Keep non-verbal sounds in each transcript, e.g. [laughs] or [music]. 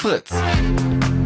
Fritz.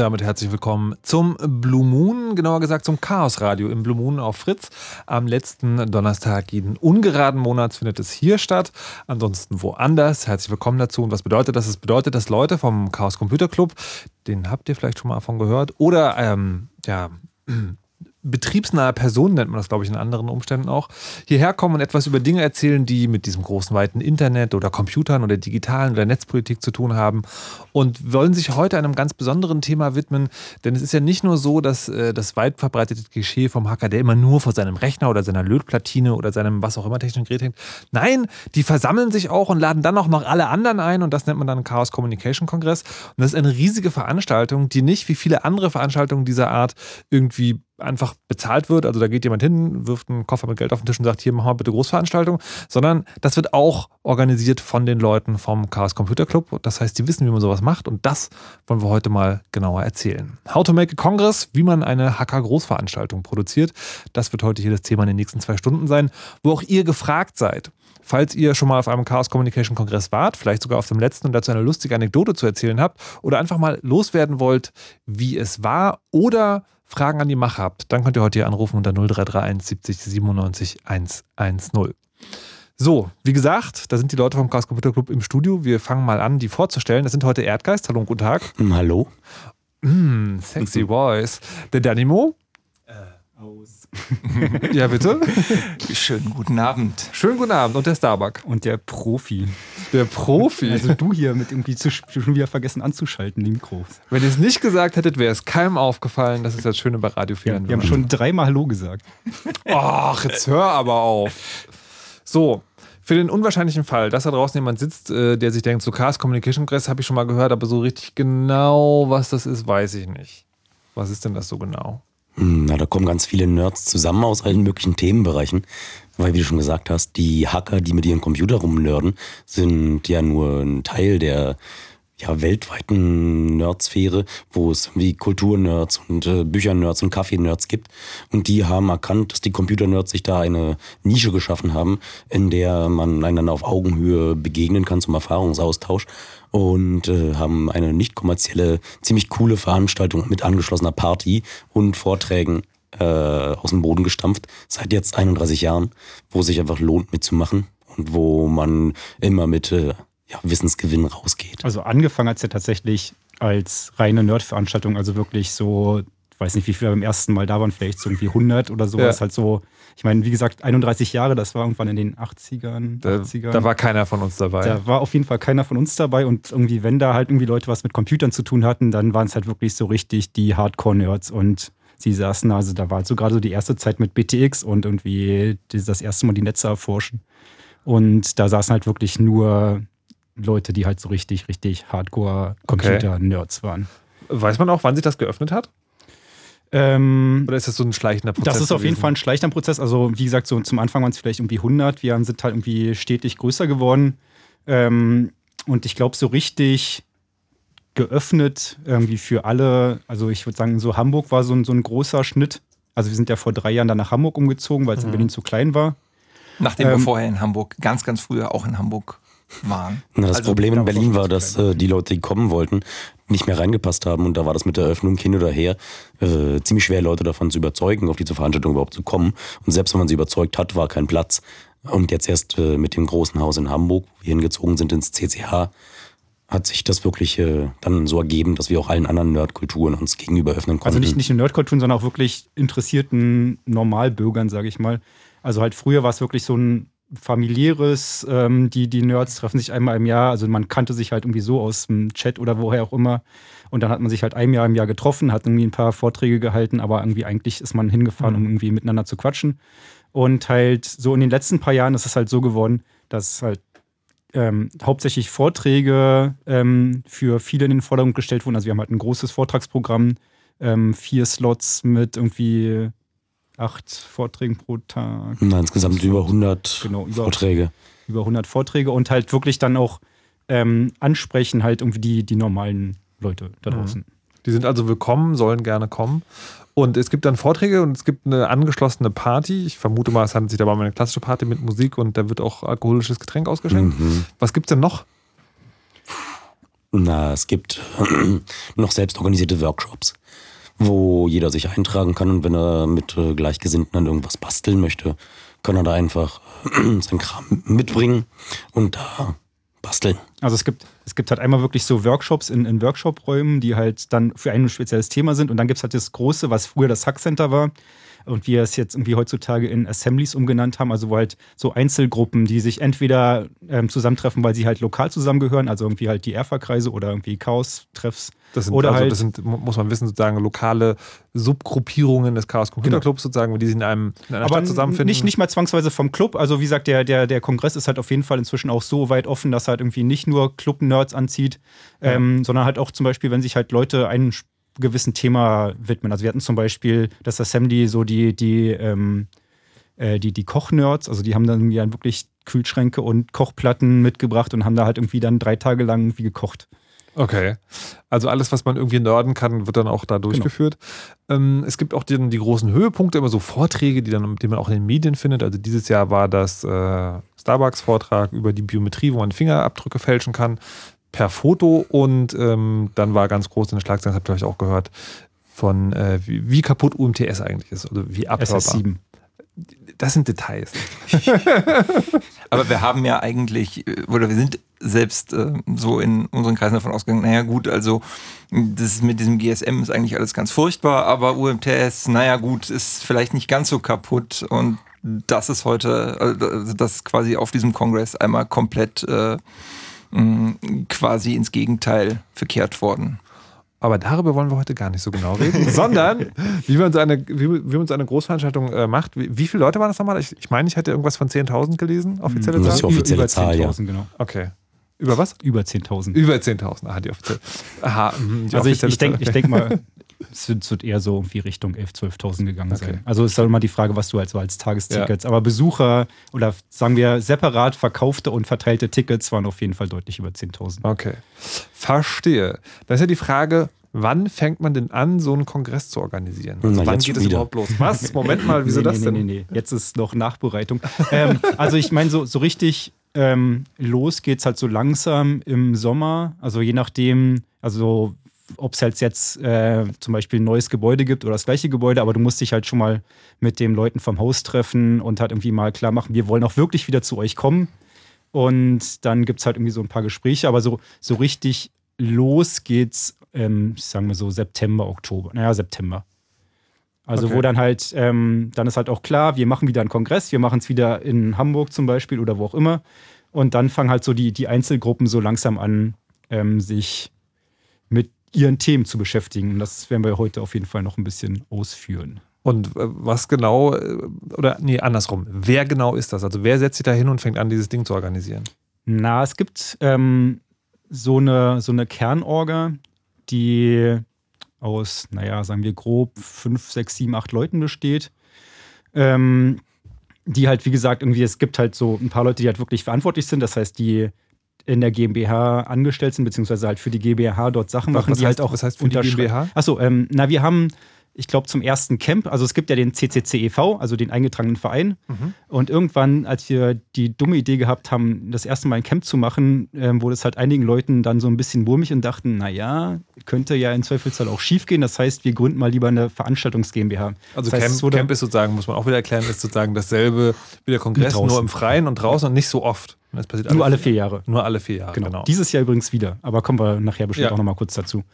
Damit herzlich willkommen zum Blue Moon, genauer gesagt zum Chaos Radio im Blue Moon auf Fritz. Am letzten Donnerstag jeden ungeraden Monats findet es hier statt, ansonsten woanders. Herzlich willkommen dazu. Und was bedeutet das? Es bedeutet, dass Leute vom Chaos Computer Club, den habt ihr vielleicht schon mal davon gehört, oder ähm, ja, betriebsnahe Personen, nennt man das, glaube ich, in anderen Umständen auch, hierher kommen und etwas über Dinge erzählen, die mit diesem großen, weiten Internet oder Computern oder digitalen oder Netzpolitik zu tun haben und wollen sich heute einem ganz besonderen Thema widmen, denn es ist ja nicht nur so, dass äh, das weit verbreitete Klischee vom Hacker, der immer nur vor seinem Rechner oder seiner Lötplatine oder seinem was auch immer technischen Gerät hängt. Nein, die versammeln sich auch und laden dann auch noch alle anderen ein und das nennt man dann Chaos Communication Kongress und das ist eine riesige Veranstaltung, die nicht wie viele andere Veranstaltungen dieser Art irgendwie einfach bezahlt wird. Also da geht jemand hin, wirft einen Koffer mit Geld auf den Tisch und sagt, hier machen wir bitte Großveranstaltung, sondern das wird auch organisiert von den Leuten vom Chaos Computer Club. Das heißt, die wissen, wie man sowas macht und das wollen wir heute mal genauer erzählen. How to make a Congress, wie man eine Hacker-Großveranstaltung produziert. Das wird heute hier das Thema in den nächsten zwei Stunden sein, wo auch ihr gefragt seid. Falls ihr schon mal auf einem Chaos Communication Kongress wart, vielleicht sogar auf dem letzten und dazu eine lustige Anekdote zu erzählen habt oder einfach mal loswerden wollt, wie es war oder Fragen an die Mache habt, dann könnt ihr heute hier anrufen unter 0331 70 97 110. So, wie gesagt, da sind die Leute vom Chaos Computer Club im Studio. Wir fangen mal an, die vorzustellen. Das sind heute Erdgeist. Hallo und guten Tag. Hallo. Mm, sexy [laughs] voice. Der Danimo. Äh, aus. [laughs] ja, bitte. Schönen guten Abend. Schönen guten Abend. Und der Starbuck. Und der Profi. Der Profi. Also du hier mit irgendwie zu, schon wieder vergessen anzuschalten, die Mikros. Wenn ihr es nicht gesagt hättet, wäre es keinem aufgefallen. Das ist das Schöne bei Radio 4. Ja, wir haben schon dreimal Hallo gesagt. Ach, jetzt hör aber auf. So, für den unwahrscheinlichen Fall, dass da draußen jemand sitzt, äh, der sich denkt, so Cars Communication Congress habe ich schon mal gehört, aber so richtig genau, was das ist, weiß ich nicht. Was ist denn das so genau? Na, da kommen ganz viele Nerds zusammen aus allen möglichen Themenbereichen. Weil, wie du schon gesagt hast, die Hacker, die mit ihren Computer rumnörden, sind ja nur ein Teil der ja, weltweiten Nerdsphäre, wo es wie Kulturnerds und äh, Büchernerds und Kaffee-Nerds gibt. Und die haben erkannt, dass die Computernerds sich da eine Nische geschaffen haben, in der man einander auf Augenhöhe begegnen kann zum Erfahrungsaustausch und äh, haben eine nicht kommerzielle, ziemlich coole Veranstaltung mit angeschlossener Party und Vorträgen äh, aus dem Boden gestampft, seit jetzt 31 Jahren, wo sich einfach lohnt mitzumachen und wo man immer mit äh, ja, Wissensgewinn rausgeht. Also angefangen hat es ja tatsächlich als reine Nerd-Veranstaltung, also wirklich so, ich weiß nicht, wie viele beim ersten Mal da waren, vielleicht so irgendwie 100 oder sowas, ja. halt so ich meine, wie gesagt, 31 Jahre, das war irgendwann in den 80ern, da, 80ern. Da war keiner von uns dabei. Da war auf jeden Fall keiner von uns dabei und irgendwie, wenn da halt irgendwie Leute was mit Computern zu tun hatten, dann waren es halt wirklich so richtig die Hardcore-Nerds und sie saßen, also da war halt so gerade so die erste Zeit mit BTX und irgendwie das erste Mal die Netze erforschen. Und da saßen halt wirklich nur Leute, die halt so richtig, richtig Hardcore-Computer-Nerds okay. waren. Weiß man auch, wann sich das geöffnet hat? Ähm, Oder ist das so ein schleichender Prozess? Das ist auf jeden Fall ein schleichender Prozess. Also, wie gesagt, so zum Anfang waren es vielleicht irgendwie 100. Wir sind halt irgendwie stetig größer geworden. Ähm, und ich glaube, so richtig geöffnet irgendwie für alle. Also, ich würde sagen, so Hamburg war so ein, so ein großer Schnitt. Also, wir sind ja vor drei Jahren dann nach Hamburg umgezogen, weil es mhm. in Berlin zu klein war. Nachdem ähm, wir vorher in Hamburg, ganz, ganz früher auch in Hamburg waren. Na, das also, Problem in Berlin war, dass äh, die Leute, die kommen wollten, nicht mehr reingepasst haben. Und da war das mit der Eröffnung hin oder her äh, ziemlich schwer, Leute davon zu überzeugen, auf diese Veranstaltung überhaupt zu kommen. Und selbst wenn man sie überzeugt hat, war kein Platz. Und jetzt erst äh, mit dem großen Haus in Hamburg, wo wir hingezogen sind ins CCH, hat sich das wirklich äh, dann so ergeben, dass wir auch allen anderen Nerdkulturen uns gegenüber öffnen konnten. Also nicht, nicht nur Nerdkulturen, sondern auch wirklich interessierten Normalbürgern, sage ich mal. Also halt früher war es wirklich so ein familiäres. Ähm, die, die Nerds treffen sich einmal im Jahr. Also man kannte sich halt irgendwie so aus dem Chat oder woher auch immer. Und dann hat man sich halt ein Jahr im Jahr getroffen, hat irgendwie ein paar Vorträge gehalten, aber irgendwie eigentlich ist man hingefahren, um mhm. irgendwie miteinander zu quatschen. Und halt so in den letzten paar Jahren ist es halt so geworden, dass halt ähm, hauptsächlich Vorträge ähm, für viele in den Vordergrund gestellt wurden. Also wir haben halt ein großes Vortragsprogramm, ähm, vier Slots mit irgendwie acht Vorträgen pro Tag. Na, insgesamt über 100 genau, über, Vorträge. Über 100 Vorträge und halt wirklich dann auch ähm, ansprechen halt irgendwie die, die normalen Leute da mhm. draußen. Die sind also willkommen, sollen gerne kommen. Und es gibt dann Vorträge und es gibt eine angeschlossene Party. Ich vermute mal, es handelt sich dabei um eine klassische Party mit Musik und da wird auch alkoholisches Getränk ausgeschenkt. Mhm. Was gibt es denn noch? Na, es gibt [clears throat] noch selbst organisierte Workshops wo jeder sich eintragen kann und wenn er mit äh, Gleichgesinnten an irgendwas basteln möchte, kann er da einfach äh, [clears throat] sein Kram mitbringen und da basteln. Also es gibt, es gibt halt einmal wirklich so Workshops in, in Workshop-Räumen, die halt dann für ein spezielles Thema sind und dann gibt es halt das Große, was früher das Hack Center war und wir es jetzt irgendwie heutzutage in Assemblies umgenannt haben, also wo halt so Einzelgruppen, die sich entweder ähm, zusammentreffen, weil sie halt lokal zusammengehören, also irgendwie halt die Erfa-Kreise oder irgendwie Chaos-Treffs. Das sind, oder also, halt, das sind, muss man wissen, sozusagen lokale Subgruppierungen des Chaos Computer genau. Clubs, sozusagen, die sich in, einem, in einer Aber Stadt zusammenfinden. Nicht, nicht mal zwangsweise vom Club. Also, wie gesagt, der, der, der Kongress ist halt auf jeden Fall inzwischen auch so weit offen, dass er halt irgendwie nicht nur Club-Nerds anzieht, ja. ähm, sondern halt auch zum Beispiel, wenn sich halt Leute einen gewissen Thema widmen. Also wir hatten zum Beispiel das Assembly so die, die, ähm, äh, die, die Kochnerds, also die haben dann ja wirklich Kühlschränke und Kochplatten mitgebracht und haben da halt irgendwie dann drei Tage lang irgendwie gekocht. Okay. Also alles, was man irgendwie nörden kann, wird dann auch da durchgeführt. Ähm, es gibt auch die, die, großen Höhepunkte, immer so Vorträge, die, dann, die man auch in den Medien findet. Also dieses Jahr war das äh, Starbucks-Vortrag über die Biometrie, wo man Fingerabdrücke fälschen kann per Foto und ähm, dann war ganz groß in der Schlagzeile, habt ihr euch auch gehört, von äh, wie, wie, kaputt UMTS eigentlich ist oder wie abhörbar. SS7. Das sind Details. [laughs] Aber wir haben ja eigentlich, äh, oder wir sind selbst äh, so in unseren Kreisen davon ausgegangen, naja gut, also das mit diesem GSM ist eigentlich alles ganz furchtbar, aber UMTS, naja gut, ist vielleicht nicht ganz so kaputt und das ist heute, also das ist quasi auf diesem Kongress einmal komplett äh, quasi ins Gegenteil verkehrt worden. Aber darüber wollen wir heute gar nicht so genau reden, [laughs] sondern wie man so eine, wie, wie man so eine Großveranstaltung äh, macht. Wie, wie, viele Leute waren das nochmal? Ich, ich meine, ich hätte irgendwas von 10.000 gelesen, offizielle Zahl. Das ist die offizielle Zahl, ja. genau. Okay. Über was? Über 10.000. Über 10.000, aha, die offizielle. Aha, die also ich, ich denke denk mal, [laughs] es wird, eher so irgendwie Richtung 11.000, 12.000 gegangen okay. sein. Also es ist halt immer die Frage, was du so als Tagestickets, ja. aber Besucher oder sagen wir separat verkaufte und verteilte Tickets waren auf jeden Fall deutlich über 10.000. Okay, verstehe. Da ist ja die Frage, wann fängt man denn an, so einen Kongress zu organisieren? Also wann geht es überhaupt los? Was? [laughs] Moment mal, wieso nee, das denn? Nee, nee, nee, jetzt ist noch Nachbereitung. [laughs] ähm, also ich meine, so, so richtig ähm, los geht es halt so langsam im Sommer. Also je nachdem, also ob es halt jetzt äh, zum Beispiel ein neues Gebäude gibt oder das gleiche Gebäude, aber du musst dich halt schon mal mit den Leuten vom Haus treffen und halt irgendwie mal klar machen, wir wollen auch wirklich wieder zu euch kommen. Und dann gibt es halt irgendwie so ein paar Gespräche, aber so, so richtig los geht's, ähm, sagen wir so September, Oktober. Naja, September. Also okay. wo dann halt, ähm, dann ist halt auch klar, wir machen wieder einen Kongress, wir machen es wieder in Hamburg zum Beispiel oder wo auch immer. Und dann fangen halt so die, die Einzelgruppen so langsam an, ähm, sich mit ihren Themen zu beschäftigen. Und das werden wir heute auf jeden Fall noch ein bisschen ausführen. Und äh, was genau, äh, oder nee, andersrum, wer genau ist das? Also wer setzt sich da hin und fängt an, dieses Ding zu organisieren? Na, es gibt ähm, so, eine, so eine Kernorga, die aus, naja, sagen wir grob fünf, sechs, sieben, acht Leuten besteht. Ähm, die halt, wie gesagt, irgendwie, es gibt halt so ein paar Leute, die halt wirklich verantwortlich sind. Das heißt, die in der GmbH angestellt sind, beziehungsweise halt für die GmbH dort Sachen machen, was die heißt, halt auch was heißt für die GmbH? Achso, ähm, na, wir haben ich glaube, zum ersten Camp. Also es gibt ja den CCCEV, also den eingetragenen Verein. Mhm. Und irgendwann, als wir die dumme Idee gehabt haben, das erste Mal ein Camp zu machen, ähm, wurde es halt einigen Leuten dann so ein bisschen wurmig und dachten, naja, könnte ja in Zweifelsfall auch schief gehen. Das heißt, wir gründen mal lieber eine Veranstaltungs GmbH. Also das heißt, Camp, Camp, ist sozusagen, muss man auch wieder erklären, ist sozusagen dasselbe wie der Kongress, nur im Freien und draußen und nicht so oft. Das passiert alle nur alle vier Jahre. Nur alle vier Jahre, genau. genau. Dieses Jahr übrigens wieder, aber kommen wir nachher bestimmt ja. auch nochmal kurz dazu.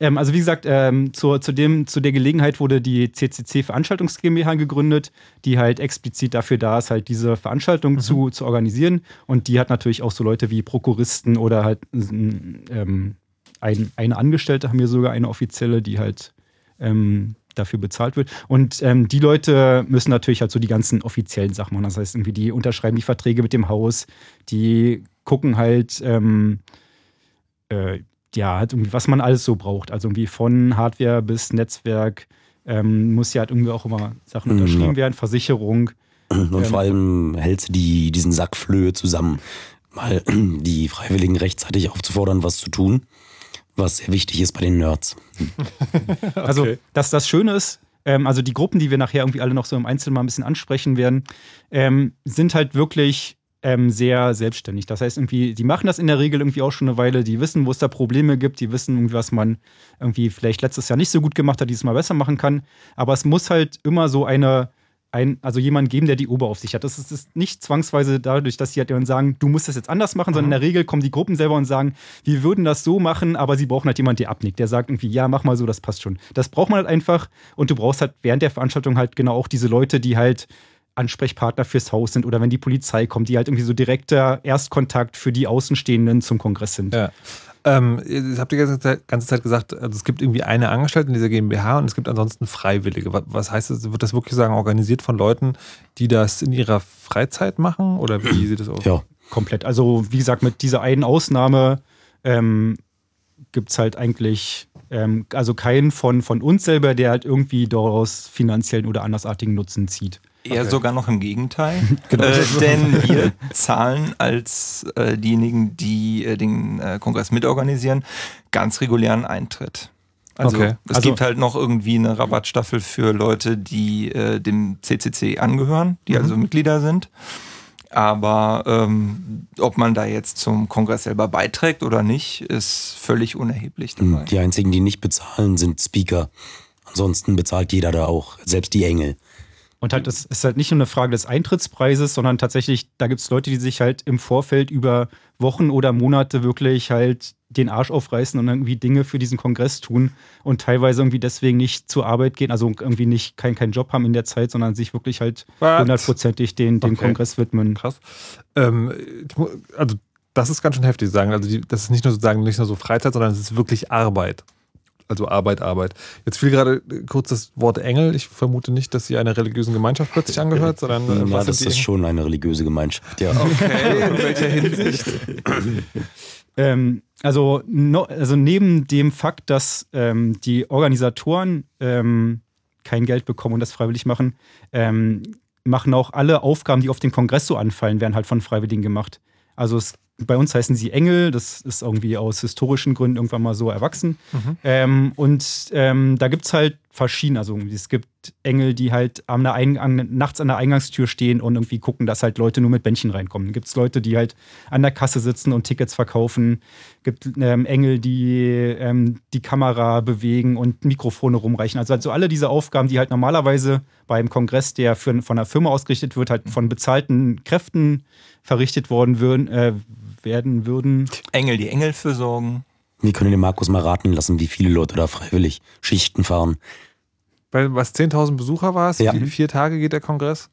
Ähm, also wie gesagt, ähm, zur, zu, dem, zu der Gelegenheit wurde die CCC Veranstaltungs GmbH gegründet, die halt explizit dafür da ist, halt diese Veranstaltung mhm. zu, zu organisieren. Und die hat natürlich auch so Leute wie Prokuristen oder halt ähm, ein, eine Angestellte haben wir sogar, eine offizielle, die halt ähm, dafür bezahlt wird. Und ähm, die Leute müssen natürlich halt so die ganzen offiziellen Sachen machen. Das heißt, irgendwie die unterschreiben die Verträge mit dem Haus, die gucken halt, ähm, äh, ja, halt irgendwie, was man alles so braucht. Also irgendwie von Hardware bis Netzwerk ähm, muss ja halt irgendwie auch immer Sachen mhm, unterschrieben ja. werden, Versicherung. Und ähm, vor allem hältst du die, diesen Sack Flöhe zusammen, mal die Freiwilligen rechtzeitig aufzufordern, was zu tun, was sehr wichtig ist bei den Nerds. [laughs] Also, okay. dass das Schöne ist, ähm, also die Gruppen, die wir nachher irgendwie alle noch so im Einzelnen mal ein bisschen ansprechen werden, ähm, sind halt wirklich ähm, sehr selbstständig. Das heißt, irgendwie, die machen das in der Regel irgendwie auch schon eine Weile, die wissen, wo es da Probleme gibt, die wissen irgendwie, was man irgendwie vielleicht letztes Jahr nicht so gut gemacht hat, dieses Mal besser machen kann. Aber es muss halt immer so eine, ein, also jemand geben, der die Oberaufsicht hat. Das ist, ist nicht zwangsweise dadurch, dass sie halt dann sagen, du musst das jetzt anders machen, mhm. sondern in der Regel kommen die Gruppen selber und sagen, wir würden das so machen, aber sie brauchen halt jemanden, der abnickt, der sagt irgendwie, ja, mach mal so, das passt schon. Das braucht man halt einfach und du brauchst halt während der Veranstaltung halt genau auch diese Leute, die halt Ansprechpartner fürs Haus sind oder wenn die Polizei kommt, die halt irgendwie so direkter Erstkontakt für die Außenstehenden zum Kongress sind. Ja. Ähm, ihr habt die ganze Zeit, ganze Zeit gesagt, also es gibt irgendwie eine Angestellte in dieser GmbH und es gibt ansonsten Freiwillige. Was, was heißt das? Wird das wirklich sagen, organisiert von Leuten, die das in ihrer Freizeit machen? Oder wie sieht das aus? Ja, komplett. Also, wie gesagt, mit dieser einen Ausnahme ähm, gibt es halt eigentlich, ähm, also keinen von, von uns selber, der halt irgendwie daraus finanziellen oder andersartigen Nutzen zieht. Eher okay. sogar noch im Gegenteil. [laughs] genau. äh, denn wir zahlen als äh, diejenigen, die äh, den äh, Kongress mitorganisieren, ganz regulären Eintritt. Also okay. es also, gibt halt noch irgendwie eine Rabattstaffel für Leute, die äh, dem CCC angehören, die mhm. also Mitglieder sind. Aber ähm, ob man da jetzt zum Kongress selber beiträgt oder nicht, ist völlig unerheblich dabei. Die einzigen, die nicht bezahlen, sind Speaker. Ansonsten bezahlt jeder da auch, selbst die Engel. Und halt, es ist halt nicht nur eine Frage des Eintrittspreises, sondern tatsächlich, da gibt es Leute, die sich halt im Vorfeld über Wochen oder Monate wirklich halt den Arsch aufreißen und irgendwie Dinge für diesen Kongress tun und teilweise irgendwie deswegen nicht zur Arbeit gehen, also irgendwie nicht keinen kein Job haben in der Zeit, sondern sich wirklich halt hundertprozentig den, den okay. Kongress widmen. Krass. Ähm, also das ist ganz schön heftig zu sagen. Also die, das ist nicht nur sozusagen nicht nur so Freizeit, sondern es ist wirklich Arbeit also Arbeit, Arbeit. Jetzt fiel gerade kurz das Wort Engel. Ich vermute nicht, dass sie einer religiösen Gemeinschaft plötzlich angehört, sondern. Äh, ja, das ist Engel? schon eine religiöse Gemeinschaft, ja. Okay, in [laughs] welcher Hinsicht? ähm, also, no, also neben dem Fakt, dass ähm, die Organisatoren ähm, kein Geld bekommen und das freiwillig machen, ähm, machen auch alle Aufgaben, die auf dem Kongress so anfallen, werden halt von Freiwilligen gemacht. Also es bei uns heißen sie Engel, das ist irgendwie aus historischen Gründen irgendwann mal so erwachsen. Mhm. Ähm, und ähm, da gibt es halt verschiedene, also es gibt Engel, die halt am Eingang, nachts an der Eingangstür stehen und irgendwie gucken, dass halt Leute nur mit Bändchen reinkommen. Gibt es Leute, die halt an der Kasse sitzen und Tickets verkaufen. Es gibt ähm, Engel, die ähm, die Kamera bewegen und Mikrofone rumreichen. Also, also alle diese Aufgaben, die halt normalerweise beim Kongress, der für, von einer Firma ausgerichtet wird, halt von bezahlten Kräften verrichtet worden würden, äh, werden würden. Engel, die Engel für sorgen. Wir können den Markus mal raten lassen, wie viele Leute da freiwillig Schichten fahren. Weil was 10.000 Besucher war es? Ja. Wie, vier Tage geht der Kongress?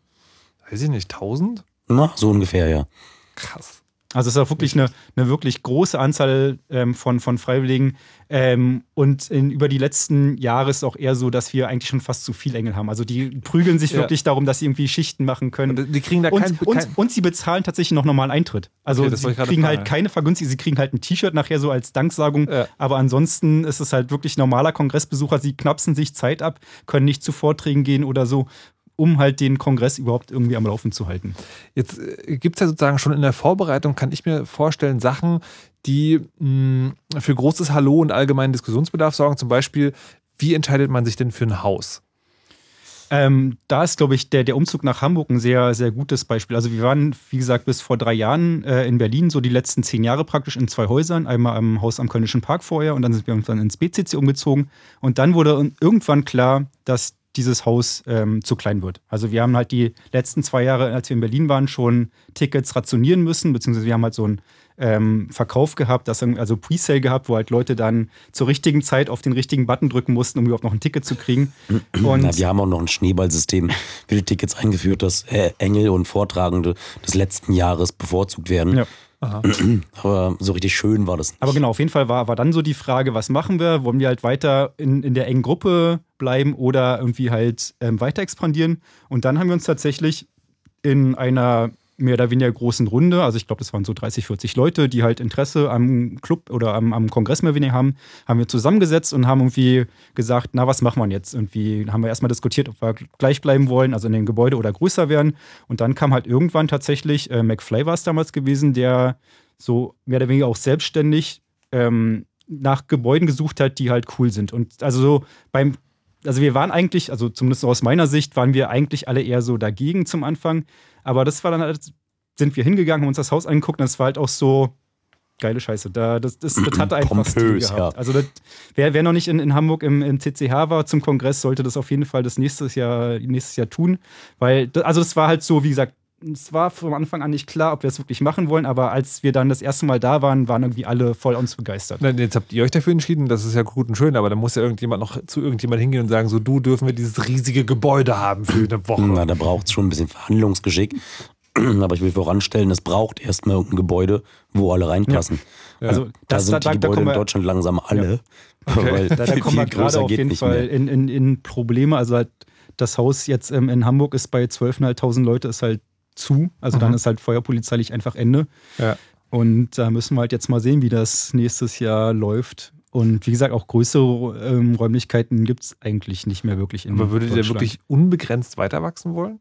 Weiß ich nicht, 1.000? Na, so ungefähr, ja. Krass. Also es ist auch wirklich eine, eine wirklich große Anzahl ähm, von, von Freiwilligen. Ähm, und in, über die letzten Jahre ist es auch eher so, dass wir eigentlich schon fast zu viel Engel haben. Also die prügeln sich ja. wirklich darum, dass sie irgendwie Schichten machen können. Und die kriegen da und, kein, und, kein und, sie bezahlen tatsächlich noch normalen Eintritt. Also okay, sie kriegen halt keine Vergünstigung, sie kriegen halt ein T-Shirt nachher so als Danksagung. Ja. Aber ansonsten ist es halt wirklich normaler Kongressbesucher. Sie knapsen sich Zeit ab, können nicht zu Vorträgen gehen oder so um halt den Kongress überhaupt irgendwie am Laufen zu halten. Jetzt äh, gibt es ja sozusagen schon in der Vorbereitung, kann ich mir vorstellen, Sachen, die mh, hm, für großes Hallo und allgemeinen Diskussionsbedarf sorgen. Zum Beispiel, wie entscheidet man sich denn für ein Haus? Ähm, da ist, glaube ich, der, der Umzug nach Hamburg ein sehr, sehr gutes Beispiel. Also wir waren, wie gesagt, bis vor drei Jahren äh, in Berlin, so die letzten zehn Jahre praktisch in zwei Häusern. Einmal am Haus am Kölnischen Park vorher und dann sind wir dann ins BCC umgezogen. Und dann wurde irgendwann klar, dass dieses Haus ähm, zu klein wird. Also wir haben halt die letzten zwei Jahre, als wir in Berlin waren, schon Tickets rationieren müssen, beziehungsweise wir haben halt so einen ähm, Verkauf gehabt, das, also Presale gehabt, wo halt Leute dann zur richtigen Zeit auf den richtigen Button drücken mussten, um überhaupt noch ein Ticket zu kriegen. [clears throat] Und Na, wir haben auch noch ein Schneeballsystem für die Tickets eingeführt, dass äh, Engel und Vortragende des letzten Jahres bevorzugt werden. Ja. Aha. [clears throat] Aber so richtig schön war das nicht. Aber genau, auf jeden Fall war, war dann so die Frage, was machen wir? Wollen wir halt weiter in, in der engen Gruppe bleiben oder irgendwie halt ähm, weiter expandieren? Und dann haben wir uns tatsächlich in einer mehr oder weniger großen Runde, also ich glaube, das waren so 30, 40 Leute, die halt Interesse am Club oder am, am Kongress mehr oder weniger haben, haben wir zusammengesetzt und haben irgendwie gesagt, na, was machen wir jetzt? Irgendwie haben wir erstmal diskutiert, ob wir gleich bleiben wollen, also in dem Gebäude oder größer werden. Und dann kam halt irgendwann tatsächlich, äh, McFly war es damals gewesen, der so mehr oder weniger auch selbstständig ähm, nach Gebäuden gesucht hat, die halt cool sind. Und also so beim also wir waren eigentlich, also zumindest aus meiner Sicht, waren wir eigentlich alle eher so dagegen zum Anfang. Aber das war dann halt, sind wir hingegangen, haben uns das Haus angeguckt und es war halt auch so geile Scheiße. Da, das, das, das hatte [clears throat] einfach Pompös, Stil gehabt. Ja. Also das, wer, wer noch nicht in, in Hamburg im, im CCH war zum Kongress, sollte das auf jeden Fall das nächstes Jahr, nächstes Jahr tun. Weil, also das war halt so, wie gesagt, es war von Anfang an nicht klar, ob wir es wirklich machen wollen, aber als wir dann das erste Mal da waren, waren irgendwie alle voll uns begeistert. Jetzt habt ihr euch dafür entschieden, das ist ja gut und schön, aber dann muss ja irgendjemand noch zu irgendjemand hingehen und sagen, so du dürfen wir dieses riesige Gebäude haben für eine Woche. Na, da braucht es schon ein bisschen Verhandlungsgeschick. [clears throat] Aber ich will voranstellen, es braucht erstmal ein Gebäude, wo alle reinpassen. Ja. Also da sind da, die Gebäude in Deutschland langsam alle. Ja. Okay. [laughs] da, da kommen wir gerade auf jeden Fall in, in, in, Probleme. Also halt das Haus jetzt ähm, in Hamburg ist bei 12.500 Leute, ist halt zu. Also mhm. dann ist halt feuerpolizeilich einfach Ende. Ja. Und da müssen wir halt jetzt mal sehen, wie das nächstes Jahr läuft. Und wie gesagt, auch größere ähm, Räumlichkeiten gibt es eigentlich nicht mehr wirklich in Aber würdet ihr wirklich unbegrenzt weiter wachsen wollen?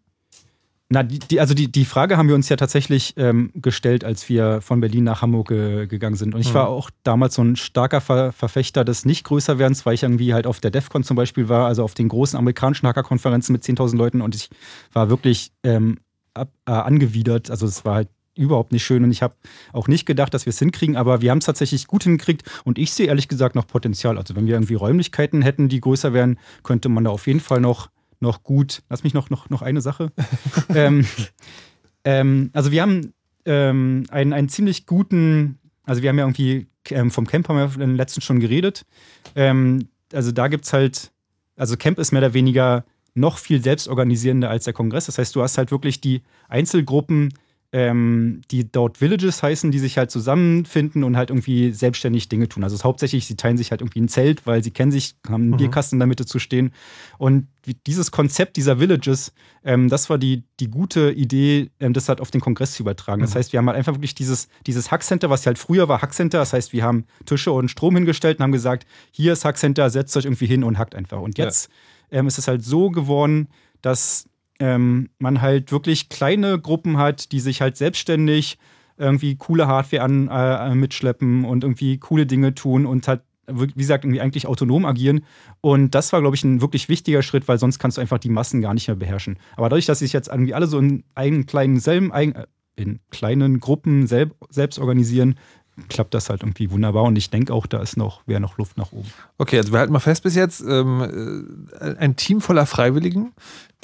Na, die, die, also die, die Frage haben wir uns ja tatsächlich ähm, gestellt, als wir von Berlin nach Hamburg ge, gegangen sind. Und ich mhm. war auch damals so ein starker Ver Verfechter des nicht größer werdens, weil ich irgendwie halt auf der DEFCON zum Beispiel war, also auf den großen amerikanischen Hackerkonferenzen mit 10.000 Leuten und ich war wirklich ähm, ab, äh, angewidert. Also es war halt überhaupt nicht schön und ich habe auch nicht gedacht, dass wir es hinkriegen, aber wir haben es tatsächlich gut hingekriegt und ich sehe ehrlich gesagt noch Potenzial. Also wenn wir irgendwie Räumlichkeiten hätten, die größer wären, könnte man da auf jeden Fall noch noch gut. Lass mich noch, noch, noch eine Sache. [laughs] ähm, ähm, also wir haben ähm, einen, einen ziemlich guten, also wir haben ja irgendwie ähm, vom Camp haben wir in den letzten schon geredet. Ähm, also da gibt es halt, also Camp ist mehr oder weniger noch viel selbstorganisierender als der Kongress. Das heißt, du hast halt wirklich die Einzelgruppen, ähm, die dort Villages heißen, die sich halt zusammenfinden und halt irgendwie selbstständig Dinge tun. Also hauptsächlich, sie teilen sich halt irgendwie ein Zelt, weil sie kennen sich, haben einen mhm. Bierkasten in der Mitte zu stehen. Und dieses Konzept dieser Villages, ähm, das war die, die gute Idee, ähm, das halt auf den Kongress zu übertragen. Das mhm. heißt, wir haben halt einfach wirklich dieses, dieses Hackcenter, was halt früher war Hackcenter. Das heißt, wir haben Tische und Strom hingestellt und haben gesagt, hier ist Hackcenter, setzt euch irgendwie hin und hackt einfach. Und jetzt ja. Ähm, ist es halt so geworden, dass ähm, man halt wirklich kleine Gruppen hat, die sich halt selbstständig irgendwie coole Hardware an, äh, mitschleppen und irgendwie coole Dinge tun und halt, wie gesagt, irgendwie eigentlich autonom agieren. Und das war, glaube ich, ein wirklich wichtiger Schritt, weil sonst kannst du einfach die Massen gar nicht mehr beherrschen. Aber dadurch, dass sich jetzt irgendwie alle so in eigenen kleinen, selben, äh, in kleinen Gruppen selb, selbst organisieren, klappt das halt irgendwie wunderbar und ich denke auch, da ist noch, wäre noch Luft nach oben. Okay, also wir halten mal fest bis jetzt, ähm, äh, ein Team voller Freiwilligen,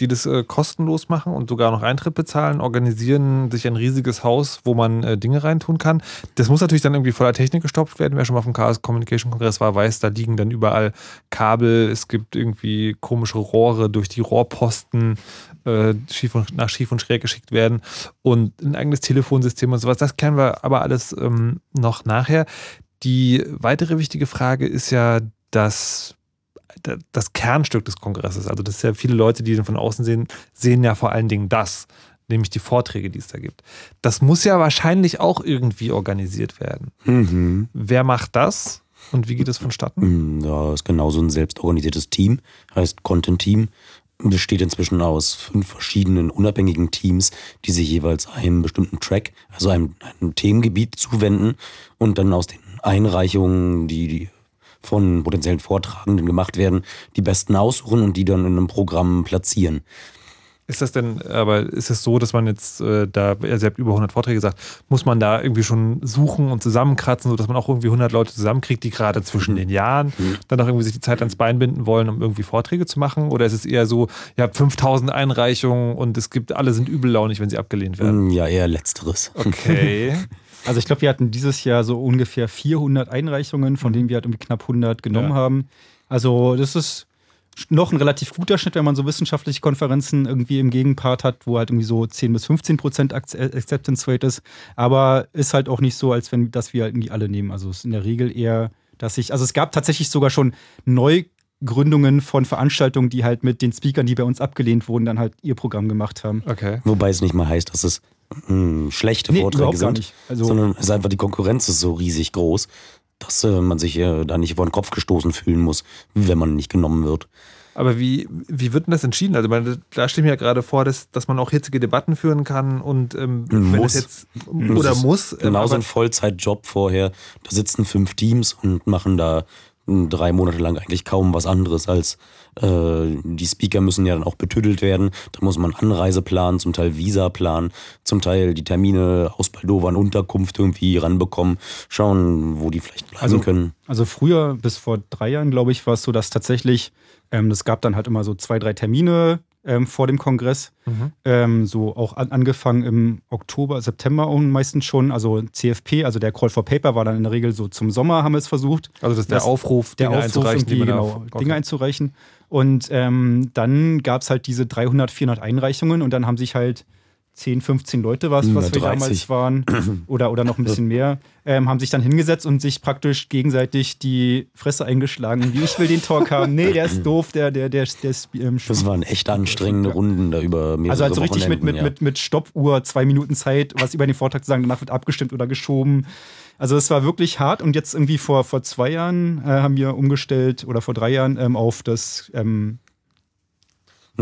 die das äh, kostenlos machen und sogar noch Eintritt bezahlen, organisieren sich ein riesiges Haus, wo man äh, Dinge reintun kann. Das muss natürlich dann irgendwie voller Technik gestopft werden. Wer schon mal vom Chaos Communication Kongress war, weiß, da liegen dann überall Kabel, es gibt irgendwie komische Rohre durch die Rohrposten, äh, schief und, nach schief und schräg geschickt werden und ein eigenes Telefonsystem und sowas. Das kennen wir aber alles ähm, noch nachher. Die weitere wichtige Frage ist ja das das Kernstück des Kongresses. Also das ist ja viele Leute, die den von außen sehen, sehen ja vor allen Dingen das, nämlich die Vorträge, die es da gibt. Das muss ja wahrscheinlich auch irgendwie organisiert werden. Mhm. Wer macht das und wie geht es vonstatten? Ja, hm, ist genauso ein selbstorganisiertes Team, heißt Content Team. Besteht inzwischen aus fünf verschiedenen unabhängigen Teams, die sich jeweils einem bestimmten Track, also einem, einem Themengebiet zuwenden und dann aus den Einreichungen, die, die von potenziellen Vortragenden gemacht werden, die besten aussuchen und die dann in einem Programm platzieren. Ist das denn, aber ist es so, dass man jetzt äh, da, ihr habt über 100 Vorträge gesagt, muss man da irgendwie schon suchen und zusammenkratzen, sodass man auch irgendwie 100 Leute zusammenkriegt, die gerade zwischen mhm. den Jahren mhm. dann auch irgendwie sich die Zeit ans Bein binden wollen, um irgendwie Vorträge zu machen? Oder ist es eher so, ihr habt 5000 Einreichungen und es gibt, alle sind übellaunig, wenn sie abgelehnt werden? Mm, ja, eher letzteres. Okay. [laughs] Also ich glaube, wir hatten dieses Jahr so ungefähr 400 Einreichungen, von denen wir halt irgendwie knapp 100 genommen ja. haben. Also das ist noch ein relativ guter Schnitt, wenn man so wissenschaftliche Konferenzen irgendwie im Gegenpart hat, wo halt irgendwie so 10 bis 15 Prozent Acceptance Rate ist. Aber ist halt auch nicht so, als wenn das wir halt irgendwie alle nehmen. Also es ist in der Regel eher, dass ich, also es gab tatsächlich sogar schon Neugründungen von Veranstaltungen, die halt mit den Speakern, die bei uns abgelehnt wurden, dann halt ihr Programm gemacht haben. Okay. Wobei es nicht mal heißt, dass es mh, hm, schlechte nee, Vorträge sind, also, sondern es ist einfach die Konkurrenz ist so riesig groß, dass äh, man sich äh, da nicht vor den Kopf gestoßen fühlen muss, wenn man nicht genommen wird. Aber wie, wie wird denn das entschieden? Also man, da steht mir ja gerade vor, dass, dass man auch hitzige Debatten führen kann und ähm, muss. Jetzt, oder muss. Ähm, genauso ein Vollzeitjob vorher. Da sitzen fünf Teams und machen da drei Monate lang eigentlich kaum was anderes als äh, die Speaker müssen ja dann auch betüttelt werden. Da muss man Anreise planen, zum Teil Visa planen, zum Teil die Termine aus Baldova in Unterkunft irgendwie ranbekommen, schauen, wo die vielleicht bleiben also, können. Also früher, bis vor drei Jahren, glaube ich, war es so, dass tatsächlich, ähm, es gab dann halt immer so zwei, drei Termine ähm, vor dem Kongress. Mhm. Ähm, so auch an, angefangen im Oktober, September meistens schon. Also CFP, also der Call for Paper war dann in der Regel so zum Sommer haben wir es versucht. Also das ist der Aufruf, der Dinge Aufruf einzureichen. Die, genau, okay. Dinge einzureichen. Und ähm, dann gab es halt diese 300, 400 Einreichungen und dann haben sich halt 10, 15 Leute was, Ja, was wir 30. damals waren, oder, oder noch ein bisschen mehr, ähm, haben sich dann hingesetzt und sich praktisch gegenseitig die Fresse eingeschlagen. Wie ich will den Talk [laughs] haben. Nee, der ist doof, der, der, der, der ist ähm, Das waren echt anstrengende Runden da über mehrere Also halt so richtig mit, mit, ja. mit, mit Stoppuhr, zwei Minuten Zeit, was über den Vortrag zu sagen, danach wird abgestimmt oder geschoben. Also es war wirklich hart und jetzt irgendwie vor, vor zwei Jahren äh, haben wir umgestellt oder vor drei Jahren ähm, auf das ähm,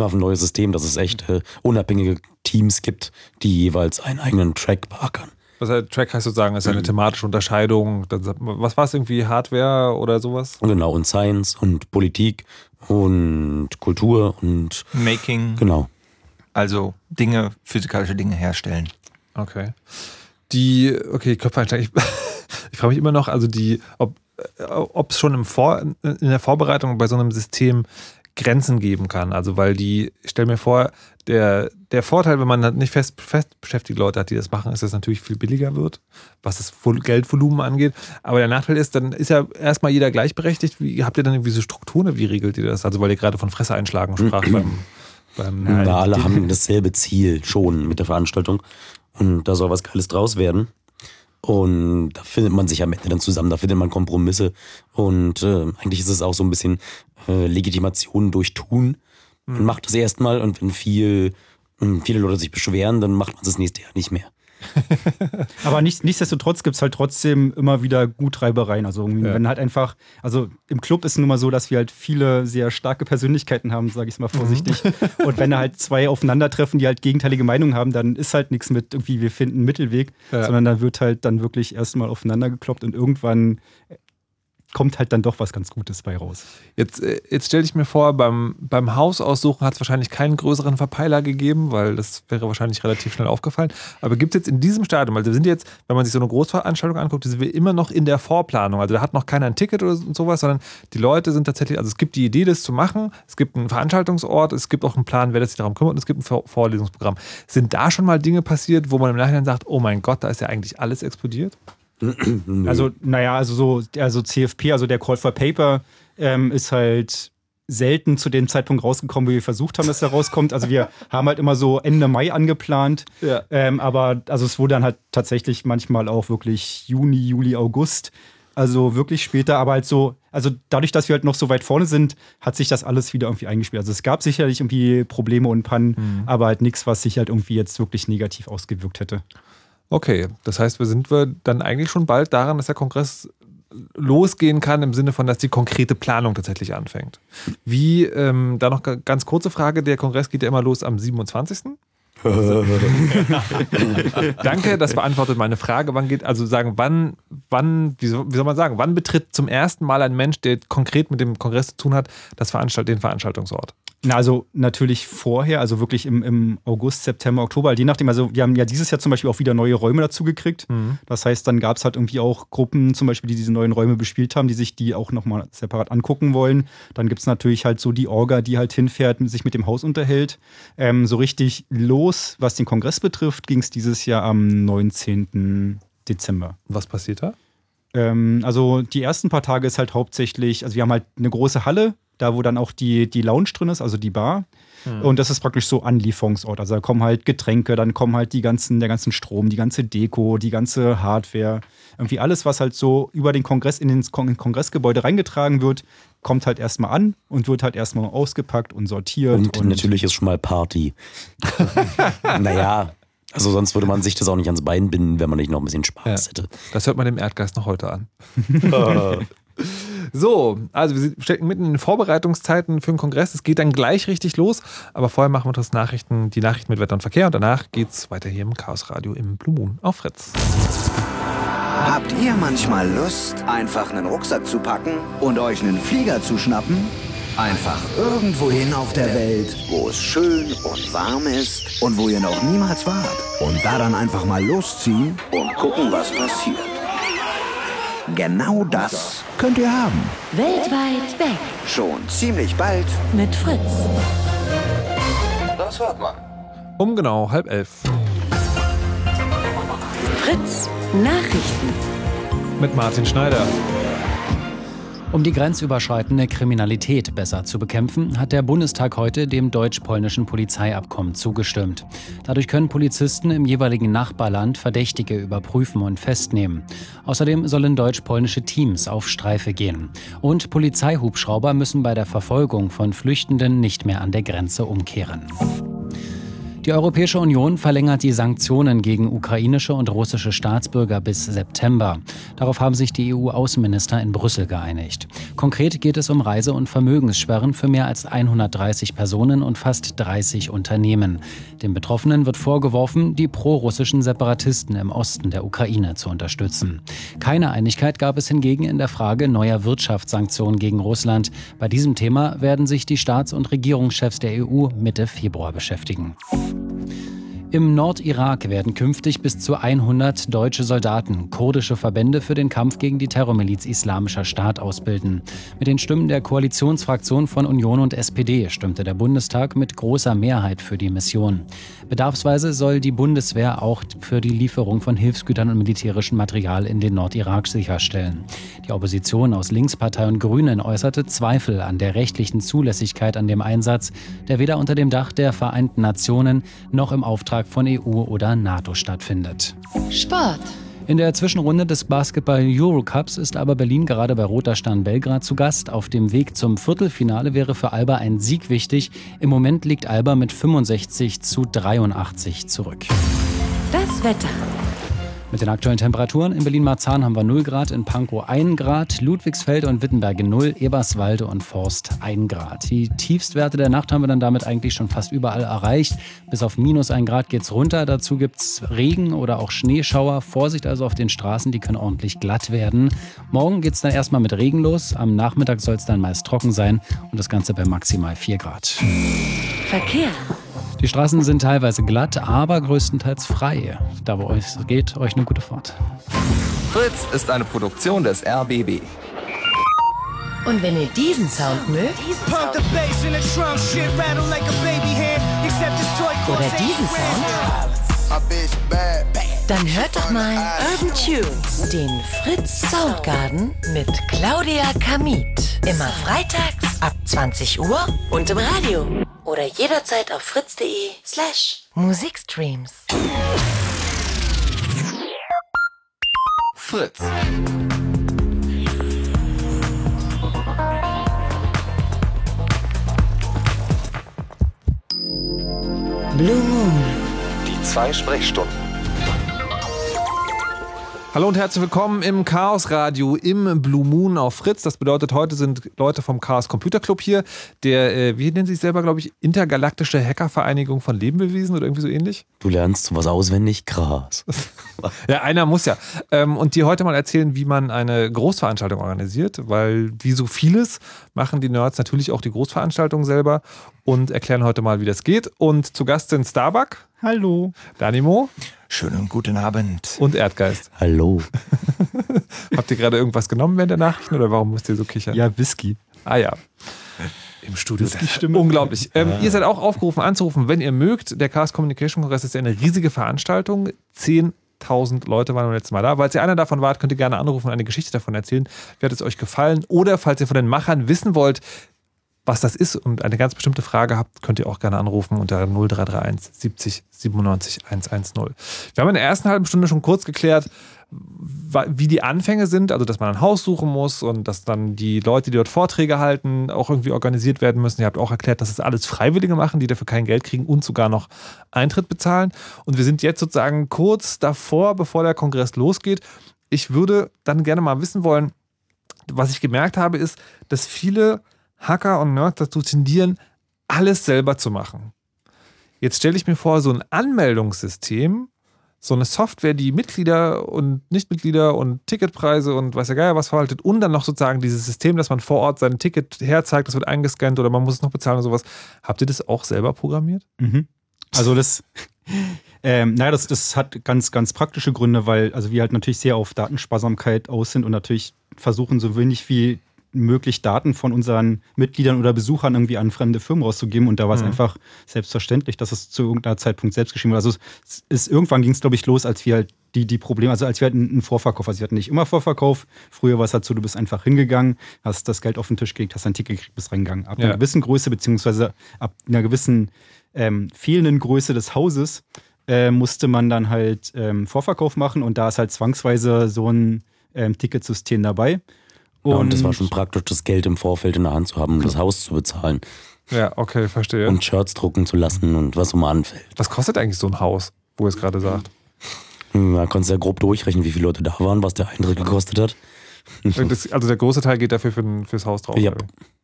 auf ein neues System, dass es echt äh, unabhängige Teams gibt, die jeweils einen eigenen Track beackern. Was halt Track heißt sozusagen, ist ja eine thematische Unterscheidung. Was war es irgendwie? Hardware oder sowas? Genau, und Science und Politik und Kultur und Making, genau. also Dinge, physikalische Dinge herstellen. Okay. Die, okay, Köpfeinsteig. Ich, [laughs] ich frage mich immer noch, also die, ob es schon im Vor, in der Vorbereitung bei so einem System Grenzen geben kann. Also weil die, ich stelle mir vor, der, der Vorteil, wenn man halt nicht fest, fest beschäftigte Leute hat, die das machen, ist, dass es natürlich viel billiger wird, was das Vol- Geldvolumen angeht. Aber der Nachteil ist, dann ist ja erstmal jeder gleichberechtigt. Wie, habt ihr dann irgendwie so Strukturen? Wie regelt ihr das? Also weil ihr gerade von Fresse einschlagen sprach [clears throat] beim, beim Na, alle haben dasselbe Ziel schon mit der Veranstaltung. Und da soll was Geiles draus werden. Und da findet man sich am Ende dann zusammen, da findet man Kompromisse. Und äh, eigentlich ist es auch so ein bisschen äh, Legitimation durch Tun. Man macht das erstmal und wenn viel, mh, viele Leute sich beschweren, dann macht man es das nächste Jahr nicht mehr. [laughs] Aber nicht, nichtsdestotrotz gibt es halt trotzdem immer wieder Gutreibereien. Also Ja. wenn halt einfach, also im Club ist nun mal so, dass wir halt viele sehr starke Persönlichkeiten haben, sage ich es mal vorsichtig. [laughs] Und wenn da halt zwei aufeinandertreffen, die halt gegenteilige Meinungen haben, dann ist halt nichts mit irgendwie, wir finden einen Mittelweg, Ja. sondern da wird halt dann wirklich erstmal aufeinander gekloppt und irgendwann kommt halt dann doch was ganz Gutes bei raus. Jetzt, äh, jetzt stelle ich mir vor, beim, beim Hausaussuchen hat es wahrscheinlich keinen größeren Verpeiler gegeben, weil das wäre wahrscheinlich relativ schnell aufgefallen. Aber gibt es jetzt in diesem Stadium, also wir sind jetzt, wenn man sich so eine Großveranstaltung anguckt, sind wir immer noch in der Vorplanung. Also da hat noch keiner ein Ticket oder so- sowas, sondern die Leute sind tatsächlich, also es gibt die Idee, das zu machen, es gibt einen Veranstaltungsort, es gibt auch einen Plan, wer das sich darum kümmert und es gibt ein Vor Vorlesungsprogramm. Sind da schon mal Dinge passiert, wo man im Nachhinein sagt, oh mein Gott, da ist ja eigentlich alles explodiert? Also, naja, also so, also CFP, also der Call for Paper, ähm, ist halt selten zu dem Zeitpunkt rausgekommen, wie wir versucht haben, dass er rauskommt. Also wir [laughs] haben halt immer so Ende Mai angeplant. Ja. Ähm, aber also es wurde dann halt tatsächlich manchmal auch wirklich Juni, Juli, August. Also wirklich später, aber halt so, also dadurch, dass wir halt noch so weit vorne sind, hat sich das alles wieder irgendwie eingespielt. Also es gab sicherlich irgendwie Probleme und Pannen, aber halt nichts, was sich halt irgendwie jetzt wirklich negativ ausgewirkt hätte. Okay, das heißt, wir sind wir dann eigentlich schon bald daran, dass der Kongress losgehen kann, im Sinne von, dass die konkrete Planung tatsächlich anfängt. Wie, ähm, da noch ga- ganz kurze Frage, der Kongress geht ja immer los am 27. [laughs] Danke, das beantwortet meine Frage. Wann geht, also sagen, wann, wann, wie soll, wie soll man sagen, wann betritt zum ersten Mal ein Mensch, der konkret mit dem Kongress zu tun hat, das Veranstalt, den Veranstaltungsort? Na, also natürlich vorher, also wirklich im, im August, September, Oktober, je nachdem, also wir haben ja dieses Jahr zum Beispiel auch wieder neue Räume dazu gekriegt. Das heißt, dann gab es halt irgendwie auch Gruppen zum Beispiel, die diese neuen Räume bespielt haben, die sich die auch nochmal separat angucken wollen. Dann gibt es natürlich halt so die Orga, die halt hinfährt, sich mit dem Haus unterhält. Ähm, so richtig los, was den Kongress betrifft, ging es dieses Jahr am 19. Dezember. Was passiert da? Ähm, also die ersten paar Tage ist halt hauptsächlich, also wir haben halt eine große Halle, da wo dann auch die, die Lounge drin ist, also die Bar. Und das ist praktisch so Anlieferungsort. Also da kommen halt Getränke, dann kommen halt die ganzen, der ganzen Strom, die ganze Deko, die ganze Hardware. Irgendwie alles, was halt so über den Kongress in ins Kon Kongressgebäude reingetragen wird, kommt halt erstmal an und wird halt erstmal ausgepackt und sortiert. Und, natürlich ist schon mal Party. [laughs] naja, also sonst würde man sich das auch nicht ans Bein binden, wenn man nicht noch ein bisschen Spaß Ja. hätte. Das hört man dem Erdgeist noch heute an. [laughs] So, also wir stecken mitten in den Vorbereitungszeiten für den Kongress. Es geht dann gleich richtig los, aber vorher machen wir das Nachrichten, die Nachrichten mit Wetter und Verkehr und danach geht's weiter hier im Chaos Radio im Blue Moon auf Fritz. Habt ihr manchmal Lust, einfach einen Rucksack zu packen und euch einen Flieger zu schnappen? Einfach irgendwohin auf der Welt, wo es schön und warm ist und wo ihr noch niemals wart. Und da dann einfach mal losziehen und gucken, was passiert. Genau das könnt ihr haben. Weltweit weg Schon ziemlich bald. mit Fritz. Das hört man. Um genau halb elf Fritz Nachrichten. mit Martin Schneider. Um die grenzüberschreitende Kriminalität besser zu bekämpfen, hat der Bundestag heute dem deutsch-polnischen Polizeiabkommen zugestimmt. Dadurch können Polizisten im jeweiligen Nachbarland Verdächtige überprüfen und festnehmen. Außerdem sollen deutsch-polnische Teams auf Streife gehen. Und Polizeihubschrauber müssen bei der Verfolgung von Flüchtenden nicht mehr an der Grenze umkehren. Die Europäische Union verlängert die Sanktionen gegen ukrainische und russische Staatsbürger bis September. Darauf haben sich die EU-Außenminister in Brüssel geeinigt. Konkret geht es um Reise- und Vermögenssperren für mehr als 130 Personen und fast 30 Unternehmen. Den Betroffenen wird vorgeworfen, die prorussischen Separatisten im Osten der Ukraine zu unterstützen. Keine Einigkeit gab es hingegen in der Frage neuer Wirtschaftssanktionen gegen Russland. Bei diesem Thema werden sich die Staats- und Regierungschefs der EU Mitte Februar beschäftigen. Im Nordirak werden künftig bis zu 100 deutsche Soldaten kurdische Verbände für den Kampf gegen die Terrormiliz Islamischer Staat ausbilden. Mit den Stimmen der Koalitionsfraktion von Union und SPD stimmte der Bundestag mit großer Mehrheit für die Mission. Bedarfsweise soll die Bundeswehr auch für die Lieferung von Hilfsgütern und militärischem Material in den Nordirak sicherstellen. Die Opposition aus Linkspartei und Grünen äußerte Zweifel an der rechtlichen Zulässigkeit an dem Einsatz, der weder unter dem Dach der Vereinten Nationen noch im Auftrag von EU oder NATO stattfindet. Sport. In der Zwischenrunde des Basketball Eurocups ist aber Berlin gerade bei Roter Stern Belgrad zu Gast. Auf dem Weg zum Viertelfinale wäre für Alba ein Sieg wichtig. Im Moment liegt Alba mit 65 zu 83 zurück. Das Wetter. Mit den aktuellen Temperaturen in Berlin-Marzahn haben wir 0 Grad, in Pankow 1 Grad, Ludwigsfelde und Wittenberge 0, Eberswalde und Forst 1 Grad. Die Tiefstwerte der Nacht haben wir dann damit eigentlich schon fast überall erreicht. Bis auf minus 1 Grad geht's runter. Dazu gibt's Regen oder auch Schneeschauer. Vorsicht also auf den Straßen, die können ordentlich glatt werden. Morgen geht's dann erstmal mit Regen los. Am Nachmittag soll es dann meist trocken sein und das Ganze bei maximal 4 Grad. Verkehr. Die Straßen sind teilweise glatt, aber größtenteils frei. Da wo es geht, euch eine gute Fahrt. Fritz ist eine Produktion des RBB. Und wenn ihr diesen Sound mögt Pump the bass in the drum, shit rattle like a baby hand. Except this toy oder diesen 80 Sound, dann hört doch mal Urban Tunes, den Fritz Soundgarden mit Claudia Kamit. Immer freitags ab 20 Uhr und im Radio. Oder jederzeit auf fritz.de slash Musikstreams. Fritz. Blue Moon. Die zwei Sprechstunden. Hallo und herzlich willkommen im Chaos Radio im Blue Moon auf Fritz. Das bedeutet, heute sind Leute vom Chaos Computer Club hier, der, äh, wie nennen sie sich selber, glaube ich, Intergalaktische Hackervereinigung von Lebewesen oder irgendwie so ähnlich. Du lernst sowas auswendig, krass. [laughs] Ja, einer muss ja. Ähm, und dir heute mal erzählen, wie man eine Großveranstaltung organisiert, weil wie so vieles machen die Nerds natürlich auch die Großveranstaltung selber und erklären heute mal, wie das geht. Und zu Gast sind Starbuck, Hallo. Danimo Schönen guten Abend. und Erdgeist. Hallo. [laughs] Habt ihr gerade irgendwas genommen während der Nachrichten oder warum müsst ihr so kichern? Ja, Whisky. Ah ja. Im Studio. Das ist die Stimme. Unglaublich. Ähm, Ihr seid auch aufgerufen anzurufen, wenn ihr mögt. Der Chaos Communication Kongress ist ja eine riesige Veranstaltung. 10.000 Leute waren beim letzten Mal da. Falls ihr einer davon wart, könnt ihr gerne anrufen und eine Geschichte davon erzählen. Wie hat es euch gefallen? Oder falls ihr von den Machern wissen wollt, was das ist und eine ganz bestimmte Frage habt, könnt ihr auch gerne anrufen unter 0331 70 97 110. Wir haben in der ersten halben Stunde schon kurz geklärt, wie die Anfänge sind, also dass man ein Haus suchen muss und dass dann die Leute, die dort Vorträge halten, auch irgendwie organisiert werden müssen. Ihr habt auch erklärt, dass es alles Freiwillige machen, die dafür kein Geld kriegen und sogar noch Eintritt bezahlen. Und wir sind jetzt sozusagen kurz davor, bevor der Kongress losgeht. Ich würde dann gerne mal wissen wollen, was ich gemerkt habe, ist, dass viele Hacker und Nerds dazu tendieren, alles selber zu machen. Jetzt stelle ich mir vor, so ein Anmeldungssystem, so eine Software, die Mitglieder und Nichtmitglieder und Ticketpreise und weiß ja geil was verwaltet und dann noch sozusagen dieses System, dass man vor Ort sein Ticket herzeigt, das wird eingescannt oder man muss es noch bezahlen oder sowas. Habt ihr das auch selber programmiert? Mhm. Also das, [laughs] ähm, naja, das, das hat ganz, ganz praktische Gründe, weil also wir halt natürlich sehr auf Datensparsamkeit aus sind und natürlich versuchen, so wenig wie möglich, Daten von unseren Mitgliedern oder Besuchern irgendwie an fremde Firmen rauszugeben. Und da war es Mhm. einfach selbstverständlich, dass es zu irgendeiner Zeitpunkt selbst geschrieben wurde. Also es ist irgendwann ging es, glaube ich, los, als wir halt die, die Probleme, also als wir halt einen einen Vorverkauf, also wir hatten nicht immer Vorverkauf. Früher war es halt so, du bist einfach hingegangen, hast das Geld auf den Tisch gelegt, hast ein Ticket gekriegt, bist reingegangen. Ab Ja. einer gewissen Größe, beziehungsweise ab einer gewissen ähm, fehlenden Größe des Hauses, äh, musste man dann halt ähm, Vorverkauf machen und da ist halt zwangsweise so ein ähm, Ticketsystem dabei. Ja, und das war schon praktisch, das Geld im Vorfeld in der Hand zu haben, um das Haus zu bezahlen Ja, okay, verstehe. und Shirts drucken zu lassen und was so mal anfällt. Was kostet eigentlich so ein Haus, wo ihr es gerade sagt? Da konntest du ja grob durchrechnen, wie viele Leute da waren, was der Eintritt gekostet hat. Das, also der große Teil geht dafür für, fürs Haus drauf. Ja.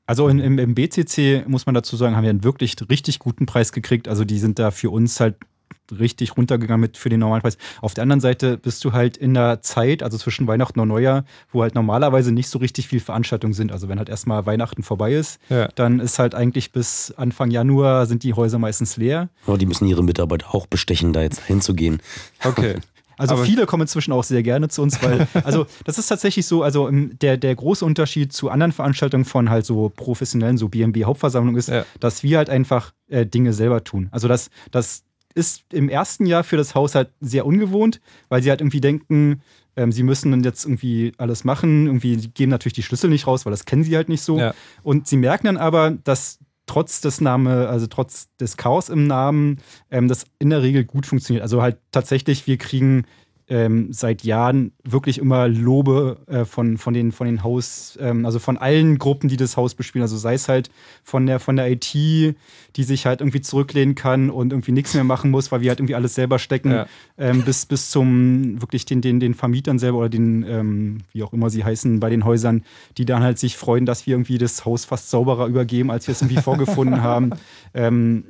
Also in, im, im BCC muss man dazu sagen, haben wir einen wirklich richtig guten Preis gekriegt. Also die sind da für uns halt richtig runtergegangen mit für den normalen Preis. Auf der anderen Seite bist du halt in der Zeit, also zwischen Weihnachten und Neujahr, wo halt normalerweise nicht so richtig viel Veranstaltungen sind. Also wenn halt erstmal Weihnachten vorbei ist, Ja. dann ist halt eigentlich bis Anfang Januar sind die Häuser meistens leer. Aber die müssen ihre Mitarbeiter auch bestechen, da jetzt hinzugehen. Okay. [laughs] Also Aber- viele kommen inzwischen auch sehr gerne zu uns, weil, [laughs] also das ist tatsächlich so, also ähm, der, der große Unterschied zu anderen Veranstaltungen von halt so professionellen, so BMB Hauptversammlung ist, Ja. dass wir halt einfach äh, Dinge selber tun. Also das, das ist im ersten Jahr für das Haus halt sehr ungewohnt, weil sie halt irgendwie denken, ähm, sie müssen dann jetzt irgendwie alles machen, irgendwie geben natürlich die Schlüssel nicht raus, weil das kennen sie halt nicht so. Ja. Und sie merken dann aber, dass trotz des Name, also trotz des Chaos im Namen, ähm, das in der Regel gut funktioniert. Also halt tatsächlich, wir kriegen ähm, seit Jahren wirklich immer Lobe äh, von, von, den, von den Haus, ähm, also von allen Gruppen, die das Haus bespielen. Also sei es halt von der, von der IT, die sich halt irgendwie zurücklehnen kann und irgendwie nichts mehr machen muss, weil wir halt irgendwie alles selber stecken, Ja. ähm, bis, bis zum wirklich den, den, den Vermietern selber oder den, ähm, wie auch immer sie heißen, bei den Häusern, die dann halt sich freuen, dass wir irgendwie das Haus fast sauberer übergeben, als wir es irgendwie vorgefunden [laughs] haben. Ähm,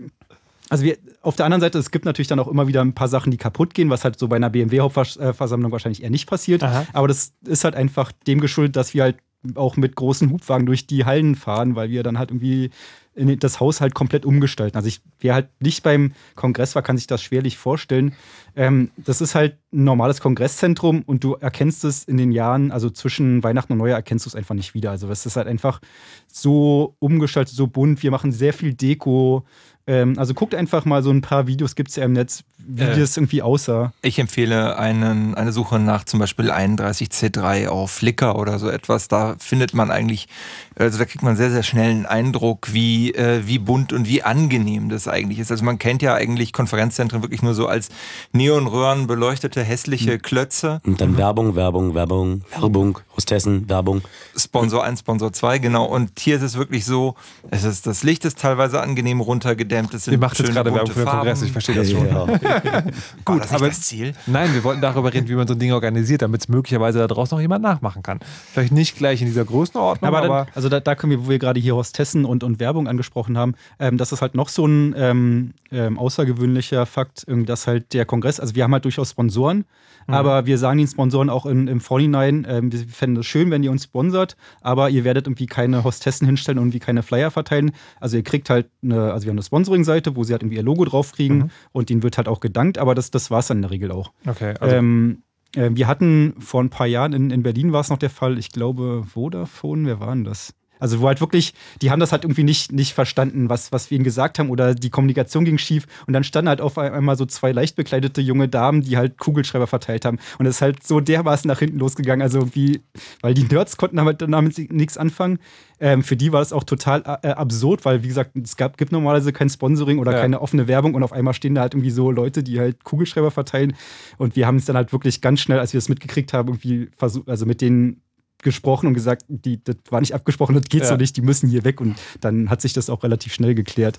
also wir, auf der anderen Seite, es gibt natürlich dann auch immer wieder ein paar Sachen, die kaputt gehen, was halt so bei einer BMW-Hauptversammlung wahrscheinlich eher nicht passiert. Aha. Aber das ist halt einfach dem geschuldet, dass wir halt auch mit großen Hubwagen durch die Hallen fahren, weil wir dann halt irgendwie das Haus halt komplett umgestalten. Also ich, wer halt nicht beim Kongress war, kann sich das schwerlich vorstellen. Ähm, das ist halt ein normales Kongresszentrum und du erkennst es in den Jahren, also zwischen Weihnachten und Neujahr erkennst du es einfach nicht wieder. Also es ist halt einfach so umgestaltet, so bunt. Wir machen sehr viel Deko. Ähm, also guckt einfach mal so ein paar Videos, gibt es ja im Netz, wie Äh. das irgendwie aussah. Ich empfehle einen, eine Suche nach zum Beispiel 31C3 auf Flickr oder so etwas. Da findet man eigentlich, also da kriegt man sehr, sehr schnell einen Eindruck, wie, äh, wie bunt und wie angenehm das eigentlich ist. Also man kennt ja eigentlich Konferenzzentren wirklich nur so als Neonröhren beleuchtete hässliche Klötze. Und dann Werbung, Werbung, Werbung, Werbung, Hostessen, Werbung. Sponsor 1, Sponsor 2, genau. Und hier ist es wirklich so, es ist, das Licht ist teilweise angenehm runtergedämmt. Es sind Ihr macht jetzt gerade Werbung für den. Kongress, ich verstehe das schon. Ja. [laughs] War Gut, das nicht aber- das Ziel? Nein, wir wollten darüber reden, wie man so ein Ding organisiert, damit es möglicherweise da draußen noch jemand nachmachen kann. Vielleicht nicht gleich in dieser Größenordnung, Aber, aber, dann, also da, da können wir, wo wir gerade hier Hostessen und, und Werbung angesprochen haben, ähm, das ist halt noch so ein ähm, ähm, außergewöhnlicher Fakt, dass halt der Kongress, also wir haben halt durchaus Sponsoren, aber wir sagen den Sponsoren auch in, im Vorhinein, ähm, wir fänden es schön, wenn ihr uns sponsert, aber ihr werdet irgendwie keine Hostessen hinstellen und irgendwie keine Flyer verteilen. Also ihr kriegt halt eine, also wir haben eine Sponsoring-Seite, wo sie halt irgendwie ihr Logo drauf kriegen und ihnen wird halt auch gedankt, aber das, das war es dann in der Regel auch. okay. Also, Ähm, äh, wir hatten vor ein paar Jahren in, in Berlin war es noch der Fall, ich glaube Vodafone, wer war denn das? Also wo halt wirklich, die haben das halt irgendwie nicht, nicht verstanden, was, was wir ihnen gesagt haben oder die Kommunikation ging schief und dann standen halt auf einmal so zwei leicht bekleidete junge Damen, die halt Kugelschreiber verteilt haben und es ist halt so dermaßen nach hinten losgegangen, also irgendwie, weil die Nerds konnten damit, damit nichts anfangen. Ähm, für die war das auch total äh, absurd, weil wie gesagt, es gab, gibt normalerweise kein Sponsoring oder Ja. keine offene Werbung und auf einmal stehen da halt irgendwie so Leute, die halt Kugelschreiber verteilen und wir haben es dann halt wirklich ganz schnell, als wir es mitgekriegt haben, irgendwie versucht, also mit denen gesprochen und gesagt, die, das war nicht abgesprochen, das geht Ja. so nicht, die müssen hier weg und dann hat sich das auch relativ schnell geklärt.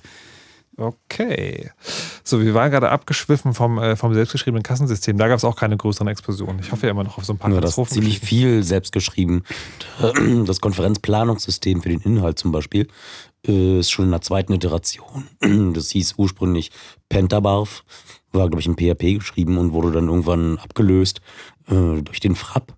okay. So, wir waren gerade abgeschwiffen vom, äh, vom selbstgeschriebenen Kassensystem. Da gab es auch keine größeren Explosionen. Ich hoffe ja immer noch auf so ein paar Ja, das ziemlich viel selbst geschrieben. Das Konferenzplanungssystem für den Inhalt zum Beispiel äh, ist schon in der zweiten Iteration. Das hieß ursprünglich Pentabarf, war, glaube ich, in PHP geschrieben und wurde dann irgendwann abgelöst äh, durch den Frapp.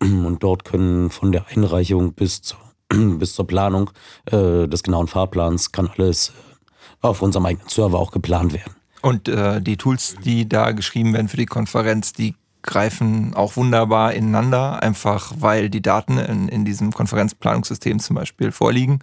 [clears throat] Und dort können von der Einreichung bis zur, [clears throat] bis zur Planung äh, des genauen Fahrplans kann alles äh, auf unserem eigenen Server auch geplant werden. Und äh, die Tools, die da geschrieben werden für die Konferenz, die greifen auch wunderbar ineinander, einfach weil die Daten in, in diesem Konferenzplanungssystem zum Beispiel vorliegen.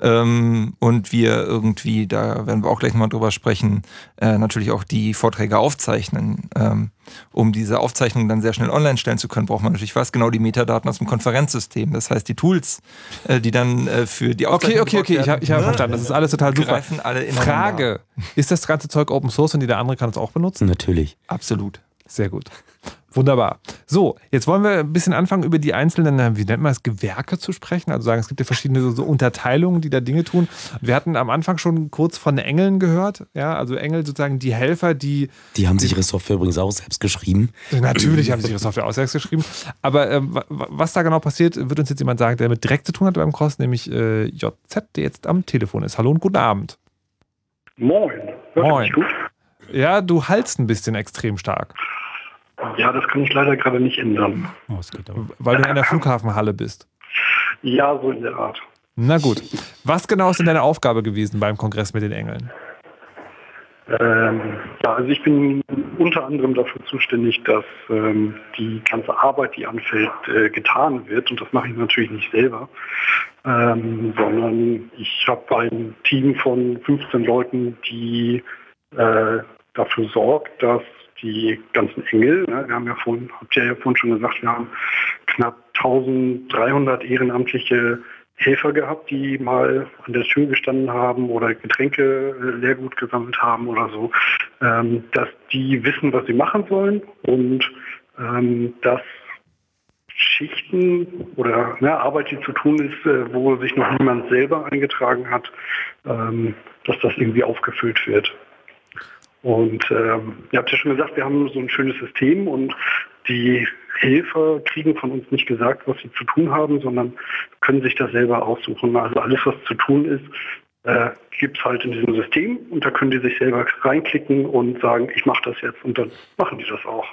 Ähm, und wir irgendwie, da werden wir auch gleich nochmal drüber sprechen, äh, natürlich auch die Vorträge aufzeichnen. Ähm, um diese Aufzeichnung dann sehr schnell online stellen zu können, braucht man natürlich was? Genau die Metadaten aus dem Konferenzsystem. Das heißt, die Tools, äh, die dann äh, für die Aufzeichnung. Okay, okay, okay, ich habe hab verstanden. Das ist alles total super. Greifen alle Frage: Ist das ganze Zeug Open Source und jeder andere kann es auch benutzen? Natürlich. Absolut. Sehr gut. Wunderbar. So, jetzt wollen wir ein bisschen anfangen, über die einzelnen, wie nennt man es, Gewerke zu sprechen. Also sagen, es gibt ja verschiedene so, so Unterteilungen, die da Dinge tun. Wir hatten am Anfang schon kurz von Engeln gehört. Ja, also Engel sozusagen die Helfer, die. Die haben sich ihre Software übrigens auch selbst geschrieben. Natürlich haben [clears throat] sie ihre Software auch selbst geschrieben. Aber äh, was da genau passiert, wird uns jetzt jemand sagen, der mit direkt zu tun hat beim Cross, nämlich äh, JZ, der jetzt am Telefon ist. Hallo und guten Abend. Moin. Hört Moin. Gut? Ja, du haltst ein bisschen extrem stark. Ja, das kann ich leider gerade nicht ändern. Oh, Weil du in einer Flughafenhalle bist. Ja, so in der Art. Na gut. Was genau ist denn deine Aufgabe gewesen beim Kongress mit den Engeln? Ähm, ja, also ich bin unter anderem dafür zuständig, dass ähm, die ganze Arbeit, die anfällt, äh, getan wird. Und das mache ich natürlich nicht selber, ähm, sondern ich habe ein Team von 15 Leuten, die äh, dafür sorgt, dass die ganzen Engel. Ne? Wir haben ja vorhin, habt ihr ja vorhin schon gesagt, wir haben knapp 1300 ehrenamtliche Helfer gehabt, die mal an der Tür gestanden haben oder Getränke äh, Leergut gesammelt haben oder so, ähm, dass die wissen, was sie machen sollen und ähm, dass Schichten oder ne, Arbeit, die zu tun ist, äh, wo sich noch niemand selber eingetragen hat, ähm, dass das irgendwie aufgefüllt wird. Und ähm, ihr habt ja schon gesagt, wir haben so ein schönes System und die Helfer kriegen von uns nicht gesagt, was sie zu tun haben, sondern können sich das selber aussuchen. Also alles, was zu tun ist, äh, gibt es halt in diesem System und da können die sich selber reinklicken und sagen, ich mache das jetzt und dann machen die das auch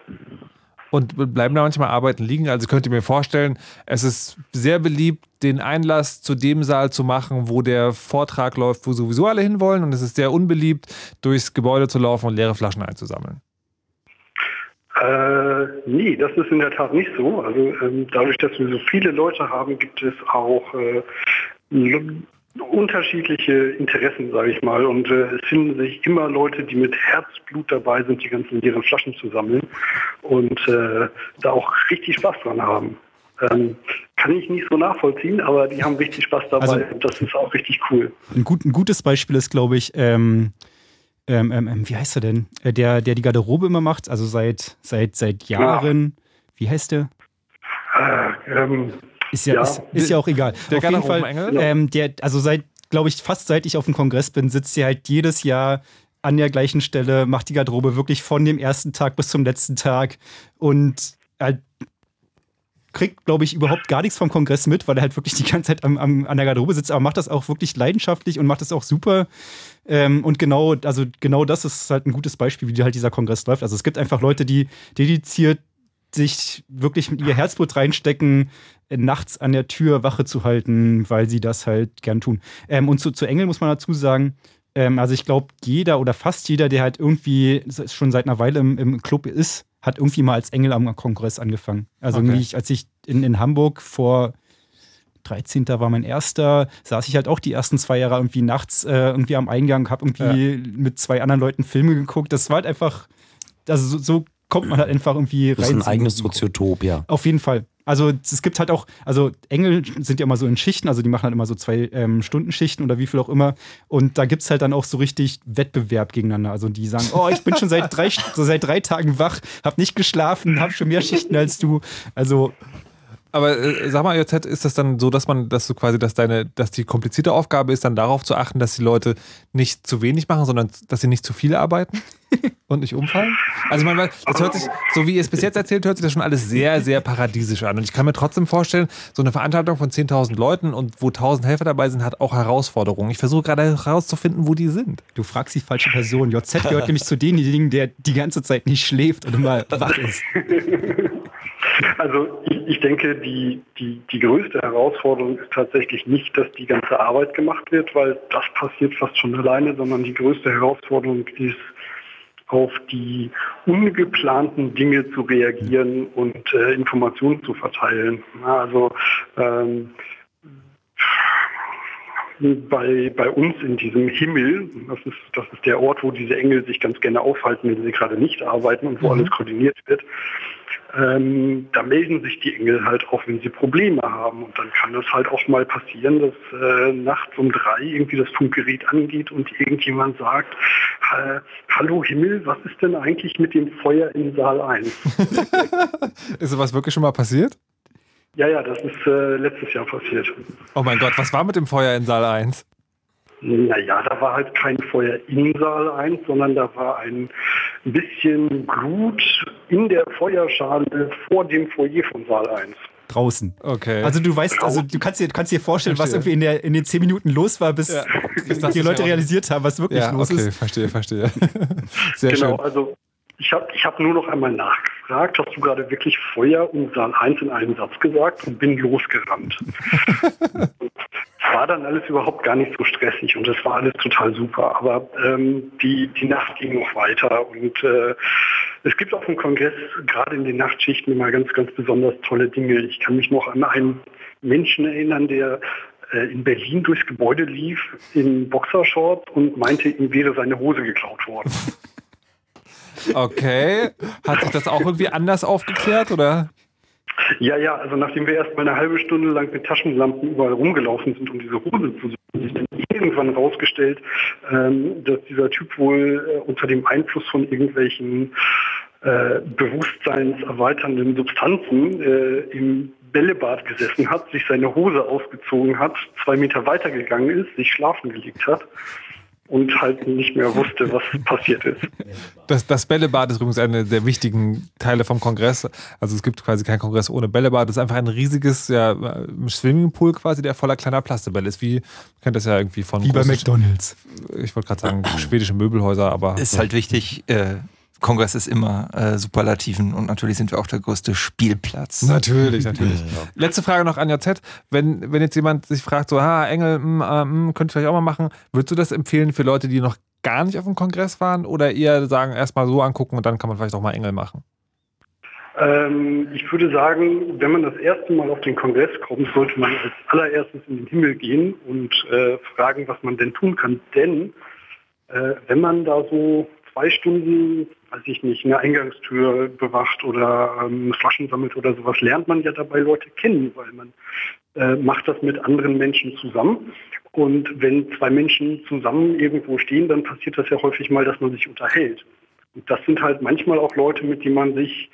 und bleiben da manchmal Arbeiten liegen. Also könnt ihr mir vorstellen, es ist sehr beliebt, den Einlass zu dem Saal zu machen, wo der Vortrag läuft, wo sowieso alle hinwollen. Und es ist sehr unbeliebt, durchs Gebäude zu laufen und leere Flaschen einzusammeln. Äh, nee, das ist in der Tat nicht so. Also ähm, dadurch, dass wir so viele Leute haben, gibt es auch äh, unterschiedliche Interessen, sage ich mal. Und äh, es finden sich immer Leute, die mit Herzblut dabei sind, die ganzen leeren Flaschen zu sammeln und äh, da auch richtig Spaß dran haben. Ähm, kann ich nicht so nachvollziehen, aber die haben richtig Spaß dabei also, und das ist auch richtig cool. Ein, gut, ein gutes Beispiel ist, glaube ich, ähm, ähm, ähm, ähm wie heißt er denn? Äh, der, der die Garderobe immer macht, also seit, seit, seit Jahren. Ja. Wie heißt der? Äh, ähm, ist ja, ja. Ist, ist, ja auch egal. Der Auf jeden Fall, ähm, der, also seit, glaube ich, fast seit ich auf dem Kongress bin, sitzt sie halt jedes Jahr an der gleichen Stelle, macht die Garderobe wirklich von dem ersten Tag bis zum letzten Tag und halt kriegt, glaube ich, überhaupt gar nichts vom Kongress mit, weil er halt wirklich die ganze Zeit am, am, an der Garderobe sitzt, aber macht das auch wirklich leidenschaftlich und macht das auch super. Ähm, und genau, also genau das ist halt ein gutes Beispiel, wie halt dieser Kongress läuft. Also es gibt einfach Leute, die dediziert sich wirklich mit ihr Herzblut reinstecken, nachts an der Tür Wache zu halten, weil sie das halt gern tun. Ähm, und zu, zu Engel muss man dazu sagen, ähm, also ich glaube, jeder oder fast jeder, der halt irgendwie schon seit einer Weile im, im Club ist, hat irgendwie mal als Engel am Kongress angefangen. Also okay. ich, als ich in, in Hamburg vor 13. war mein erster, saß ich halt auch die ersten zwei Jahre irgendwie nachts äh, irgendwie am Eingang, habe irgendwie ja. mit zwei anderen Leuten Filme geguckt. Das war halt einfach, also so, so kommt man halt einfach irgendwie rein. Das ist ein eigenes Soziotop, ja. Auf jeden Fall. Also es gibt halt auch, also Engel sind ja immer so in Schichten, also die machen halt immer so zwei ähm, Stundenschichten oder wie viel auch immer. Und da gibt es halt dann auch so richtig Wettbewerb gegeneinander. Also die sagen, oh, ich bin schon seit drei, so [laughs] seit drei Tagen wach, hab nicht geschlafen, hab schon mehr Schichten als du. Also aber äh, sag mal, JZ, ist das dann so, dass man, dass du quasi, dass deine, dass die komplizierte Aufgabe ist, dann darauf zu achten, dass die Leute nicht zu wenig machen, sondern dass sie nicht zu viel arbeiten [laughs] und nicht umfallen? Also man, das hört sich, so wie ihr es bis jetzt erzählt, hört sich das schon alles sehr, sehr paradiesisch an. Und ich kann mir trotzdem vorstellen, so eine Veranstaltung von 10.000 Leuten und wo 1.000 Helfer dabei sind, hat auch Herausforderungen. Ich versuche gerade herauszufinden, wo die sind. Du fragst die falsche Person. JZ gehört [laughs] nämlich zu denjenigen, der die ganze Zeit nicht schläft und immer wach ist. [laughs] Also ich, ich denke, die, die, die größte Herausforderung ist tatsächlich nicht, dass die ganze Arbeit gemacht wird, weil das passiert fast schon alleine, sondern die größte Herausforderung ist, auf die ungeplanten Dinge zu reagieren und äh, Informationen zu verteilen. Also ähm, bei, bei uns in diesem Himmel, das ist, das ist der Ort, wo diese Engel sich ganz gerne aufhalten, wenn sie gerade nicht arbeiten und wo Mhm. alles koordiniert wird, ähm, da melden sich die Engel halt auch, wenn sie Probleme haben. Und dann kann es halt auch mal passieren, dass äh, nachts um drei irgendwie das Funkgerät angeht und irgendjemand sagt, "Ha- Hallo Himmel, was ist denn eigentlich mit dem Feuer in Saal 1? [laughs] Ist sowas wirklich schon mal passiert? ja, ja, das ist äh, letztes Jahr passiert. Oh mein Gott, was war mit dem Feuer in Saal 1? Naja, da war halt kein Feuer in Saal 1, sondern da war ein bisschen Glut in der Feuerschale vor dem Foyer von Saal 1. Draußen. Okay. Also du weißt, also du kannst dir, kannst dir vorstellen, was Verstehe. irgendwie in, der, in den zehn Minuten los war, bis, bis das die Leute realisiert haben, was wirklich ja, los okay, ist. verstehe, verstehe. [laughs] Sehr genau, schön. also ich habe ich hab nur noch einmal nachgefragt, hast du gerade wirklich Feuer und Saal 1 in einem Satz gesagt und bin losgerannt. [laughs] War dann alles überhaupt gar nicht so stressig und es war alles total super. Aber ähm, die, die Nacht ging noch weiter und äh, es gibt auf dem Kongress gerade in den Nachtschichten immer ganz, ganz besonders tolle Dinge. Ich kann mich noch an einen Menschen erinnern, der äh, in Berlin durchs Gebäude lief in Boxershorts und meinte, ihm wäre seine Hose geklaut worden. [laughs] Okay. Hat sich das auch irgendwie anders aufgeklärt oder? Ja, ja, also nachdem wir erst mal eine halbe Stunde lang mit Taschenlampen überall rumgelaufen sind, um diese Hose zu suchen, sich dann irgendwann rausgestellt, ähm, dass dieser Typ wohl äh, unter dem Einfluss von irgendwelchen äh, bewusstseinserweiternden Substanzen äh, im Bällebad gesessen hat, sich seine Hose ausgezogen hat, zwei Meter weitergegangen ist, sich schlafen gelegt hat und halt nicht mehr wusste, was passiert ist. Das, das Bällebad ist übrigens einer der wichtigen Teile vom Kongress. Also es gibt quasi keinen Kongress ohne Bällebad. Das ist einfach ein riesiges ja, Swimmingpool quasi, der voller kleiner Plastebälle ist. Wie, man kennt das ja irgendwie von Wie bei McDonalds. Ich wollte gerade sagen, schwedische Möbelhäuser, aber. Ist halt wichtig, äh, Kongress ist immer äh, Superlativen und natürlich sind wir auch der größte Spielplatz. Natürlich, natürlich. [laughs] Letzte Frage noch an JZ. Wenn, wenn jetzt jemand sich fragt, so, ha, Engel, mm, äh, mm, könnt ihr vielleicht auch mal machen, würdest du das empfehlen für Leute, die noch gar nicht auf dem Kongress waren oder eher sagen, erstmal so angucken und dann kann man vielleicht auch mal Engel machen? Ähm, ich würde sagen, wenn man das erste Mal auf den Kongress kommt, sollte man als allererstes in den Himmel gehen und äh, fragen, was man denn tun kann. Denn äh, wenn man da so zwei Stunden, weiß ich nicht, eine Eingangstür bewacht oder ähm, Flaschen sammelt oder sowas, lernt man ja dabei Leute kennen, weil man äh, macht das mit anderen Menschen zusammen. Und wenn zwei Menschen zusammen irgendwo stehen, dann passiert das ja häufig mal, dass man sich unterhält. Und das sind halt manchmal auch Leute, mit denen man sich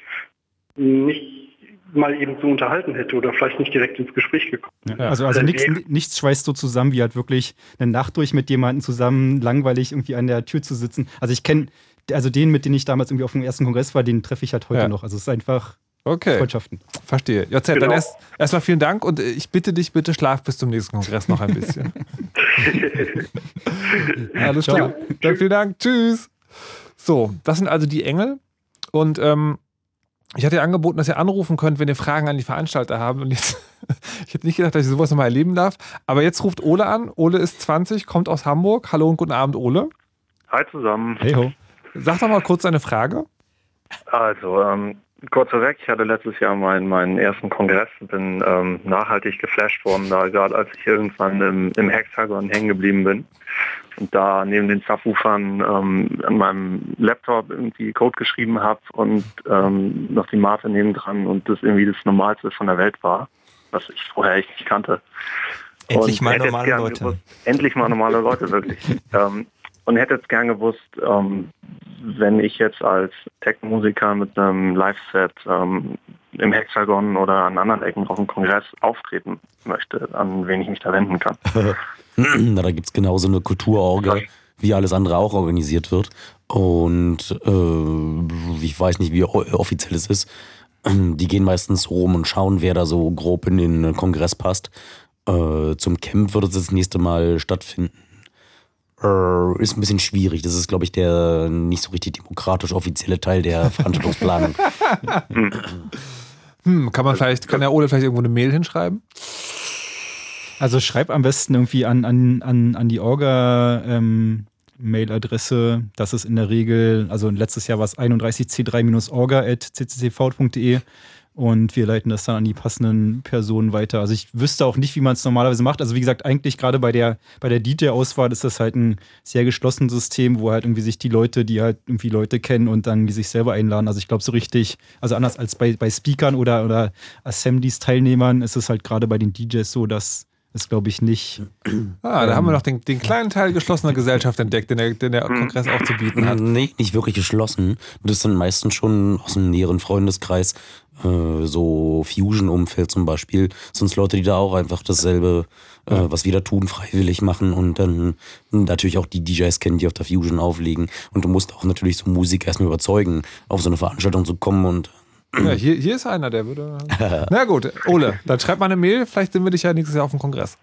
nicht mal eben so unterhalten hätte oder vielleicht nicht direkt ins Gespräch gekommen. Ja. Also, also Äh, nichts, nichts schweißt so zusammen, wie halt wirklich eine Nacht durch mit jemandem zusammen langweilig irgendwie an der Tür zu sitzen. Also ich kenne, also den, mit dem ich damals irgendwie auf dem ersten Kongress war, den treffe ich halt heute Ja. noch. Also es ist einfach Okay. Freundschaften. Verstehe. JZ, dann Genau. erst erstmal vielen Dank und ich bitte dich, bitte schlaf bis zum nächsten Kongress noch ein bisschen. [laughs] [laughs] Alles klar. Dann vielen Dank. Tschüss. So, das sind also die Engel. Und ähm, ich hatte ja angeboten, dass ihr anrufen könnt, wenn ihr Fragen an die Veranstalter habt. Und jetzt, [laughs] ich hätte nicht gedacht, dass ich sowas nochmal erleben darf. Aber jetzt ruft Ole an. Ole ist 20, kommt aus Hamburg. Hallo und guten Abend, Ole. Hi zusammen. Hey ho. Sag doch mal kurz deine Frage. Also, ähm, kurz vorweg, ich hatte letztes Jahr meinen, meinen ersten Kongress und bin ähm, nachhaltig geflasht worden, da gerade als ich irgendwann im, im Hexagon hängen geblieben bin und da neben den Subwoofern ähm, an meinem Laptop irgendwie Code geschrieben habe und ähm, noch die Mate nebendran und das irgendwie das Normalste von der Welt war, was ich vorher echt nicht kannte. Endlich Und mal normale Leute. Gewusst, endlich mal normale Leute, wirklich. [laughs] ähm, und hätte jetzt gern gewusst, ähm, wenn ich jetzt als Tech-Musiker mit einem Live-Set ähm, im Hexagon oder an anderen Ecken auf dem Kongress auftreten möchte, an wen ich mich da wenden kann. [laughs] Na, [clears throat] da gibt es genauso eine Kulturorga, wie alles andere auch organisiert wird. Und äh, ich weiß nicht, wie offiziell es ist. [clears throat] Die gehen meistens rum und schauen, wer da so grob in den Kongress passt. Äh, zum Camp wird es das nächste Mal stattfinden. Äh, ist ein bisschen schwierig. Das ist, glaube ich, der nicht so richtig demokratisch offizielle Teil der Veranstaltungsplanung. [laughs] [clears throat] Hm, kann man vielleicht, kann der Ole vielleicht irgendwo eine Mail hinschreiben? Also schreib am besten irgendwie an, an, an, an die Orga, ähm, Mailadresse. Das ist in der Regel, also letztes Jahr war es 31c3-orga.cccv.de und wir leiten das dann an die passenden Personen weiter. Also ich wüsste auch nicht, wie man es normalerweise macht. Also wie gesagt, eigentlich gerade bei der, bei der DJ-Auswahl ist das halt ein sehr geschlossenes System, wo halt irgendwie sich die Leute, die halt irgendwie Leute kennen und dann die sich selber einladen. Also ich glaube so richtig, also anders als bei, bei Speakern oder, oder Assemblies-Teilnehmern ist es halt gerade bei den DJs so, dass ist, glaube ich, nicht. Ah, da haben wir noch den, den kleinen Teil geschlossener Gesellschaft entdeckt, den der, den der Kongress auch zu bieten hat. Nee, nicht wirklich geschlossen. Das sind meistens schon aus einem näheren Freundeskreis, äh, so Fusion-Umfeld zum Beispiel. Sonst Leute, die da auch einfach dasselbe, äh, was wir da tun, freiwillig machen und dann natürlich auch die DJs kennen, die auf der Fusion auflegen. Und du musst auch natürlich so Musik erstmal überzeugen, auf so eine Veranstaltung zu kommen und Ja, hier, hier ist einer, der würde. [laughs] Na gut, Ole, dann schreib mal eine Mail, vielleicht sehen wir dich ja nächstes Jahr auf dem Kongress.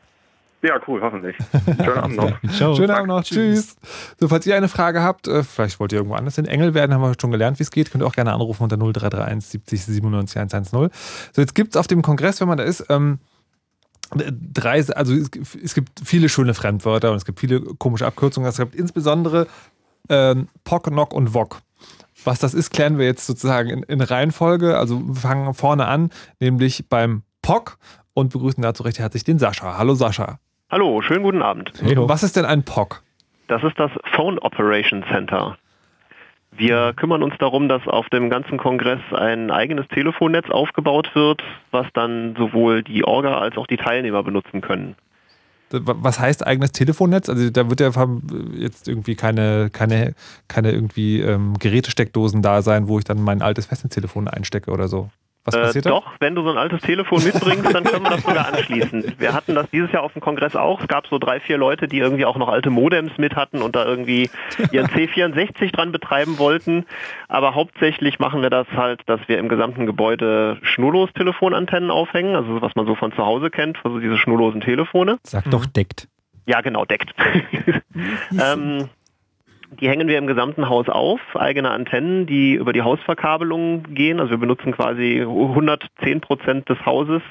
Ja, cool, hoffentlich. Schönen Abend noch. [laughs] Ciao. Schönen Abend noch. Tschüss. So, falls ihr eine Frage habt, äh, vielleicht wollt ihr irgendwo anders in Engel werden, haben wir schon gelernt, wie es geht, könnt ihr auch gerne anrufen unter 0331 70 97 110. So, jetzt gibt es auf dem Kongress, wenn man da ist, ähm, drei, also es, es gibt viele schöne Fremdwörter und es gibt viele komische Abkürzungen. Es gibt insbesondere ähm, POC, NOC und VOC. Was das ist, klären wir jetzt sozusagen in, in Reihenfolge. Also wir fangen vorne an, nämlich beim POC und begrüßen dazu recht herzlich den Sascha. Hallo Sascha. Hallo, schönen guten Abend. Was ist denn ein POC? Das ist das Phone Operation Center. Wir kümmern uns darum, dass auf dem ganzen Kongress ein eigenes Telefonnetz aufgebaut wird, was dann sowohl die Orga als auch die Teilnehmer benutzen können. Was heißt eigenes Telefonnetz? Also da wird ja jetzt irgendwie keine, keine, keine irgendwie ähm, Gerätesteckdosen da sein, wo ich dann mein altes Festnetztelefon einstecke oder so. Was Äh, passiert da? doch, wenn du so ein altes Telefon mitbringst, dann können wir das sogar anschließen. [laughs] Wir hatten das dieses Jahr auf dem Kongress auch. Es gab so drei, vier Leute, die irgendwie auch noch alte Modems mit hatten und da irgendwie ihren [laughs] C64 dran betreiben wollten. Aber hauptsächlich machen wir das halt, dass wir im gesamten Gebäude Schnurlos-Telefonantennen aufhängen, also was man so von zu Hause kennt, also diese schnurlosen Telefone. Sag doch deckt. Ja, genau, deckt. [laughs] ähm, die hängen wir im gesamten Haus auf, eigene Antennen, die über die Hausverkabelung gehen. Also wir benutzen quasi 110 Prozent des Hauses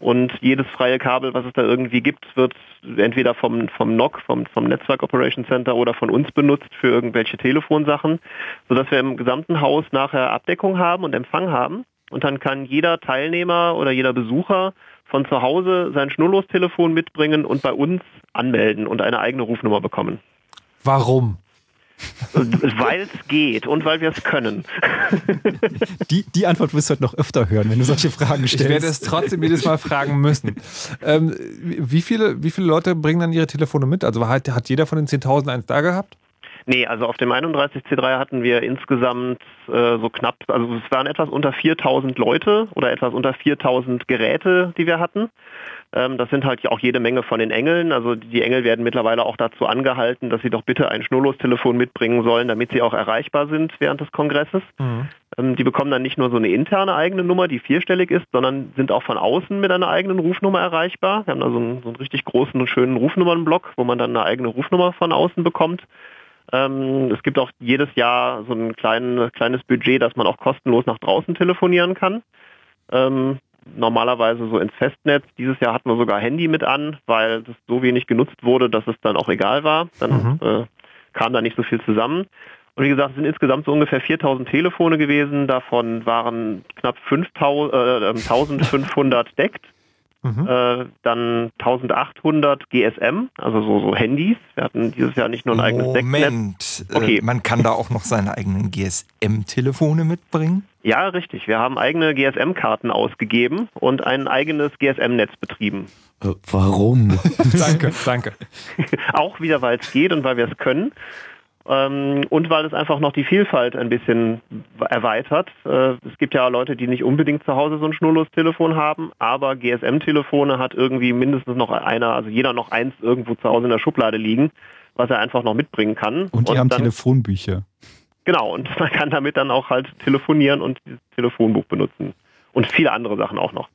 und jedes freie Kabel, was es da irgendwie gibt, wird entweder vom, vom NOC, vom, vom Netzwerk Operation Center oder von uns benutzt für irgendwelche Telefonsachen, sodass wir im gesamten Haus nachher Abdeckung haben und Empfang haben. Und dann kann jeder Teilnehmer oder jeder Besucher von zu Hause sein Schnurlostelefon mitbringen und bei uns anmelden und eine eigene Rufnummer bekommen. Warum? Weil es geht und weil wir es können. [laughs] Die, die Antwort wirst du heute noch öfter hören, wenn du solche Fragen stellst. Ich werde es trotzdem jedes Mal fragen müssen. Ähm, wie, viele, wie viele Leute bringen dann ihre Telefone mit? Also hat, hat jeder von den 10.000 eins da gehabt? Nee, also auf dem 31C3 hatten wir insgesamt äh, so knapp, also es waren etwas unter 4000 Leute oder etwas unter 4000 Geräte, die wir hatten. Ähm, das sind halt auch jede Menge von den Engeln. Also die Engel werden mittlerweile auch dazu angehalten, dass sie doch bitte ein Schnurlostelefon mitbringen sollen, damit sie auch erreichbar sind während des Kongresses. Ähm, die bekommen dann nicht nur so eine interne eigene Nummer, die vierstellig ist, sondern sind auch von außen mit einer eigenen Rufnummer erreichbar. Wir haben da so einen, so einen richtig großen und schönen Rufnummernblock, wo man dann eine eigene Rufnummer von außen bekommt. Ähm, es gibt auch jedes Jahr so ein klein, kleines Budget, dass man auch kostenlos nach draußen telefonieren kann. Ähm, normalerweise so ins Festnetz. Dieses Jahr hatten wir sogar Handy mit an, weil das so wenig genutzt wurde, dass es dann auch egal war. Dann äh, kam da nicht so viel zusammen. Und wie gesagt, es sind insgesamt so ungefähr 4000 Telefone gewesen. Davon waren knapp 5000, äh, 1500 deckt. Äh, dann 1800 GSM, also so, so Handys. Wir hatten dieses Jahr nicht nur ein eigenes Moment, Decknetz. äh, Okay. man kann da auch noch seine eigenen GSM-Telefone mitbringen. Ja, richtig. Wir haben eigene GSM-Karten ausgegeben und ein eigenes GSM-Netz betrieben. Äh, warum? [laughs] danke, danke. [laughs] Auch wieder, weil es geht und weil wir es können. Ähm, und weil es einfach noch die Vielfalt ein bisschen erweitert. Äh, es gibt ja Leute, die nicht unbedingt zu Hause so ein Schnurlostelefon haben, aber GSM-Telefone hat irgendwie mindestens noch einer, also jeder noch eins irgendwo zu Hause in der Schublade liegen, was er einfach noch mitbringen kann. Und die haben dann, Telefonbücher. Genau, und [laughs] man kann damit dann auch halt telefonieren und dieses Telefonbuch benutzen. Und viele andere Sachen auch noch.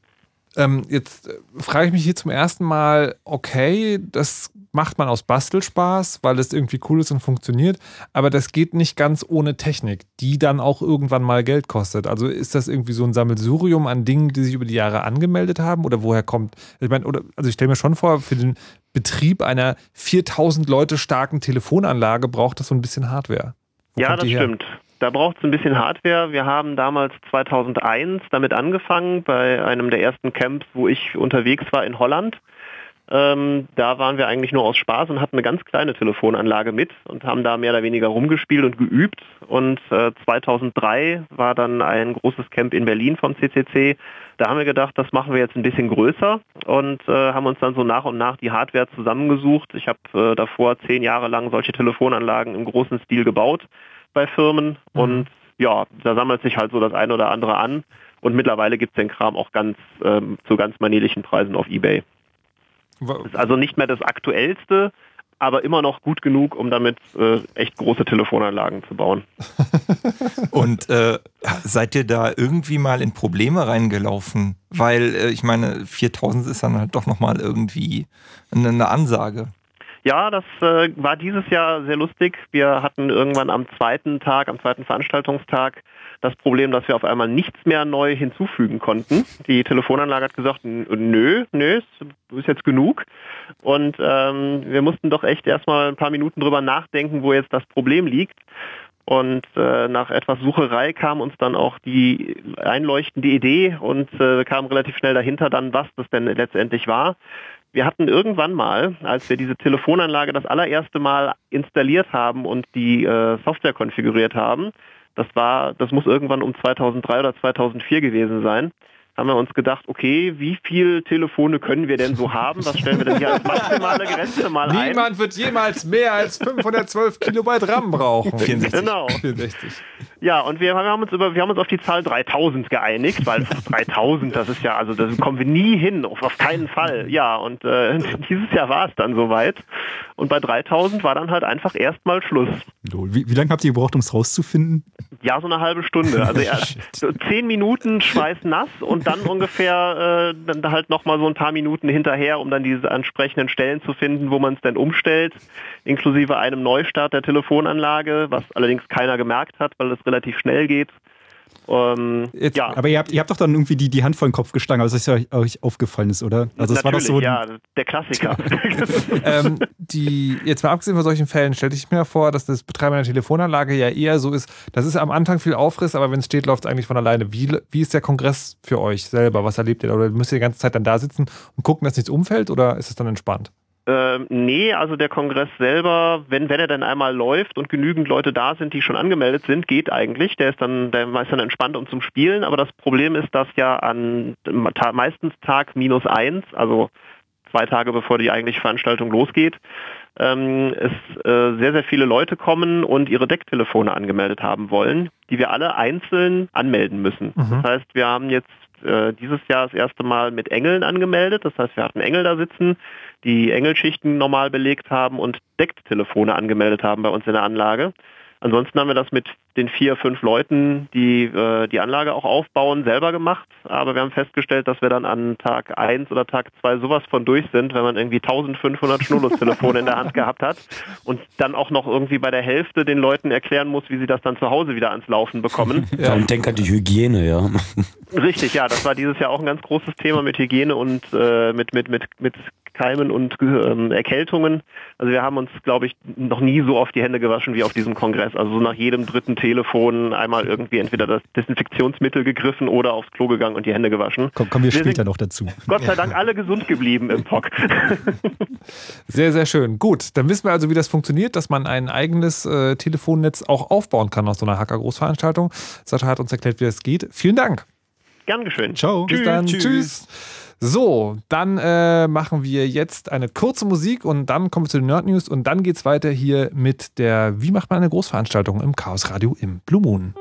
Ähm, jetzt äh, frage ich mich hier zum ersten Mal, okay, das macht man aus Bastelspaß, weil es irgendwie cool ist und funktioniert, aber das geht nicht ganz ohne Technik, die dann auch irgendwann mal Geld kostet. Also ist das irgendwie so ein Sammelsurium an Dingen, die sich über die Jahre angemeldet haben oder woher kommt? Ich meine, oder, also ich stelle mir schon vor, für den Betrieb einer 4000 Leute starken Telefonanlage braucht das so ein bisschen Hardware. Wo Ja, das stimmt. Da braucht es ein bisschen Hardware. Wir haben damals 2001 damit angefangen, bei einem der ersten Camps, wo ich unterwegs war in Holland. Ähm, da waren wir eigentlich nur aus Spaß und hatten eine ganz kleine Telefonanlage mit und haben da mehr oder weniger rumgespielt und geübt. Und äh, 2003 war dann ein großes Camp in Berlin vom CCC. Da haben wir gedacht, das machen wir jetzt ein bisschen größer und äh, haben uns dann so nach und nach die Hardware zusammengesucht. Ich habe äh, davor zehn Jahre lang solche Telefonanlagen im großen Stil gebaut bei Firmen und ja, da sammelt sich halt so das eine oder andere an. Und mittlerweile gibt es den Kram auch ganz ähm, zu ganz manierlichen Preisen auf Ebay. Ist also nicht mehr das aktuellste, aber immer noch gut genug, um damit äh, echt große Telefonanlagen zu bauen. [laughs] Und äh, seid ihr da irgendwie mal in Probleme reingelaufen? Weil äh, ich meine, 4000 ist dann halt doch nochmal irgendwie eine, eine Ansage. Ja, das äh, war dieses Jahr sehr lustig. Wir hatten irgendwann am zweiten Tag, am zweiten Veranstaltungstag, das Problem, dass wir auf einmal nichts mehr neu hinzufügen konnten. Die Telefonanlage hat gesagt, "N- nö, nö, ist jetzt genug. Und ähm, wir mussten doch echt erstmal ein paar Minuten drüber nachdenken, wo jetzt das Problem liegt. Und äh, nach etwas Sucherei kam uns dann auch die einleuchtende Idee und äh, kam relativ schnell dahinter dann, was das denn letztendlich war. Wir hatten irgendwann mal, als wir diese Telefonanlage das allererste Mal installiert haben und die äh, Software konfiguriert haben, das war, das muss irgendwann um 2003 oder 2004 gewesen sein, haben wir uns gedacht, okay, wie viel Telefone können wir denn so haben? Was stellen wir denn hier als maximale Grenze mal ein? Niemand wird jemals mehr als 512 Kilobyte RAM brauchen. 64. Genau. 64. Ja, und wir haben uns über, wir haben uns auf die Zahl 3000 geeinigt, weil 3000, das ist ja, also da kommen wir nie hin, auf, auf keinen Fall. Ja, und äh, [laughs] dieses Jahr war es dann soweit. Und bei 3000 war dann halt einfach erstmal Schluss. Lol. Wie, wie lange habt ihr gebraucht, um es rauszufinden? Ja, so eine halbe Stunde. Also [laughs] ja, zehn Minuten schweißnass und dann ungefähr äh, dann halt nochmal so ein paar Minuten hinterher, um dann diese entsprechenden Stellen zu finden, wo man es denn umstellt, inklusive einem Neustart der Telefonanlage, was allerdings keiner gemerkt hat, weil es relativ schnell geht. Ähm, ja, Aber ihr habt, ihr habt doch dann irgendwie die, die Hand vor den Kopf das ist ja euch, euch aufgefallen ist, oder? Also es war doch natürlich, so. ja, der Klassiker. [laughs] ähm, die, jetzt mal abgesehen von solchen Fällen, stelle ich mir vor, dass das Betreiben einer Telefonanlage ja eher so ist, das ist am Anfang viel Aufriss, aber wenn es steht, läuft es eigentlich von alleine. Wie, wie ist der Kongress für euch selber? Was erlebt ihr da? Oder müsst ihr die ganze Zeit dann da sitzen und gucken, dass nichts umfällt oder ist es dann entspannt? Ähm, nee, also der Kongress selber, wenn, wenn er dann einmal läuft und genügend Leute da sind, die schon angemeldet sind, geht eigentlich. Der ist dann, der ist dann entspannt und zum Spielen. Aber das Problem ist, dass ja an meistens Tag minus eins, also zwei Tage bevor die eigentliche Veranstaltung losgeht, ähm, es äh, sehr, sehr viele Leute kommen und ihre Decktelefone angemeldet haben wollen, die wir alle einzeln anmelden müssen. Mhm. Das heißt, wir haben jetzt äh, dieses Jahr das erste Mal mit Engeln angemeldet. Das heißt, wir hatten Engel da sitzen, die Engelschichten normal belegt haben und Decktelefone angemeldet haben bei uns in der Anlage. Ansonsten haben wir das mit den vier, fünf Leuten, die äh, die Anlage auch aufbauen, selber gemacht. Aber wir haben festgestellt, dass wir dann an Tag 1 oder Tag 2 sowas von durch sind, wenn man irgendwie 1500 Schnurlustelefone in der Hand gehabt hat und dann auch noch irgendwie bei der Hälfte den Leuten erklären muss, wie sie das dann zu Hause wieder ans Laufen bekommen. [laughs] Ja. Und denk an die Hygiene, ja. Richtig, ja, das war dieses Jahr auch ein ganz großes Thema mit Hygiene und äh, mit, mit, mit, mit Keimen und ähm, Erkältungen. Also wir haben uns, glaube ich, noch nie so auf die Hände gewaschen wie auf diesem Kongress. Also so nach jedem dritten Telefon einmal irgendwie entweder das Desinfektionsmittel gegriffen oder aufs Klo gegangen und die Hände gewaschen. Komm, kommen wir, Wir später noch dazu. Gott sei Dank alle gesund geblieben im POC. [laughs] Sehr, sehr schön. Gut, dann wissen wir also, wie das funktioniert, dass man ein eigenes äh, Telefonnetz auch aufbauen kann aus so einer Hacker-Großveranstaltung. Sascha hat uns erklärt, wie das geht. Vielen Dank. Gern geschehen. Ciao. Bis dann. Tschüss. So, dann äh, machen wir jetzt eine kurze Musik und dann kommen wir zu den Nerd News und dann geht's weiter hier mit der Wie macht man eine Großveranstaltung im Chaos Radio im Blue Moon.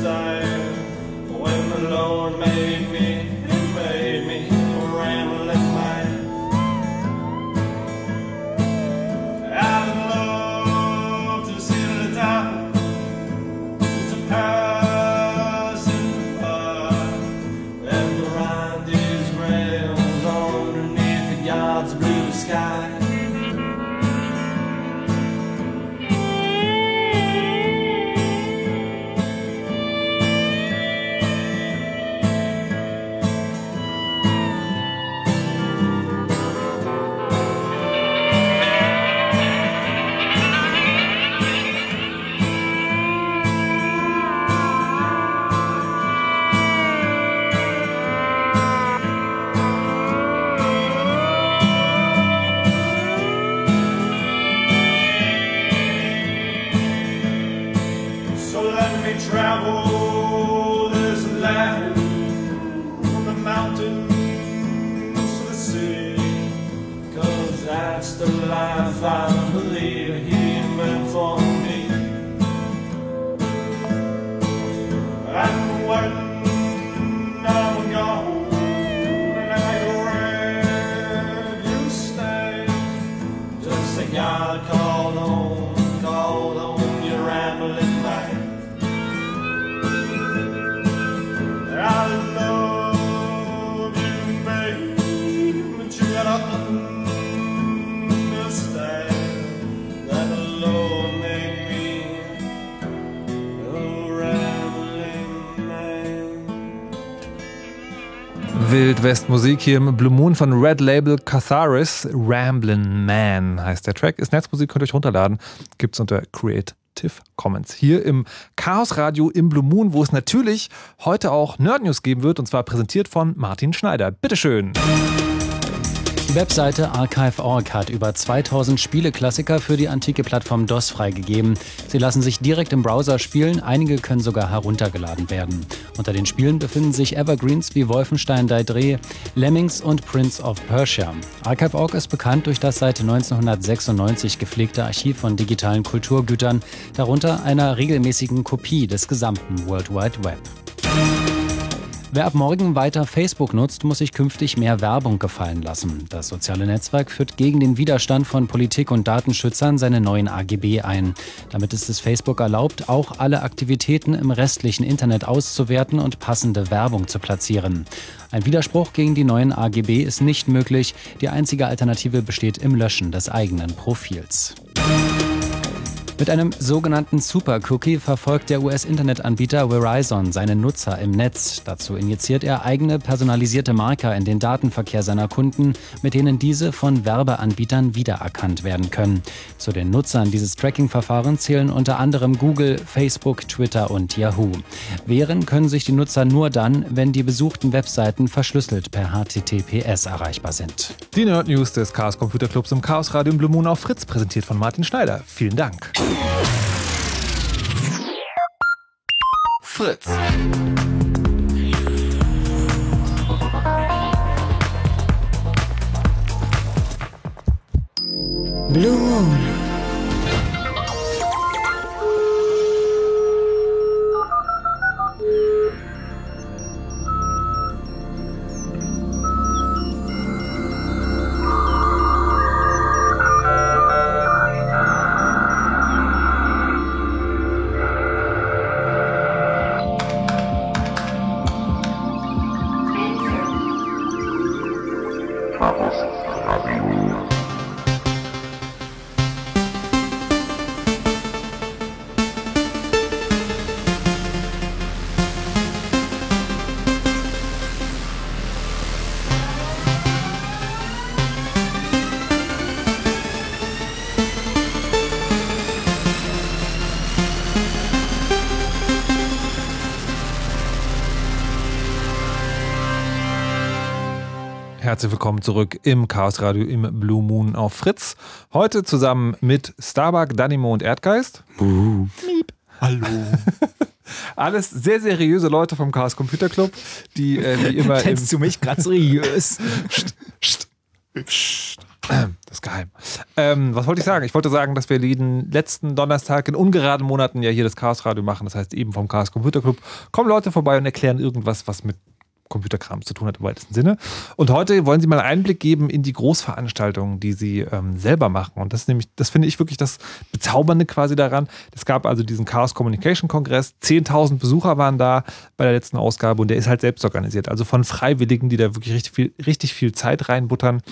Understand. When the Lord made me, Wildwest-Musik hier im Blue Moon von Red Label Catharis. Ramblin' Man heißt der Track. Ist Netzmusik, könnt ihr euch runterladen. Gibt's unter Creative Commons. Hier im Chaos Radio im Blue Moon, wo es natürlich heute auch Nerd News geben wird und zwar präsentiert von Martin Schneider. Bitteschön. Die Webseite Archive.org hat über 2000 Spieleklassiker für die antike Plattform DOS freigegeben. Sie lassen sich direkt im Browser spielen, einige können sogar heruntergeladen werden. Unter den Spielen befinden sich Evergreens wie Wolfenstein Daedre, Lemmings und Prince of Persia. Archive.org ist bekannt durch das seit 1996 gepflegte Archiv von digitalen Kulturgütern, darunter einer regelmäßigen Kopie des gesamten World Wide Web. Wer ab morgen weiter Facebook nutzt, muss sich künftig mehr Werbung gefallen lassen. Das soziale Netzwerk führt gegen den Widerstand von Politik und Datenschützern seine neuen AGB ein. Damit ist es Facebook erlaubt, auch alle Aktivitäten im restlichen Internet auszuwerten und passende Werbung zu platzieren. Ein Widerspruch gegen die neuen AGB ist nicht möglich. Die einzige Alternative besteht im Löschen des eigenen Profils. Mit einem sogenannten Super Cookie verfolgt der US-Internetanbieter Verizon seine Nutzer im Netz. Dazu injiziert er eigene personalisierte Marker in den Datenverkehr seiner Kunden, mit denen diese von Werbeanbietern wiedererkannt werden können. Zu den Nutzern dieses Tracking-Verfahrens zählen unter anderem Google, Facebook, Twitter und Yahoo. Wehren können sich die Nutzer nur dann, wenn die besuchten Webseiten verschlüsselt per HTTPS erreichbar sind. Die Nerd News des Chaos Computer Clubs im Chaos Radio im Blue Moon auf Fritz, präsentiert von Martin Schneider. Vielen Dank. Fritz. Blue Moon. Herzlich willkommen zurück im Chaos Radio im Blue Moon auf Fritz. Heute zusammen mit Starbuck, Danimo und Erdgeist. Miep. Hallo. [laughs] Alles sehr seriöse Leute vom Chaos Computer Club, die äh, wie [laughs] immer. Kennst du mich gerade seriös? [laughs] Das ist geheim. Ähm, was wollte ich sagen? Ich wollte sagen, dass wir jeden letzten Donnerstag in ungeraden Monaten ja hier das Chaos Radio machen. Das heißt, eben vom Chaos Computer Club kommen Leute vorbei und erklären irgendwas, was mit Computerkram zu tun hat im weitesten Sinne. Und heute wollen Sie mal einen Einblick geben in die Großveranstaltungen, die Sie ähm, selber machen. Und das nämlich, das finde ich wirklich das Bezaubernde quasi daran. Es gab also diesen Chaos Communication Kongress. 10.000 Besucher waren da bei der letzten Ausgabe und der ist halt selbst organisiert. Also von Freiwilligen, die da wirklich richtig viel, richtig viel Zeit reinbuttern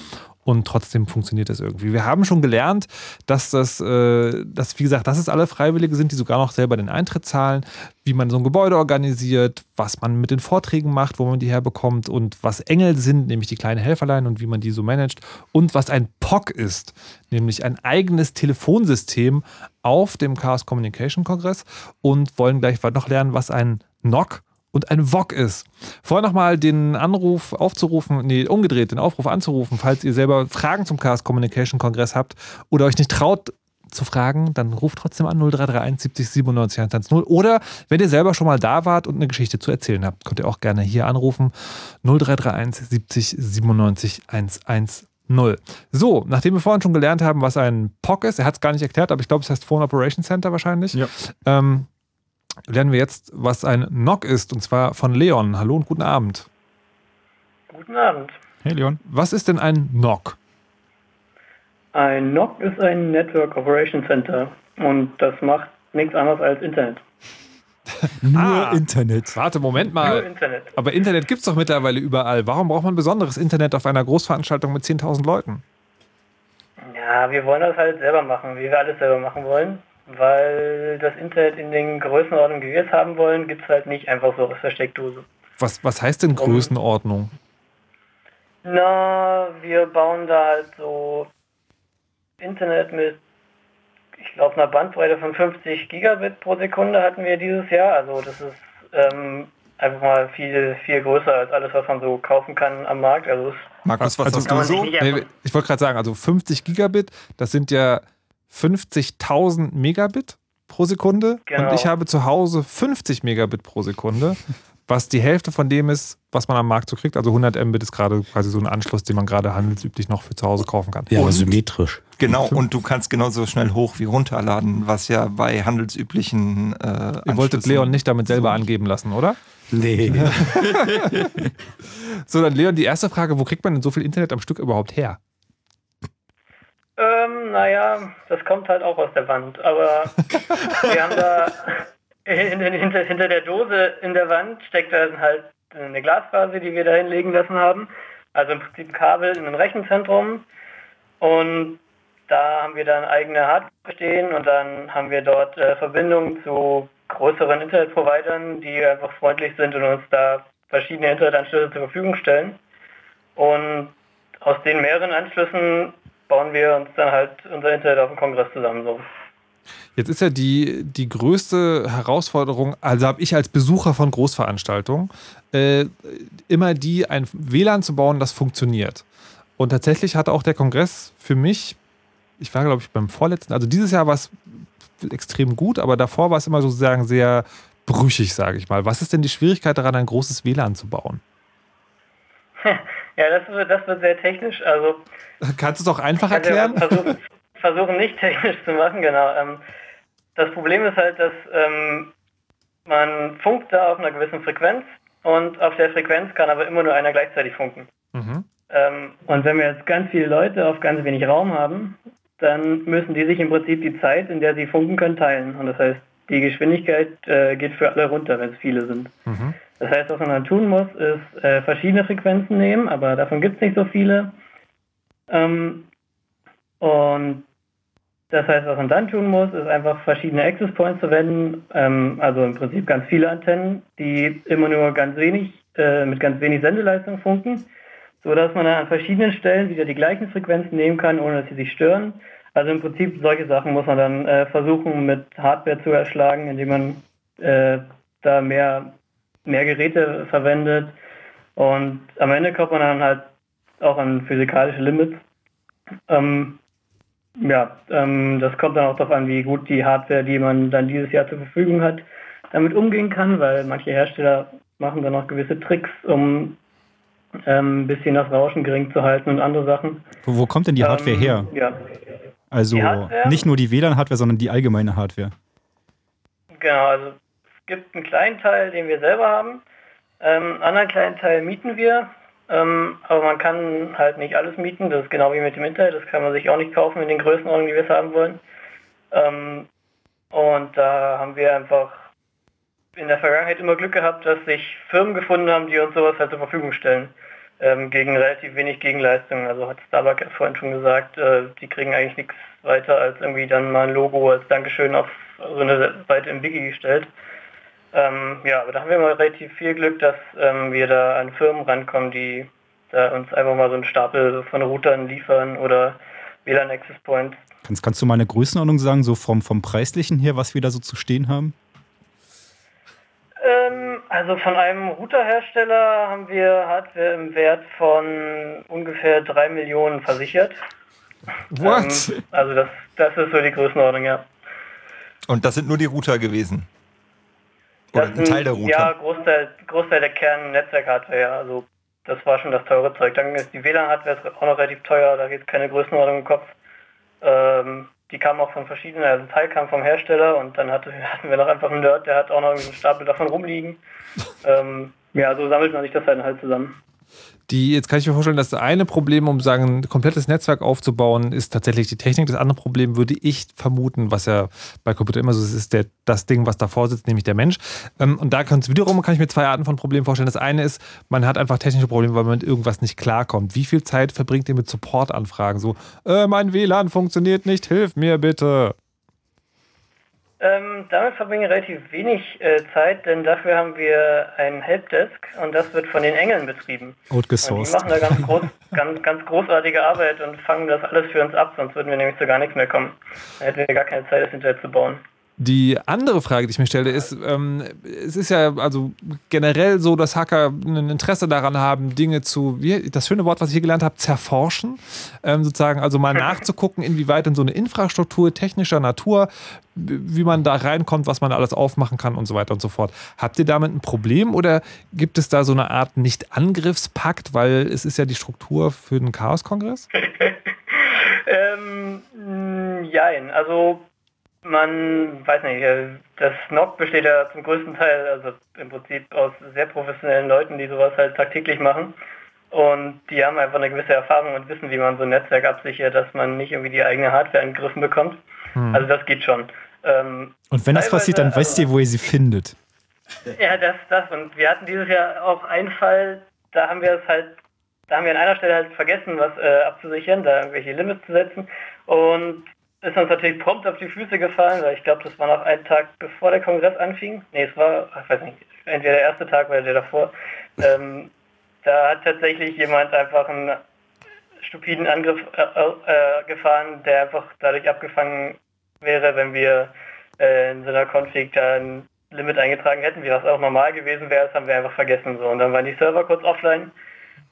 und trotzdem funktioniert das irgendwie. Wir haben schon gelernt, dass das, äh, dass, wie gesagt, dass es alle Freiwillige sind, die sogar noch selber den Eintritt zahlen, wie man so ein Gebäude organisiert, was man mit den Vorträgen macht, wo man die herbekommt und was Engel sind, nämlich die kleinen Helferlein und wie man die so managt und was ein POC ist, nämlich ein eigenes Telefonsystem auf dem Chaos Communication Kongress und wollen gleich noch lernen, was ein NOC und ein VOG ist. Vorher nochmal den Anruf aufzurufen, nee, umgedreht, den Aufruf anzurufen, falls ihr selber Fragen zum Chaos Communication Kongress habt oder euch nicht traut zu fragen, dann ruft trotzdem an 0331 70 97 110. Oder wenn ihr selber schon mal da wart und eine Geschichte zu erzählen habt, könnt ihr auch gerne hier anrufen 0331 70 97 110. So, nachdem wir vorhin schon gelernt haben, was ein POC ist, er hat es gar nicht erklärt, aber ich glaube, es heißt Phone Operation Center wahrscheinlich. Ja. Ähm, lernen wir jetzt, was ein NOC ist, und zwar von Leon. Hallo und guten Abend. Guten Abend. Hey Leon. Was ist denn ein NOC? Ein NOC ist ein Network Operation Center und das macht nichts anderes als Internet. [laughs] Nur Internet. Warte, Moment mal. Nur Internet. Aber Internet gibt es doch mittlerweile überall. Warum braucht man besonderes Internet auf einer Großveranstaltung mit 10.000 Leuten? Ja, wir wollen das halt selber machen, wie wir alles selber machen wollen. Weil das Internet in den Größenordnungen, wie wir es haben wollen, gibt es halt nicht einfach so aus der Steckdose. Was, was heißt denn Größenordnung? Na, wir bauen da halt so Internet mit, ich glaube, einer Bandbreite von 50 Gigabit pro Sekunde hatten wir dieses Jahr. Also das ist ähm, einfach mal viel, viel größer als alles, was man so kaufen kann am Markt. Also es Markus, was also, hast du so? Nee, ich wollte gerade sagen, also 50 Gigabit, das sind ja 50.000 Megabit pro Sekunde. Genau. Und ich habe zu Hause 50 Megabit pro Sekunde, [laughs] was die Hälfte von dem ist, was man am Markt so kriegt. Also 100 Mbit ist gerade quasi so ein Anschluss, den man gerade handelsüblich noch für zu Hause kaufen kann. Ja, Und- symmetrisch. Genau, und du kannst genauso schnell hoch wie runterladen, was ja bei handelsüblichen äh, Ihr wolltet Leon nicht damit selber angeben lassen, oder? Nee. [laughs] [laughs] So, dann Leon, die erste Frage, wo kriegt man denn so viel Internet am Stück überhaupt her? Ähm, naja, das kommt halt auch aus der Wand. Aber [laughs] wir haben da in, in, hinter, hinter der Dose in der Wand steckt dann halt eine Glasfaser, die wir da hinlegen lassen haben. Also im Prinzip ein Kabel in ein Rechenzentrum. Und da haben wir dann eigene Hardware stehen und dann haben wir dort äh, Verbindungen zu größeren Internetprovidern, die einfach freundlich sind und uns da verschiedene Internetanschlüsse zur Verfügung stellen. Und aus den mehreren Anschlüssen bauen wir uns dann halt unser Internet auf dem Kongress zusammen so. Jetzt ist ja die, die größte Herausforderung, also habe ich als Besucher von Großveranstaltungen, äh, immer die, ein WLAN zu bauen, das funktioniert. Und tatsächlich hatte auch der Kongress für mich, ich war glaube ich beim vorletzten, also dieses Jahr war es extrem gut, aber davor war es immer sozusagen sehr brüchig, sage ich mal. Was ist denn die Schwierigkeit daran, ein großes WLAN zu bauen? [laughs] Ja, das wird, das wird sehr technisch. Also Kannst du es auch einfach erklären? Versuchen, versuchen nicht technisch zu machen, genau. Ähm, das Problem ist halt, dass ähm, man funkt da auf einer gewissen Frequenz und auf der Frequenz kann aber immer nur einer gleichzeitig funken. Mhm. Ähm, und wenn wir jetzt ganz viele Leute auf ganz wenig Raum haben, dann müssen die sich im Prinzip die Zeit, in der sie funken können, teilen. Und das heißt, die Geschwindigkeit äh, geht für alle runter, wenn es viele sind. Mhm. Das heißt, was man dann tun muss, ist äh, verschiedene Frequenzen nehmen, aber davon gibt es nicht so viele. Ähm, und das heißt, was man dann tun muss, ist einfach verschiedene Access Points verwenden, ähm, also im Prinzip ganz viele Antennen, die immer nur ganz wenig, äh, mit ganz wenig Sendeleistung funken, so dass man dann an verschiedenen Stellen wieder die gleichen Frequenzen nehmen kann, ohne dass sie sich stören. Also im Prinzip solche Sachen muss man dann äh, versuchen mit Hardware zu erschlagen, indem man äh, da mehr, mehr Geräte verwendet. Und am Ende kommt man dann halt auch an physikalische Limits. Ähm, ja, ähm, das kommt dann auch darauf an, wie gut die Hardware, die man dann dieses Jahr zur Verfügung hat, damit umgehen kann, weil manche Hersteller machen dann auch gewisse Tricks, um ähm, ein bisschen das Rauschen gering zu halten und andere Sachen. Wo, wo kommt denn die Hardware Ähm, her? Ja, Also nicht nur die WLAN-Hardware, sondern die allgemeine Hardware. genau. Also es gibt einen kleinen Teil, den wir selber haben. Ähm, einen anderen kleinen Teil mieten wir. Ähm, aber man kann halt nicht alles mieten. Das ist genau wie mit dem Internet. Das kann man sich auch nicht kaufen in den Größenordnungen, die wir es haben wollen. Ähm, und da haben wir einfach in der Vergangenheit immer Glück gehabt, dass sich Firmen gefunden haben, die uns sowas halt zur Verfügung stellen. Ähm, gegen relativ wenig Gegenleistung. Also hat Starbucks ja vorhin schon gesagt, äh, die kriegen eigentlich nichts weiter als irgendwie dann mal ein Logo als Dankeschön auf so eine Seite im Wiki gestellt. Ähm, ja, aber da haben wir mal relativ viel Glück, dass ähm, wir da an Firmen rankommen, die da uns einfach mal so einen Stapel von Routern liefern oder WLAN Access Points. Kannst, kannst du mal eine Größenordnung sagen, so vom, vom Preislichen her, was wir da so zu stehen haben? Ähm, also von einem Routerhersteller haben wir Hardware im Wert von ungefähr 3 Millionen versichert. What? Ähm, also das, das ist so die Größenordnung, ja. Und das sind nur die Router gewesen. Oder Das ein Teil der Router. Ja, Großteil, Großteil der Kern-Netzwerk-Hardware, ja. Also das war schon das teure Zeug. Dann ist die WLAN-Hardware auch noch relativ teuer, da geht keine Größenordnung im Kopf. Ähm, die kam auch von verschiedenen, also ein Teil kam vom Hersteller und dann hatte, [laughs] hatten wir noch einfach einen Nerd, der hat auch noch irgendwie einen Stapel davon rumliegen. [laughs] ähm, ja, so sammelt man sich das dann halt zusammen. Die, jetzt kann ich mir vorstellen, dass das eine Problem, um sagen, ein komplettes Netzwerk aufzubauen, ist tatsächlich die Technik. Das andere Problem würde ich vermuten, was ja bei Computer immer so ist, ist der, das Ding, was davor sitzt, nämlich der Mensch. Ähm, und da kann es wiederum, kann ich mir zwei Arten von Problemen vorstellen. Das eine ist, man hat einfach technische Probleme, weil man mit irgendwas nicht klarkommt. Wie viel Zeit verbringt ihr mit Supportanfragen? So, äh, mein WLAN funktioniert nicht, hilf mir bitte. Ähm, damit verbringen wir relativ wenig äh, Zeit, denn dafür haben wir ein Helpdesk und das wird von den Engeln betrieben. Und die machen da ganz, groß, ganz, ganz großartige Arbeit und fangen das alles für uns ab, sonst würden wir nämlich zu gar nichts mehr kommen. Dann hätten wir gar keine Zeit, das hinterher zu bauen. Die andere Frage, die ich mir stelle, ist, ähm, es ist ja also generell so, dass Hacker ein Interesse daran haben, Dinge zu, wie, das schöne Wort, was ich hier gelernt habe, zerforschen, ähm, sozusagen, also mal [laughs] nachzugucken, inwieweit in so eine Infrastruktur technischer Natur, wie man da reinkommt, was man alles aufmachen kann und so weiter und so fort. Habt ihr damit ein Problem oder gibt es da so eine Art Nicht-Angriffspakt, weil es ist ja die Struktur für den Chaos-Kongress? [laughs] Ähm, mh, jein, also man weiß nicht, äh, das NOC besteht ja zum größten Teil, also im Prinzip aus sehr professionellen Leuten, die sowas halt tagtäglich machen. Und die haben einfach eine gewisse Erfahrung und wissen, wie man so ein Netzwerk absichert, dass man nicht irgendwie die eigene Hardware angegriffen bekommt. Hm. Also das geht schon. Ähm, Und wenn das passiert, dann also- wisst ihr, wo ihr sie findet. ja, das, das. Und wir hatten dieses Jahr auch einen Fall, da haben wir es halt, da haben wir an einer Stelle halt vergessen, was äh, abzusichern, da irgendwelche Limits zu setzen. Und ist uns natürlich prompt auf die Füße gefallen, weil ich glaube, das war noch ein Tag bevor der Kongress anfing. Nee, es war, ich weiß nicht, entweder der erste Tag oder der davor. Ähm, da hat tatsächlich jemand einfach einen stupiden Angriff äh, äh, gefahren, der einfach dadurch abgefangen wäre, wenn wir äh, in so einer Config da ein Limit eingetragen hätten, wie das auch normal gewesen wäre, das haben wir einfach vergessen. So. Und dann waren die Server kurz offline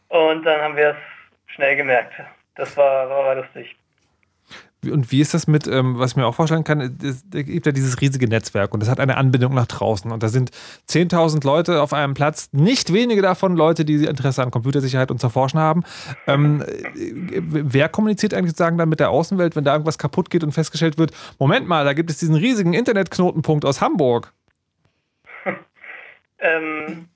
und dann haben wir es schnell gemerkt. Das war, war, war lustig. Und wie ist das mit, ähm, was ich mir auch vorstellen kann, es es gibt ja dieses riesige Netzwerk und das hat eine Anbindung nach draußen und da sind 10.000 Leute auf einem Platz, nicht wenige davon Leute, die Interesse an Computersicherheit und zu forschen haben. Ähm, äh, wer kommuniziert eigentlich sozusagen dann mit der Außenwelt, wenn da irgendwas kaputt geht und festgestellt wird, Moment mal, da gibt es diesen riesigen Internetknotenpunkt aus Hamburg. [laughs] Ähm,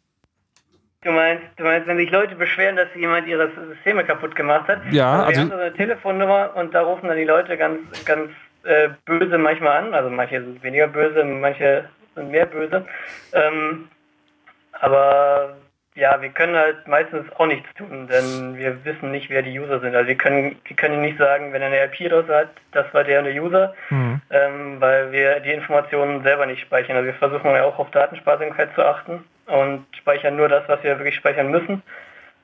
du meinst, du meinst, wenn sich Leute beschweren, dass jemand ihre Systeme kaputt gemacht hat? Ja, also wir also- haben so eine Telefonnummer und da rufen dann die Leute ganz, ganz äh, böse manchmal an. Also manche sind weniger böse, manche sind mehr böse. Ähm, aber ja, wir können halt meistens auch nichts tun, denn wir wissen nicht, wer die User sind. Also wir können, wir können nicht sagen, wenn er eine IP raus hat, das war der und der User, ähm, weil wir die Informationen selber nicht speichern. Also wir versuchen ja auch auf Datensparsamkeit zu achten und speichern nur das, was wir wirklich speichern müssen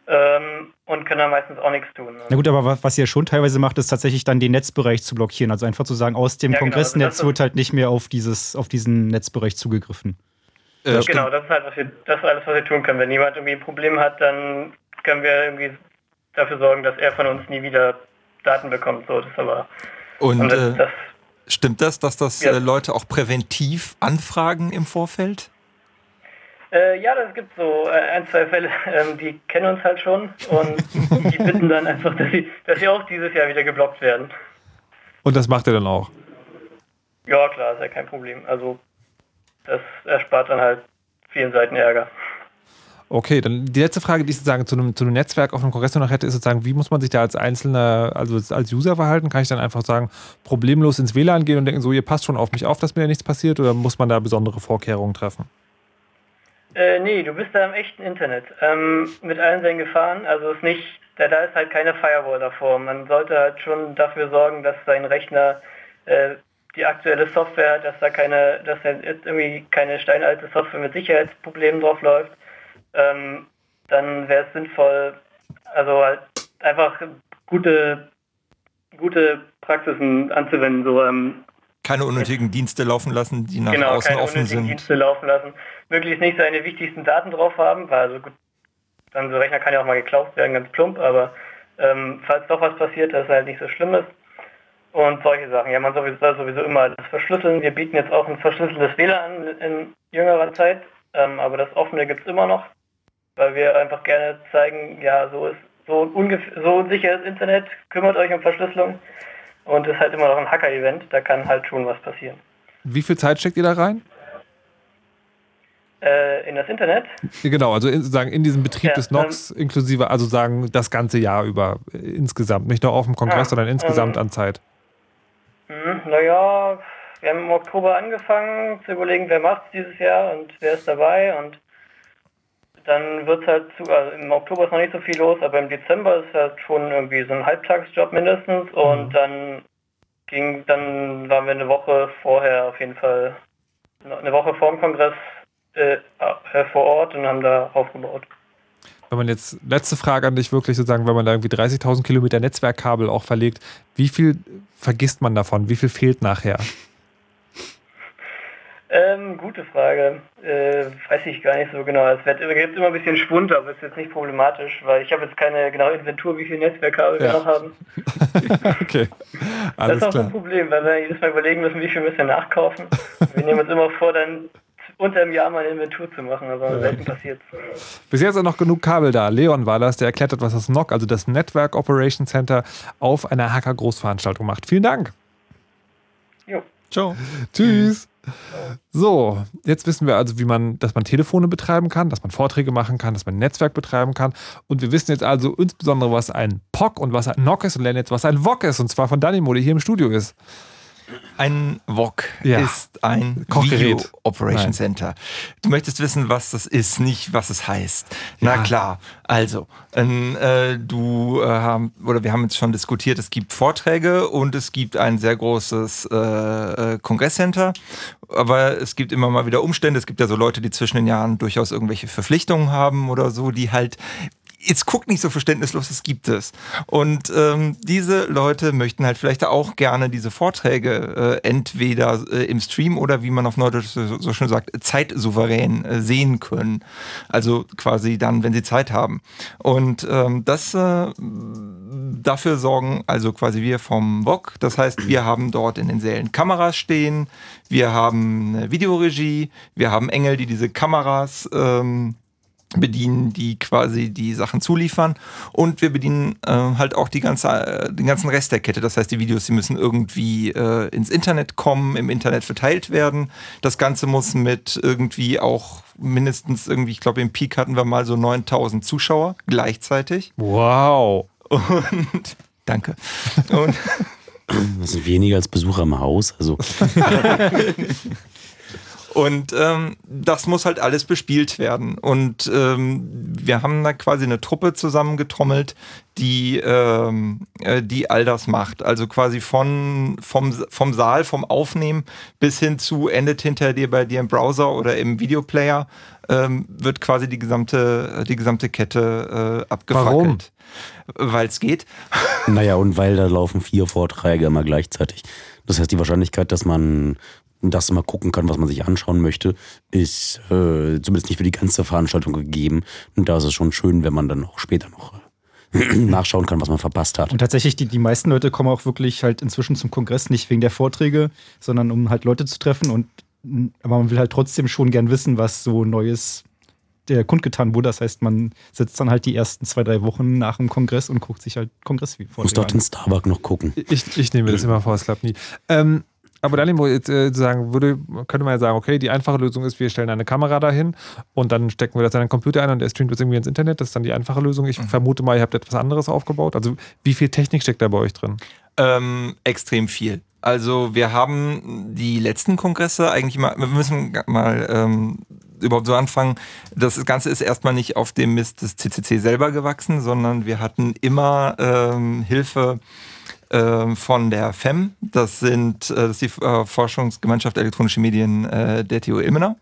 ähm, und können da meistens auch nichts tun. Na gut, aber was, was ihr schon teilweise macht, ist tatsächlich dann den Netzbereich zu blockieren. Also einfach zu sagen, aus dem Ja, genau, Kongressnetz also das ist- wird halt nicht mehr auf, dieses, auf diesen Netzbereich zugegriffen. genau, das ist halt was wir, das ist alles, was wir tun können. Wenn jemand irgendwie ein Problem hat, dann können wir irgendwie dafür sorgen, dass er von uns nie wieder Daten bekommt. So, das ist aber Und das, äh, das, stimmt das, dass das Ja. äh, Leute auch präventiv anfragen im Vorfeld? Äh, ja, das gibt so äh, ein, zwei Fälle, [laughs] ähm, die kennen uns halt schon und [laughs] die bitten dann einfach, dass sie, dass sie auch dieses Jahr wieder geblockt werden. Und das macht er dann auch. Ja, klar, ist ja kein Problem. Also das erspart dann halt vielen Seiten Ärger. Okay, dann die letzte Frage, die ich sozusagen zu einem, zu einem Netzwerk auf einem Kongress noch hätte, ist sozusagen, wie muss man sich da als Einzelner, also als User verhalten? Kann ich dann einfach sagen, problemlos ins WLAN gehen und denken, so, ihr passt schon auf mich auf, dass mir da nichts passiert oder muss man da besondere Vorkehrungen treffen? Äh, nee, du bist da im echten Internet. Ähm, mit allen seinen Gefahren. Also ist nicht, da, da ist halt keine Firewall davor. Man sollte halt schon dafür sorgen, dass sein Rechner äh, die aktuelle Software hat, dass da keine, dass da irgendwie keine steinalte Software mit Sicherheitsproblemen drauf läuft. Ähm, dann wäre es sinnvoll, also halt einfach gute, gute Praxisen anzuwenden, so ähm, Keine unnötigen Dienste laufen lassen, die nach genau, außen keine offen unnötigen sind. Dienste laufen lassen. Möglichst nicht seine wichtigsten Daten drauf haben, weil also gut, dann so Rechner kann ja auch mal geklaut werden, ganz plump, aber ähm, falls doch was passiert, dass es halt nicht so schlimm ist. Und solche Sachen. Ja, man sowieso, soll sowieso immer alles verschlüsseln. Wir bieten jetzt auch ein verschlüsseltes WLAN an in jüngerer Zeit, ähm, aber das offene gibt es immer noch, weil wir einfach gerne zeigen, ja, so ist so ungefähr so unsicher ist Internet, kümmert euch um Verschlüsselung und ist halt immer noch ein Hacker-Event, da kann halt schon was passieren. Wie viel Zeit steckt ihr da rein? Äh, in das Internet Genau, also in, sozusagen in diesem Betrieb Ja, des NOx inklusive, also sagen das ganze Jahr über äh, insgesamt, nicht nur auf dem Kongress, Ah, sondern insgesamt ähm, an Zeit. Hm, naja, wir haben im Oktober angefangen zu überlegen, wer macht dieses Jahr und wer ist dabei und dann wird es halt zu, also im Oktober ist noch nicht so viel los, aber im Dezember ist halt schon irgendwie so ein Halbtagsjob mindestens und dann ging, dann waren wir eine Woche vorher auf jeden Fall, eine Woche vor dem Kongress äh, äh, vor Ort und haben da aufgebaut. Wenn man jetzt, letzte Frage an dich wirklich sozusagen, wenn man da irgendwie 30.000 Kilometer Netzwerkkabel auch verlegt, wie viel vergisst man davon? Wie viel fehlt nachher? Ähm, gute Frage. Äh, weiß ich gar nicht so genau. Es wird, gibt immer ein bisschen Schwund, aber ist jetzt nicht problematisch, weil ich habe jetzt keine genaue Inventur, wie viel Netzwerkkabel wir Ja. noch haben. [laughs] Okay, das alles ist auch ein Problem, weil wir jedes Mal überlegen müssen, wie viel müssen wir nachkaufen. wir nehmen uns immer vor, dann unter einem Jahr mal eine Inventur zu machen, aber selten passiert Bis jetzt sind noch genug Kabel da. Leon war das, der erklärt hat, was das NOC, also das Network Operation Center, auf einer Hacker-Großveranstaltung macht. Vielen Dank. Jo. Ciao. Tschüss. So, jetzt wissen wir also, wie man, dass man Telefone betreiben kann, dass man Vorträge machen kann, dass man ein Netzwerk betreiben kann. Und wir wissen jetzt also insbesondere, was ein POC und was ein NOC ist und lernen jetzt, was ein VOC ist. Und zwar von Danimo, der hier im Studio ist. Ein VOC Ja. ist ein Kochgerät. Video Operation Nein. Center. Du möchtest wissen, was das ist, nicht was es heißt. Na klar. Also, ähm, äh, du äh, haben, oder wir haben jetzt schon diskutiert, es gibt Vorträge und es gibt ein sehr großes äh, äh, Kongresscenter. Aber es gibt immer mal wieder Umstände. Es gibt ja so Leute, die zwischen den Jahren durchaus irgendwelche Verpflichtungen haben oder so, die halt jetzt guckt nicht so verständnislos, es gibt es. Und ähm, diese Leute möchten halt vielleicht auch gerne diese Vorträge äh, entweder äh, im Stream oder wie man auf Neudeutsch so, so schön sagt, zeitsouverän äh, sehen können. Also quasi dann, wenn sie Zeit haben. Und ähm, das äh, dafür sorgen also quasi wir vom VOG. Das heißt, wir haben dort in den Sälen Kameras stehen, wir haben eine Videoregie, wir haben Engel, die diese Kameras ähm, bedienen, die quasi die Sachen zuliefern und wir bedienen äh, halt auch die ganze, äh, den ganzen Rest der Kette. Das heißt, die Videos, die müssen irgendwie äh, ins Internet kommen, im Internet verteilt werden. Das Ganze muss mit irgendwie auch mindestens irgendwie, ich glaube im Peak hatten wir mal so 9000 Zuschauer gleichzeitig. Wow. Und [laughs] danke. Und [laughs] Das sind weniger als Besucher im Haus. Also [laughs] Und ähm, das muss halt alles bespielt werden. Und ähm, wir haben da quasi eine Truppe zusammengetrommelt, die, ähm, äh, die all das macht. Also quasi von, vom, vom Saal, vom Aufnehmen bis hin zu endet hinter dir bei dir im Browser oder im Videoplayer, ähm, wird quasi die gesamte, die gesamte Kette äh, abgefackelt. Weil es geht. Naja, und weil da laufen vier Vorträge immer gleichzeitig. Das heißt, die Wahrscheinlichkeit, dass man das mal gucken kann, was man sich anschauen möchte, ist äh, zumindest nicht für die ganze Veranstaltung gegeben. Und da ist es schon schön, wenn man dann auch später noch [clears throat] nachschauen kann, was man verpasst hat. Und tatsächlich, die, die meisten Leute kommen auch wirklich halt inzwischen zum Kongress nicht wegen der Vorträge, sondern um halt Leute zu treffen. Und aber man will halt trotzdem schon gern wissen, was so Neues der kundgetan wurde. Das heißt, man sitzt dann halt die ersten zwei, drei Wochen nach dem Kongress und guckt sich halt Kongress Muss dort den Starbuck noch gucken. Ich, ich nehme das immer vor, es klappt nie. Ähm, aber dann äh, sagen würde, könnte man ja sagen, okay, die einfache Lösung ist, wir stellen eine Kamera dahin und dann stecken wir das in einen Computer ein und der streamt das irgendwie ins Internet. Das ist dann die einfache Lösung. Ich vermute mal, ihr habt etwas anderes aufgebaut. Also wie viel Technik steckt da bei euch drin? Ähm, extrem viel. Also wir haben die letzten Kongresse eigentlich mal, wir müssen mal ähm, überhaupt so anfangen. Das Ganze ist erstmal nicht auf dem Mist des CCC selber gewachsen, sondern wir hatten immer ähm, Hilfe von der FEM. Das sind äh, das ist die äh, Forschungsgemeinschaft Elektronische Medien äh, der TU Ilmenau.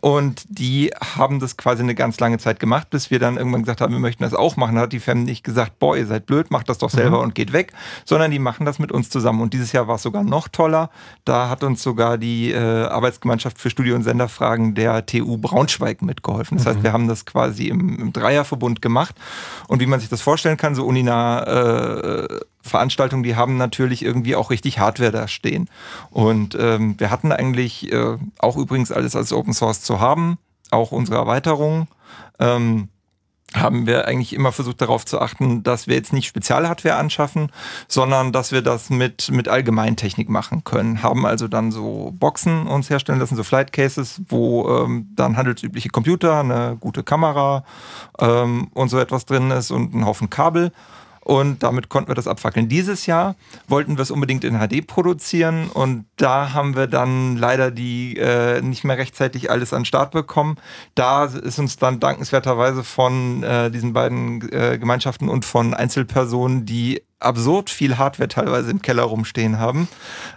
Und die haben das quasi eine ganz lange Zeit gemacht, bis wir dann irgendwann gesagt haben, wir möchten das auch machen. Da hat die FEM nicht gesagt, boah, ihr seid blöd, macht das doch selber Mhm. und geht weg, sondern die machen das mit uns zusammen. Und dieses Jahr war es sogar noch toller. Da hat uns sogar die Arbeitsgemeinschaft für Studio- und Senderfragen der TU Braunschweig mitgeholfen. Das heißt, Mhm. wir haben das quasi im, im Dreierverbund gemacht. Und wie man sich das vorstellen kann, so uninah äh, Veranstaltungen, die haben natürlich irgendwie auch richtig Hardware da stehen. Und ähm, wir hatten eigentlich äh, auch übrigens alles als Open Source zu haben, auch unsere Erweiterung. Ähm, haben wir eigentlich immer versucht darauf zu achten, dass wir jetzt nicht Spezialhardware anschaffen, sondern dass wir das mit, mit Allgemeintechnik machen können. Haben also dann so Boxen uns herstellen lassen, so Flight Cases, wo ähm, dann handelsübliche Computer, eine gute Kamera ähm, und so etwas drin ist und ein Haufen Kabel. Und damit konnten wir das abfackeln. Dieses Jahr wollten wir es unbedingt in HD produzieren und da haben wir dann leider die äh, nicht mehr rechtzeitig alles an Start bekommen. Da ist uns dann dankenswerterweise von äh, diesen beiden äh, Gemeinschaften und von Einzelpersonen, die absurd viel Hardware teilweise im Keller rumstehen haben,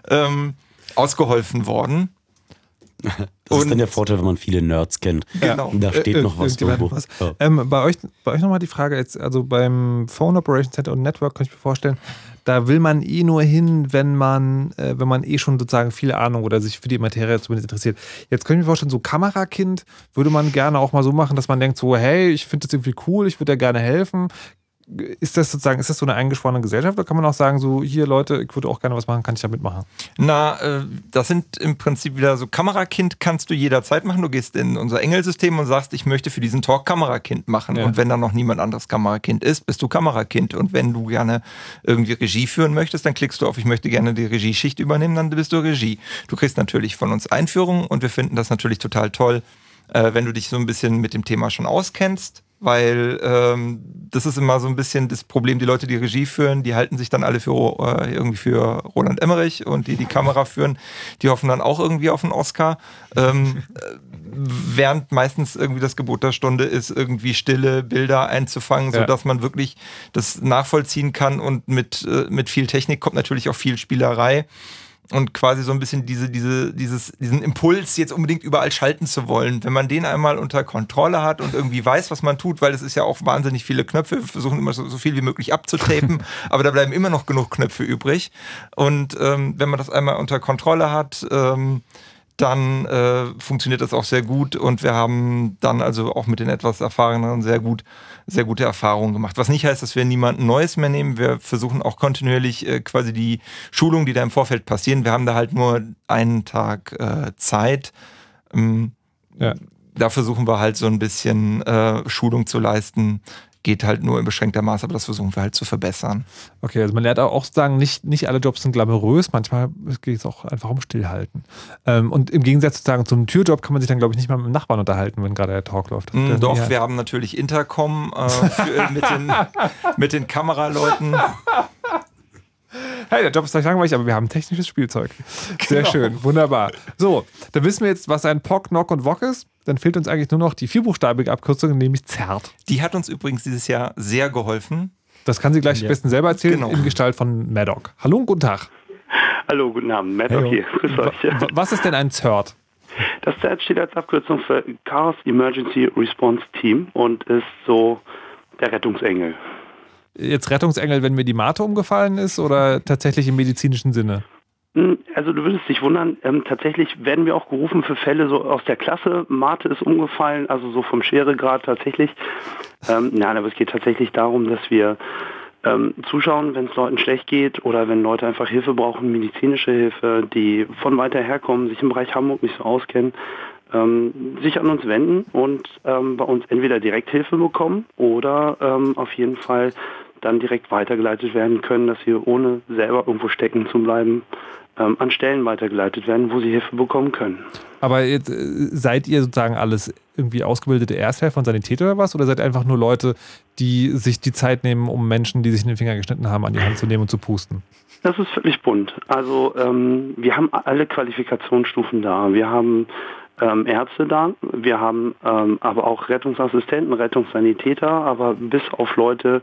ähm, ausgeholfen worden. Das ist dann der Vorteil, wenn man viele Nerds kennt. Genau. Da steht Äh, noch was irgendwo. was. Ja. Ähm, bei euch, bei euch nochmal die Frage jetzt, also beim Phone Operation Center und Network kann ich mir vorstellen, da will man eh nur hin, wenn man, äh, wenn man eh schon sozusagen viel Ahnung oder sich für die Materie zumindest interessiert. Jetzt könnte ich mir vorstellen, so Kamerakind würde man gerne auch mal so machen, dass man denkt so, hey, ich finde das irgendwie cool, ich würde dir gerne helfen. Ist das sozusagen, ist das so eine eingeschworene Gesellschaft oder kann man auch sagen, so, hier Leute, ich würde auch gerne was machen, kann ich da mitmachen? Na, äh, das sind im Prinzip wieder so Kamerakind kannst du jederzeit machen. Du gehst in unser Engelsystem und sagst, ich möchte für diesen Talk Kamerakind machen. Ja. Und wenn dann noch niemand anderes Kamerakind ist, bist du Kamerakind. Und wenn du gerne irgendwie Regie führen möchtest, dann klickst du auf, ich möchte gerne die Regieschicht übernehmen, dann bist du Regie. Du kriegst natürlich von uns Einführungen und wir finden das natürlich total toll, äh, wenn du dich so ein bisschen mit dem Thema schon auskennst. Weil ähm, das ist immer so ein bisschen das Problem, die Leute, die Regie führen, die halten sich dann alle für äh, irgendwie für Roland Emmerich und die die Kamera führen, die hoffen dann auch irgendwie auf einen Oscar. Ähm, äh, während meistens irgendwie das Gebot der Stunde ist, irgendwie stille Bilder einzufangen, Ja. sodass man wirklich das nachvollziehen kann und mit, äh, mit viel Technik kommt natürlich auch viel Spielerei und quasi so ein bisschen diese, diese, dieses, diesen Impuls, jetzt unbedingt überall schalten zu wollen. Wenn man den einmal unter Kontrolle hat und irgendwie weiß, was man tut, weil es ist ja auch wahnsinnig viele Knöpfe, wir versuchen immer so, so viel wie möglich abzutapen, [laughs] aber da bleiben immer noch genug Knöpfe übrig. Und ähm, wenn man das einmal unter Kontrolle hat, ähm, dann äh, funktioniert das auch sehr gut und wir haben dann also auch mit den etwas erfahreneren sehr gut, sehr gute Erfahrungen gemacht. Was nicht heißt, dass wir niemanden Neues mehr nehmen. Wir versuchen auch kontinuierlich äh, quasi die Schulungen, die da im Vorfeld passieren. Wir haben da halt nur einen Tag äh, Zeit. Ähm, Da versuchen wir halt so ein bisschen äh, Schulung zu leisten. Geht halt nur in beschränkter Maße, aber das versuchen wir halt zu verbessern. Okay, also man lernt auch sagen, nicht, nicht alle Jobs sind glamourös, manchmal geht es auch einfach um Stillhalten. Ähm, und im Gegensatz sozusagen zum Türjob kann man sich dann, glaube ich, nicht mal mit dem Nachbarn unterhalten, wenn gerade der Talk läuft. Mm, doch, ja. wir haben natürlich Intercom äh, für, mit, den, [laughs] mit den Kameraleuten. Hey, der Job ist gleich langweilig, aber wir haben technisches Spielzeug. Sehr Genau. schön, wunderbar. So, dann wissen wir jetzt, was ein POC, NOC und WOC ist. Dann fehlt uns eigentlich nur noch die vierbuchstabige Abkürzung, nämlich ZERT. Die hat uns übrigens dieses Jahr sehr geholfen. Das kann sie gleich am Ja. besten selber erzählen, Genau. in Gestalt von Maddock. Hallo und guten Tag. Hallo, guten Abend. Hallo. hier. Grüß euch. Was ist denn ein ZERT? Das ZERT steht als Abkürzung für Chaos Emergency Response Team und ist so der Rettungsengel. Jetzt Rettungsengel, wenn mir die Mate umgefallen ist oder tatsächlich im medizinischen Sinne? Hm, Also du würdest dich wundern, ähm, tatsächlich werden wir auch gerufen für Fälle so aus der Klasse. Mate ist umgefallen, also so vom Scheregrad tatsächlich. Ähm, nein, aber es geht tatsächlich darum, dass wir ähm, zuschauen, wenn es Leuten schlecht geht oder wenn Leute einfach Hilfe brauchen, medizinische Hilfe, die von weiter herkommen, sich im Bereich Hamburg nicht so auskennen, ähm, sich an uns wenden und ähm, bei uns entweder direkt Hilfe bekommen oder ähm, auf jeden Fall dann direkt weitergeleitet werden können, dass sie ohne selber irgendwo stecken zu bleiben, ähm, an Stellen weitergeleitet werden, wo sie Hilfe bekommen können. Aber jetzt, äh, seid ihr sozusagen alles irgendwie ausgebildete Ersthelfer und Sanitäter oder was? Oder seid ihr einfach nur Leute, die sich die Zeit nehmen, um Menschen, die sich in den Finger geschnitten haben, an die Hand zu nehmen und zu pusten? Das ist völlig bunt. Also ähm, wir haben alle Qualifikationsstufen da. Wir haben ähm, Ärzte da, wir haben ähm, aber auch Rettungsassistenten, Rettungssanitäter, aber bis auf Leute,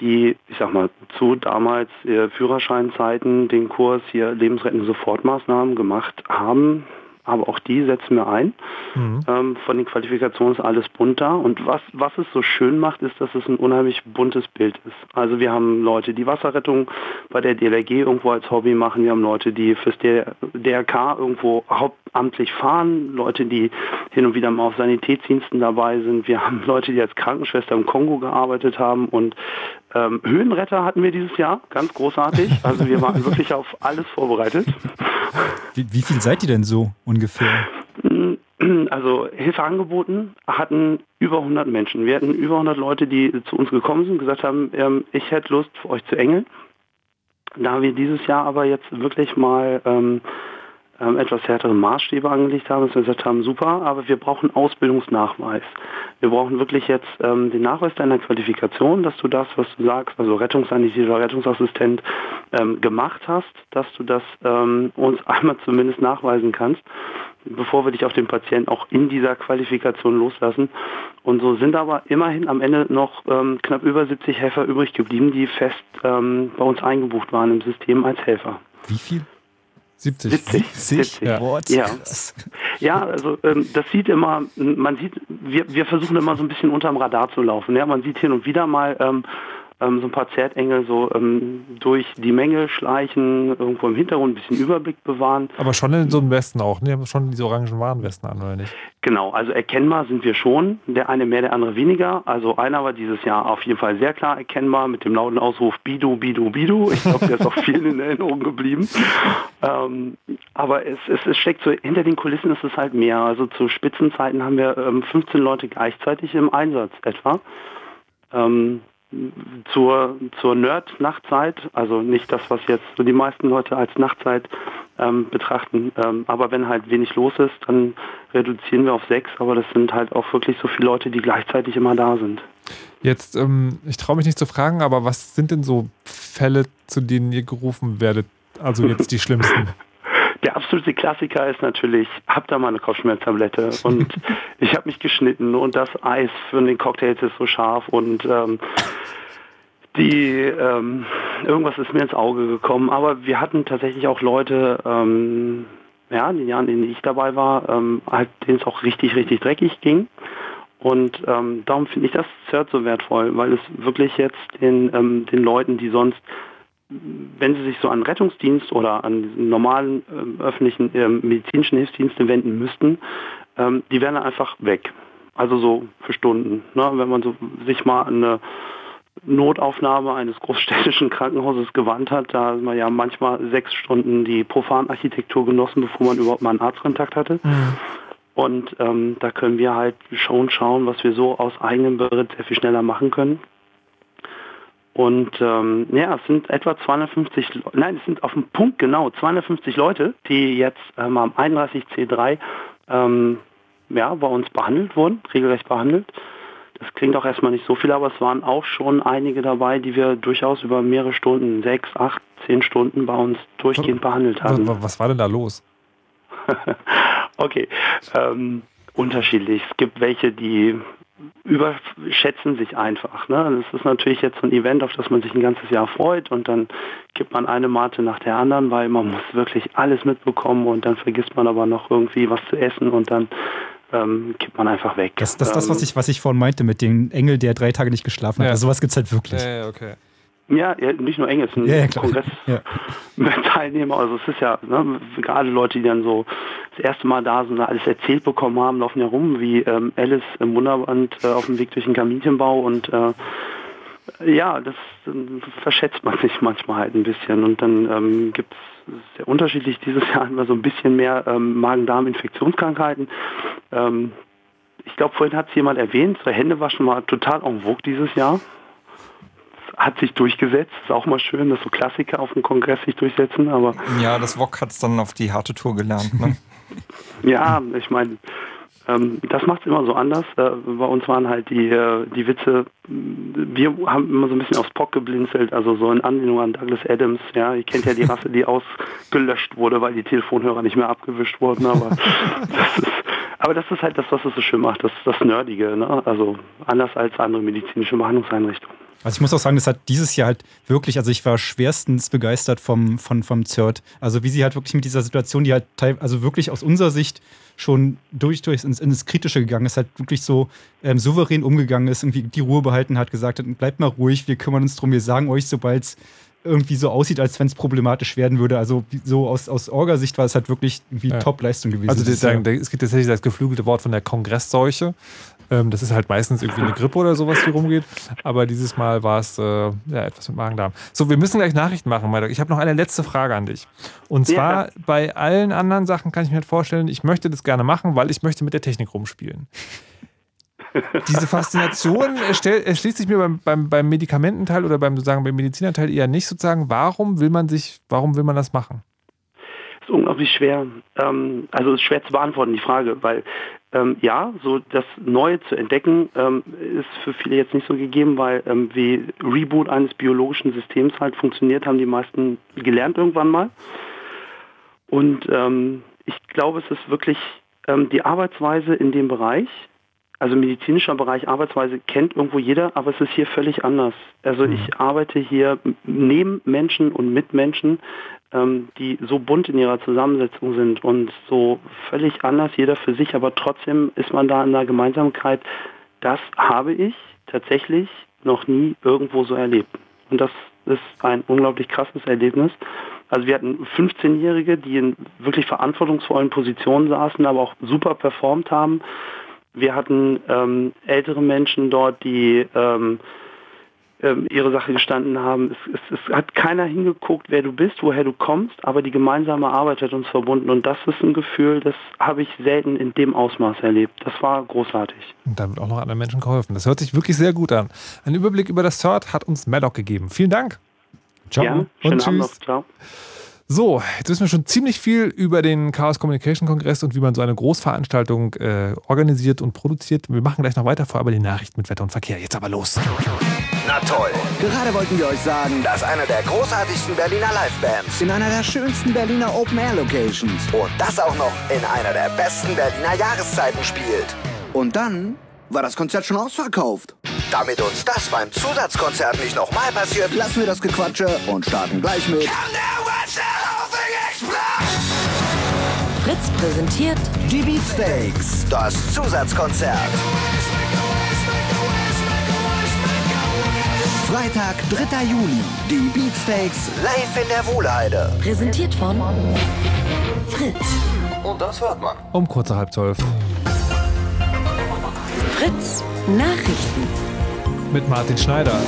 die, ich sag mal, zu damals äh, Führerscheinzeiten den Kurs hier lebensrettende Sofortmaßnahmen gemacht haben, aber auch die setzen wir ein. Ähm, von den Qualifikationen ist alles bunt da. Und was, was es so schön macht, ist, dass es ein unheimlich buntes Bild ist. Also wir haben Leute, die Wasserrettung bei der DLRG irgendwo als Hobby machen. Wir haben Leute, die fürs DRK irgendwo hauptamtlich fahren. Leute, die hin und wieder mal auf Sanitätsdiensten dabei sind. Wir haben Leute, die als Krankenschwester im Kongo gearbeitet haben. Und ähm, Höhenretter hatten wir dieses Jahr, ganz großartig. Also wir waren [laughs] wirklich auf alles vorbereitet. Wie, wie viel seid ihr denn so ungefähr? Also Hilfe angeboten hatten über 100 Menschen. Wir hatten über 100 Leute, die zu uns gekommen sind, gesagt haben, ähm, ich hätte Lust für euch zu engeln. Da wir dieses Jahr aber jetzt wirklich mal ähm, ähm, etwas härtere Maßstäbe angelegt haben, dass wir gesagt haben, super, aber wir brauchen Ausbildungsnachweis. Wir brauchen wirklich jetzt ähm, den Nachweis deiner Qualifikation, dass du das, was du sagst, also Rettungssanitäter Rettungsassistent ähm, gemacht hast, dass du das ähm, uns [laughs] einmal zumindest nachweisen kannst, bevor wir dich auf den Patienten auch in dieser Qualifikation loslassen. Und so sind aber immerhin am Ende noch ähm, knapp über 70 Helfer übrig geblieben, die fest ähm, bei uns eingebucht waren im System als Helfer. Wie viel? 70. 70. 70? Ja. What? Ja. ja, also ähm, das sieht immer, man sieht, wir, wir versuchen immer so ein bisschen unterm Radar zu laufen. Ja, man sieht hin und wieder mal ähm, ähm, so ein paar Zertengel so ähm, durch die Menge schleichen, irgendwo im Hintergrund ein bisschen Überblick bewahren. Aber schon in so einem Westen auch, ne? Die haben schon diese orangen Warnwesten an, oder nicht? Genau, also erkennbar sind wir schon. Der eine mehr, der andere weniger. Also einer war dieses Jahr auf jeden Fall sehr klar erkennbar mit dem lauten Ausruf Bidu, Bidu, Bidu. Ich glaube, der ist auch vielen in Erinnerung geblieben. Ähm, aber es, es, es steckt so, hinter den Kulissen ist es halt mehr. Also zu Spitzenzeiten haben wir ähm, 15 Leute gleichzeitig im Einsatz etwa. Ähm, zur, zur Nerd-Nachtzeit, also nicht das, was jetzt so die meisten Leute als Nachtzeit ähm, betrachten. Ähm, aber wenn halt wenig los ist, dann reduzieren wir auf sechs, aber das sind halt auch wirklich so viele Leute, die gleichzeitig immer da sind. Jetzt, ähm, ich traue mich nicht zu fragen, aber was sind denn so Fälle, zu denen ihr gerufen werdet? Also jetzt die [laughs] schlimmsten. Der absolute Klassiker ist natürlich, habt da mal eine Kopfschmerztablette und [laughs] ich habe mich geschnitten und das Eis für den Cocktails ist so scharf und ähm, die ähm, irgendwas ist mir ins Auge gekommen. Aber wir hatten tatsächlich auch Leute, ähm, ja, in den Jahren, in denen ich dabei war, ähm, halt, denen es auch richtig, richtig dreckig ging. Und ähm, darum finde ich das Cert so wertvoll, weil es wirklich jetzt den, ähm, den Leuten, die sonst wenn sie sich so an Rettungsdienst oder an normalen ähm, öffentlichen ähm, medizinischen Hilfsdienste wenden müssten, ähm, die wären einfach weg. Also so für Stunden. Ne? Wenn man so sich mal an eine Notaufnahme eines großstädtischen [laughs] Krankenhauses gewandt hat, da hat man ja manchmal sechs Stunden die Profanarchitektur genossen, bevor man überhaupt mal einen Arztkontakt hatte. Und ähm, da können wir halt schon schauen, was wir so aus eigenem Beritt sehr viel schneller machen können. Und ähm, ja, es sind etwa 250, Le- nein, es sind auf dem Punkt genau 250 Leute, die jetzt ähm, am 31C3 ähm, ja, bei uns behandelt wurden, regelrecht behandelt. Das klingt auch erstmal nicht so viel, aber es waren auch schon einige dabei, die wir durchaus über mehrere Stunden, sechs, acht, zehn Stunden bei uns durchgehend behandelt haben. Was, was war denn da los? [laughs] Okay, ähm, unterschiedlich. Es gibt welche, die überschätzen sich einfach. Ne? Das ist natürlich jetzt so ein Event, auf das man sich ein ganzes Jahr freut und dann gibt man eine Mate nach der anderen, weil man muss wirklich alles mitbekommen und dann vergisst man aber noch irgendwie was zu essen und dann ähm, kippt man einfach weg. Das ist das, das, was Ähm, ich, was ich vorhin meinte mit dem Engel, der drei Tage nicht geschlafen hat. Ja. Also sowas gibt es halt wirklich. Ja, okay. Ja, nicht nur eng, es ist ein Ja, ja, klar. Kongress [laughs] Ja. mit Teilnehmer. Also es ist ja ne, gerade Leute, die dann so das erste Mal da sind, alles erzählt bekommen haben, laufen ja rum wie ähm, Alice im Wunderland äh, auf dem Weg durch den Kaminchenbau und äh, ja, das dann verschätzt man sich manchmal halt ein bisschen und dann ähm, gibt es sehr unterschiedlich dieses Jahr immer so ein bisschen mehr ähm, Magen-Darm-Infektionskrankheiten. Ähm, ich glaube, vorhin hat es jemand erwähnt, so Händewaschen war total en vogue dieses Jahr. Hat sich durchgesetzt, ist auch mal schön, dass so Klassiker auf dem Kongress sich durchsetzen, aber Ja, das Wok hat es dann auf die harte Tour gelernt. Ne? [laughs] Ja, ich meine, ähm, das macht es immer so anders. Äh, bei uns waren halt die, äh, die Witze, wir haben immer so ein bisschen aufs Pock geblinzelt, also so in Anlehnung an Douglas Adams. Ja, ihr kennt ja die [laughs] Rasse, die ausgelöscht wurde, weil die Telefonhörer nicht mehr abgewischt wurden. Aber [laughs] das ist, aber das ist halt das, was es so schön macht, das, das Nerdige. Ne? Also anders als andere medizinische Behandlungseinrichtungen. Also ich muss auch sagen, das hat dieses Jahr halt wirklich, also ich war schwerstens begeistert vom, vom, vom ZERT. Also wie sie halt wirklich mit dieser Situation, die halt also wirklich aus unserer Sicht schon durch, durch ins, ins Kritische gegangen ist, halt wirklich so ähm, souverän umgegangen ist, irgendwie die Ruhe behalten hat, gesagt hat, bleibt mal ruhig, wir kümmern uns drum, wir sagen euch, sobald es irgendwie so aussieht, als wenn es problematisch werden würde. Also so aus, aus Orga-Sicht war es halt wirklich wie Ja. Top-Leistung gewesen. Also dieses das, Jahr. es gibt tatsächlich das geflügelte Wort von der Kongressseuche. Ähm, das ist halt meistens irgendwie eine Grippe oder sowas, die rumgeht. Aber dieses Mal war es äh, ja, etwas mit Magen-Darm. So, wir müssen gleich Nachrichten machen, Maidok. Ich habe noch eine letzte Frage an dich. Und Ja, zwar bei allen anderen Sachen kann ich mir halt vorstellen, ich möchte das gerne machen, weil ich möchte mit der Technik rumspielen. [laughs] Diese Faszination erschließt sich mir beim, beim, beim Medikamententeil oder beim, sozusagen, beim Medizinerteil eher nicht sozusagen. Warum will man sich, warum will man das machen? ist unglaublich schwer. Ähm, also ist schwer zu beantworten, die Frage, weil ähm, ja, so das Neue zu entdecken ähm, ist für viele jetzt nicht so gegeben, weil ähm, wie Reboot eines biologischen Systems halt funktioniert, haben die meisten gelernt irgendwann mal. Und ähm, ich glaube, es ist wirklich ähm, die Arbeitsweise in dem Bereich, also medizinischer Bereich Arbeitsweise kennt irgendwo jeder, aber es ist hier völlig anders. Also ich arbeite hier neben Menschen und mit Menschen, ähm, die so bunt in ihrer Zusammensetzung sind und so völlig anders, jeder für sich, aber trotzdem ist man da in einer Gemeinsamkeit. Das habe ich tatsächlich noch nie irgendwo so erlebt. Und das ist ein unglaublich krasses Erlebnis. Also wir hatten 15-Jährige, die in wirklich verantwortungsvollen Positionen saßen, aber auch super performt haben. Wir hatten ähm, ältere Menschen dort, die ähm, ähm, ihre Sache gestanden haben. Es, es, es hat keiner hingeguckt, wer du bist, woher du kommst, aber die gemeinsame Arbeit hat uns verbunden. Und das ist ein Gefühl, das habe ich selten in dem Ausmaß erlebt. Das war großartig. Und da wird auch noch anderen Menschen geholfen. Das hört sich wirklich sehr gut an. Ein Überblick über das CERT hat uns Maddock gegeben. Vielen Dank. Ciao. Gerne. Schönen und Abend tschüss. noch. Ciao. So, jetzt wissen wir schon ziemlich viel über den Chaos Communication Kongress und wie man so eine Großveranstaltung äh, organisiert und produziert. Wir machen gleich noch weiter vor, aber die Nachrichten mit Wetter und Verkehr. Jetzt aber los. Na toll. Gerade wollten wir euch sagen, dass einer der großartigsten Berliner Livebands in einer der schönsten Berliner Open-Air-Locations und das auch noch in einer der besten Berliner Jahreszeiten spielt. Und dann war das Konzert schon ausverkauft. Damit uns das beim Zusatzkonzert nicht nochmal passiert, lassen wir das Gequatsche und starten gleich mit Fritz präsentiert die Beatsteaks, das Zusatzkonzert. Freitag, 3. Juli, die Beatsteaks live in der Wohlheide. Präsentiert von Fritz. Und das hört man. Um kurze halb zwölf. Fritz Nachrichten. Mit Martin Schneider.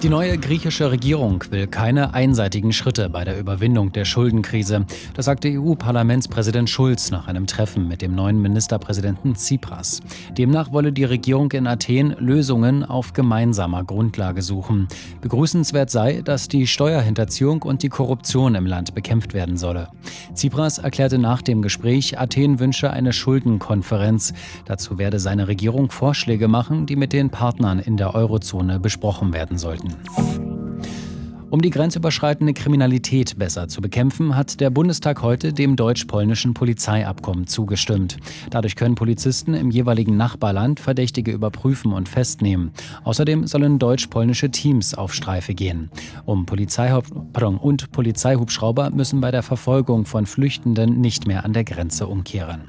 Die neue griechische Regierung will keine einseitigen Schritte bei der Überwindung der Schuldenkrise. Das sagte EU-Parlamentspräsident Schulz nach einem Treffen mit dem neuen Ministerpräsidenten Tsipras. Demnach wolle die Regierung in Athen Lösungen auf gemeinsamer Grundlage suchen. Begrüßenswert sei, dass die Steuerhinterziehung und die Korruption im Land bekämpft werden solle. Tsipras erklärte nach dem Gespräch, Athen wünsche eine Schuldenkonferenz. Dazu werde seine Regierung Vorschläge machen, die mit den Partnern in der Eurozone besprochen werden sollten. Um die grenzüberschreitende Kriminalität besser zu bekämpfen, hat der Bundestag heute dem deutsch-polnischen Polizeiabkommen zugestimmt. Dadurch können Polizisten im jeweiligen Nachbarland Verdächtige überprüfen und festnehmen. Außerdem sollen deutsch-polnische Teams auf Streife gehen. Um pardon, und Polizeihubschrauber müssen bei der Verfolgung von Flüchtenden nicht mehr an der Grenze umkehren.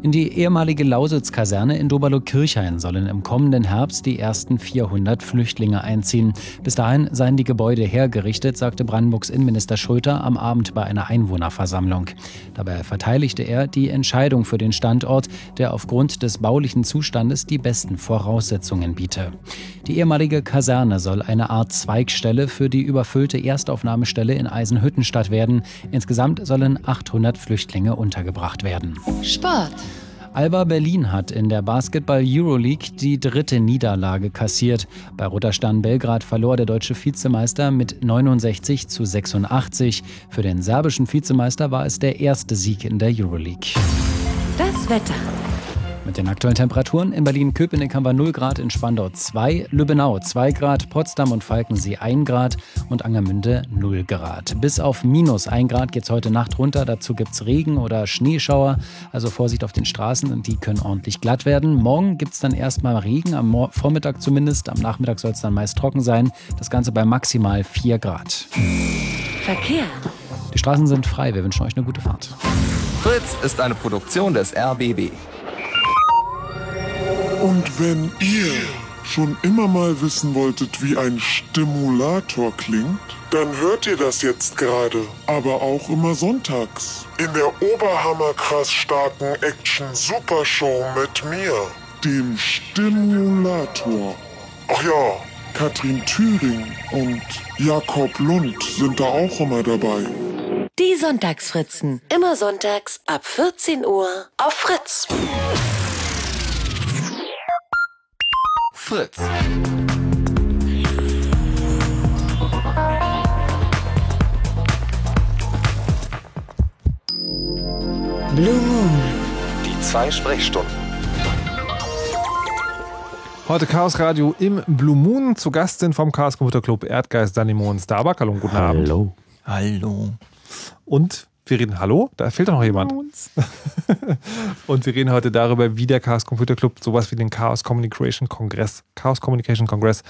In die ehemalige Lausitz-Kaserne in Doberlo-Kirchhain sollen im kommenden Herbst die ersten 400 Flüchtlinge einziehen. Bis dahin seien die Gebäude hergerichtet, sagte Brandenburgs Innenminister Schröter am Abend bei einer Einwohnerversammlung. Dabei verteidigte er die Entscheidung für den Standort, der aufgrund des baulichen Zustandes die besten Voraussetzungen biete. Die ehemalige Kaserne soll eine Art Zweigstelle für die überfüllte Erstaufnahmestelle in Eisenhüttenstadt werden. Insgesamt sollen 800 Flüchtlinge untergebracht werden. Sport. Alba Berlin hat in der Basketball Euroleague die dritte Niederlage kassiert. Bei Roter Stern Belgrad verlor der deutsche Vizemeister mit 69 zu 86. Für den serbischen Vizemeister war es der erste Sieg in der Euroleague. Das Wetter. Mit den aktuellen Temperaturen in Berlin-Köpenick haben wir 0 Grad, in Spandau 2, Lübbenau 2 Grad, Potsdam und Falkensee 1 Grad und Angermünde 0 Grad. Bis auf minus 1 Grad geht es heute Nacht runter. Dazu gibt es Regen oder Schneeschauer. Also Vorsicht auf den Straßen und die können ordentlich glatt werden. Morgen gibt es dann erstmal Regen, am Vormittag zumindest. Am Nachmittag soll es dann meist trocken sein. Das Ganze bei maximal 4 Grad. Verkehr. Die Straßen sind frei. Wir wünschen euch eine gute Fahrt. Fritz ist eine Produktion des RBB. Und wenn ihr schon immer mal wissen wolltet, wie ein Stimulator klingt, dann hört ihr das jetzt gerade, aber auch immer sonntags. In der oberhammerkrass starken Action-Supershow mit mir, dem Stimulator. Ach ja, Katrin Thüring und Jakob Lund sind da auch immer dabei. Die Sonntagsfritzen. Immer sonntags ab 14 Uhr auf Fritz. Fritz. Blue Moon. Die zwei Sprechstunden. Heute Chaos Radio im Blue Moon. Zu Gast sind vom Chaos Computer Club Erdgeist Danny Mohn Starbuck. Hallo und guten Abend. Hallo. Hallo. Und wir reden, hallo, da fehlt doch noch jemand. [laughs] und wir reden heute darüber, wie der Chaos Computer Club sowas wie den Chaos Communication Kongress, Chaos Communication Kongress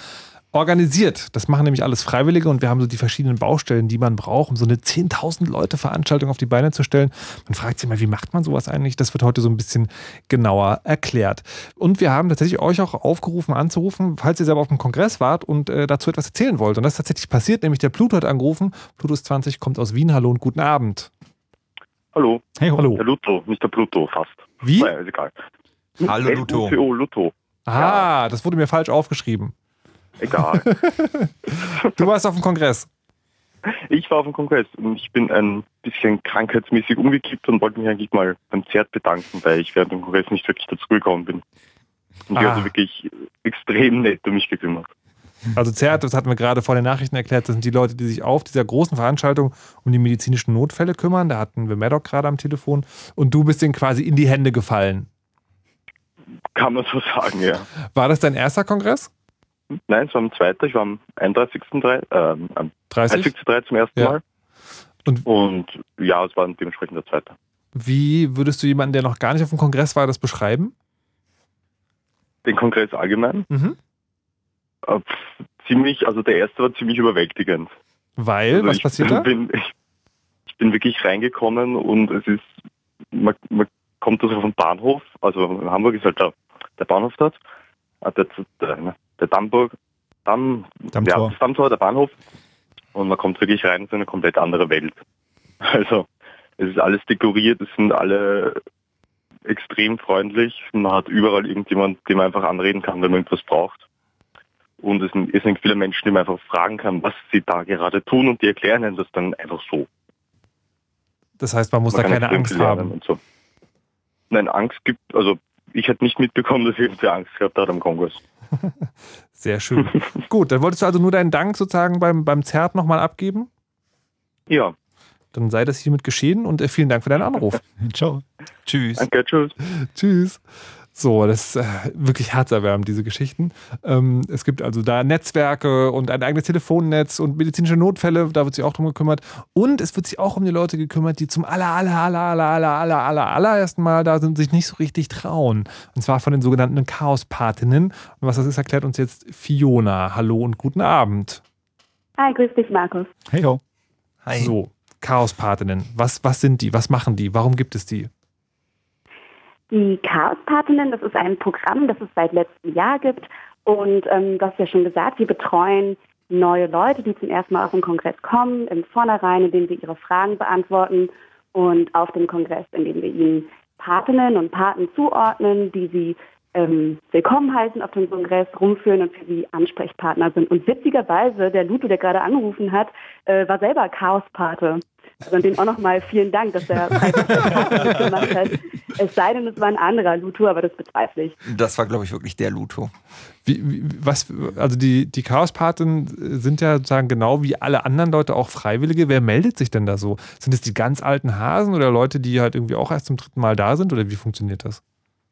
organisiert. Das machen nämlich alles Freiwillige und wir haben so die verschiedenen Baustellen, die man braucht, um so eine 10.000 Leute Veranstaltung auf die Beine zu stellen. Man fragt sich mal, wie macht man sowas eigentlich? Das wird heute so ein bisschen genauer erklärt. Und wir haben tatsächlich euch auch aufgerufen, anzurufen, falls ihr selber auf dem Kongress wart und äh, dazu etwas erzählen wollt. Und das ist tatsächlich passiert, nämlich der Pluto hat angerufen. Plutus 20 kommt aus Wien. Hallo und guten Abend. Hallo. Hey, hallo. Der Luto, nicht der Pluto, fast. Wie? Naja, ist egal. Hallo, Luto. Luto. Luto. Ah, das wurde mir falsch aufgeschrieben. Egal. [laughs] du warst auf dem Kongress. Ich war auf dem Kongress und ich bin ein bisschen krankheitsmäßig umgekippt und wollte mich eigentlich mal beim ZERT bedanken, weil ich während dem Kongress nicht wirklich dazugekommen bin. Und die Ah. haben sich wirklich extrem nett um mich gekümmert. Also ZERT, das hatten wir gerade vor den Nachrichten erklärt, das sind die Leute, die sich auf dieser großen Veranstaltung um die medizinischen Notfälle kümmern. Da hatten wir Maddock gerade am Telefon und du bist denen quasi in die Hände gefallen. Kann man so sagen, ja. War das dein erster Kongress? Nein, es war am zweiten, ich war am 31.3. Ähm, am 30? 30.3 zum ersten Ja. Mal. Und, ja, es war dementsprechend der zweite. Wie würdest du jemanden, der noch gar nicht auf dem Kongress war, das beschreiben? Den Kongress allgemein? Mhm. Äh, ziemlich, also der erste war ziemlich überwältigend. Weil, Also was passiert da? bin, ich, ich bin wirklich reingekommen und es ist, man, man kommt also vom Bahnhof, also in Hamburg ist halt der, der Bahnhof dort, äh, der, der, der Dammburg, Damm, Dammtor. Ja, Dammtor, der Bahnhof und man kommt wirklich rein in so eine komplett andere Welt. [laughs] Also es ist alles dekoriert, es sind alle extrem freundlich, man hat überall irgendjemand, den man einfach anreden kann, wenn man irgendwas braucht. Und es sind, es sind viele Menschen, die man einfach fragen kann, was sie da gerade tun und die erklären einem das dann einfach so. Das heißt, man muss da kann keine Angst haben. Und so. Nein, Angst gibt, also ich hätte nicht mitbekommen, dass irgendwer Angst gehabt hat am Kongress. [laughs] Sehr schön. Gut, dann wolltest du also nur deinen Dank sozusagen beim, beim ZERT nochmal abgeben? Ja. Dann sei das hiermit geschehen und äh, vielen Dank für deinen Anruf. [laughs] Ciao. Tschüss. Danke, tschüss. Tschüss. So, das ist äh, wirklich herzerwärmend, diese Geschichten. Ähm, es gibt also da Netzwerke und ein eigenes Telefonnetz und medizinische Notfälle, da wird sich auch drum gekümmert. Und es wird sich auch um die Leute gekümmert, die zum aller, aller, aller, aller, aller, aller, aller, allerersten Mal da sind, sich nicht so richtig trauen. Und zwar von den sogenannten Chaospatinnen. Und was das ist, erklärt uns jetzt Fiona. Hallo und guten Abend. Hi, grüß dich, Markus. Hey ho. Hi. So, Chaospatinnen. Was, was sind die? Was machen die? Warum gibt es die? Die Chaospatinnen, das ist ein Programm, das es seit letztem Jahr gibt. Und ähm, du hast ja schon gesagt, wir betreuen neue Leute, die zum ersten Mal auf den Kongress kommen, im Vornherein, indem wir ihre Fragen beantworten und auf dem Kongress, indem wir ihnen Patinnen und Paten zuordnen, die sie ähm, willkommen heißen auf dem Kongress, rumführen und für sie Ansprechpartner sind. Und witzigerweise, der Luto, der gerade angerufen hat, äh, war selber Chaospate. Also an den auch nochmal vielen Dank, dass er freiwillig gemacht hat. Es sei denn, es war ein anderer Luto, aber das bezweifle ich. Das war, glaube ich, wirklich der Luto. Wie, wie, was, also die, die Chaospaten sind ja sozusagen genau wie alle anderen Leute auch Freiwillige. Wer meldet sich denn da so? Sind es die ganz alten Hasen oder Leute, die halt irgendwie auch erst zum dritten Mal da sind? Oder wie funktioniert das?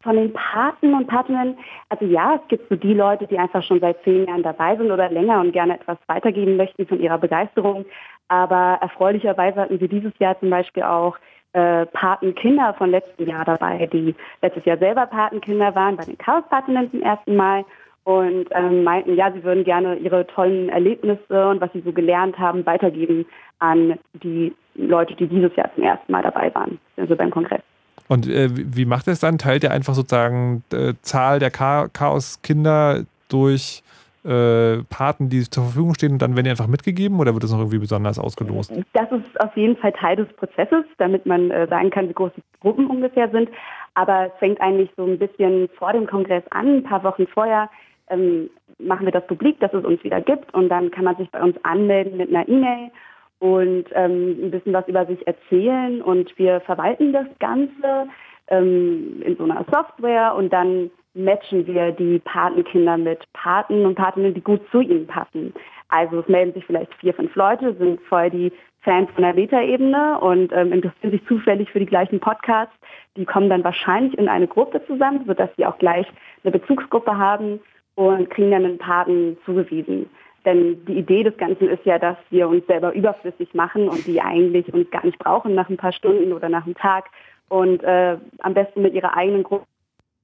Von den Paten und Patinnen, also ja, es gibt so die Leute, die einfach schon seit zehn Jahren dabei sind oder länger und gerne etwas weitergeben möchten von ihrer Begeisterung. Aber erfreulicherweise hatten wir dieses Jahr zum Beispiel auch äh, Patenkinder von letztem Jahr dabei, die letztes Jahr selber Patenkinder waren bei den Chaospatinnen zum ersten Mal und ähm, meinten, ja, sie würden gerne ihre tollen Erlebnisse und was sie so gelernt haben weitergeben an die Leute, die dieses Jahr zum ersten Mal dabei waren, also beim Kongress. Und äh, wie macht er es dann? Teilt er einfach sozusagen äh, Zahl der Chaoskinder durch äh, Paten, die zur Verfügung stehen und dann werden die einfach mitgegeben oder wird das noch irgendwie besonders ausgelost? Das ist auf jeden Fall Teil des Prozesses, damit man äh, sagen kann, wie groß die Gruppen ungefähr sind. Aber es fängt eigentlich so ein bisschen vor dem Kongress an, ein paar Wochen vorher. Ähm, machen wir das publik, dass es uns wieder gibt und dann kann man sich bei uns anmelden mit einer E-Mail und ähm, ein bisschen was über sich erzählen und wir verwalten das Ganze ähm, in so einer Software und dann matchen wir die Patenkinder mit Paten und Patinnen, die gut zu ihnen passen. Also es melden sich vielleicht vier, fünf Leute, sind voll die Fans von der Meta-Ebene und ähm, interessieren sich zufällig für die gleichen Podcasts. Die kommen dann wahrscheinlich in eine Gruppe zusammen, sodass sie auch gleich eine Bezugsgruppe haben und kriegen dann einen Paten zugewiesen. Denn die Idee des Ganzen ist ja, dass wir uns selber überflüssig machen und die eigentlich uns gar nicht brauchen nach ein paar Stunden oder nach einem Tag und äh, am besten mit ihrer eigenen Gruppe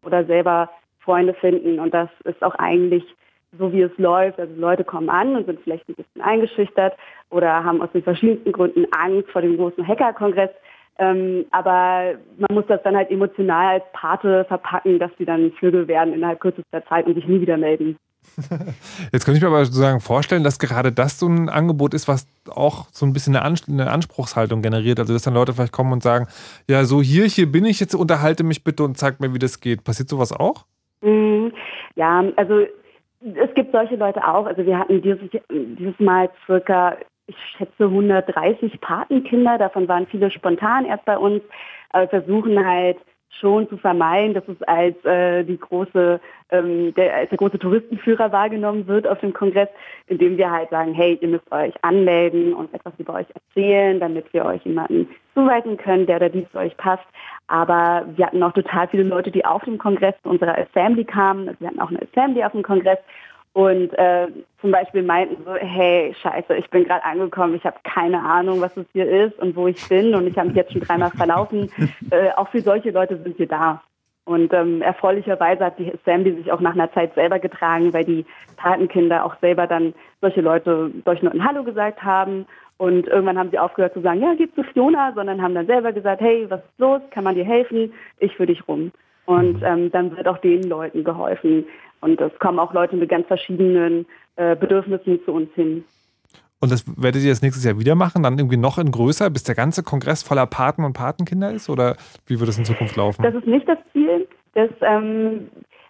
oder selber Freunde finden. Und das ist auch eigentlich so, wie es läuft. Also Leute kommen an und sind vielleicht ein bisschen eingeschüchtert oder haben aus den verschiedensten Gründen Angst vor dem großen Hackerkongress. Ähm, aber man muss das dann halt emotional als Pate verpacken, dass sie dann Vögel werden innerhalb kürzester Zeit und sich nie wieder melden. [laughs] Jetzt kann ich mir aber sozusagen vorstellen, dass gerade das so ein Angebot ist, was auch so ein bisschen eine, Anspruchshaltung generiert. Also, dass dann Leute vielleicht kommen und sagen: Ja, so hier, hier bin ich jetzt, unterhalte mich bitte und zeig mir, wie das geht. Passiert sowas auch? Mhm. Ja, also es gibt solche Leute auch. Also, wir hatten dieses, dieses Mal circa, ich schätze, 130 Patenkinder. Davon waren viele spontan erst bei uns. Aber wir versuchen halt, schon zu vermeiden, dass es als äh, die große, ähm, der, als der große Touristenführer wahrgenommen wird auf dem Kongress, indem wir halt sagen, hey, ihr müsst euch anmelden und etwas über euch erzählen, damit wir euch jemanden zuweisen können, der oder die zu euch passt. Aber wir hatten auch total viele Leute, die auf dem Kongress zu unserer Assembly kamen. Also wir hatten auch eine Assembly auf dem Kongress und äh, zum Beispiel meinten so, hey, scheiße, ich bin gerade angekommen, ich habe keine Ahnung, was es hier ist und wo ich bin und ich habe mich jetzt schon dreimal [laughs] verlaufen. Äh, auch für solche Leute sind wir da. Und ähm, erfreulicherweise hat die Assembly sich auch nach einer Zeit selber getragen, weil die Patenkinder auch selber dann solche Leute solchen Leuten Hallo gesagt haben. Und irgendwann haben sie aufgehört zu sagen, ja, geh zu Fiona, sondern haben dann selber gesagt, hey, was ist los? Kann man dir helfen? Ich für dich rum. Und ähm, dann wird auch den Leuten geholfen. Und es kommen auch Leute mit ganz verschiedenen äh, Bedürfnissen zu uns hin. Und das werdet ihr das nächstes Jahr wieder machen, dann irgendwie noch in größer, bis der ganze Kongress voller Paten und Patenkinder ist? Oder wie wird es in Zukunft laufen? Das ist nicht das Ziel. Das, ähm,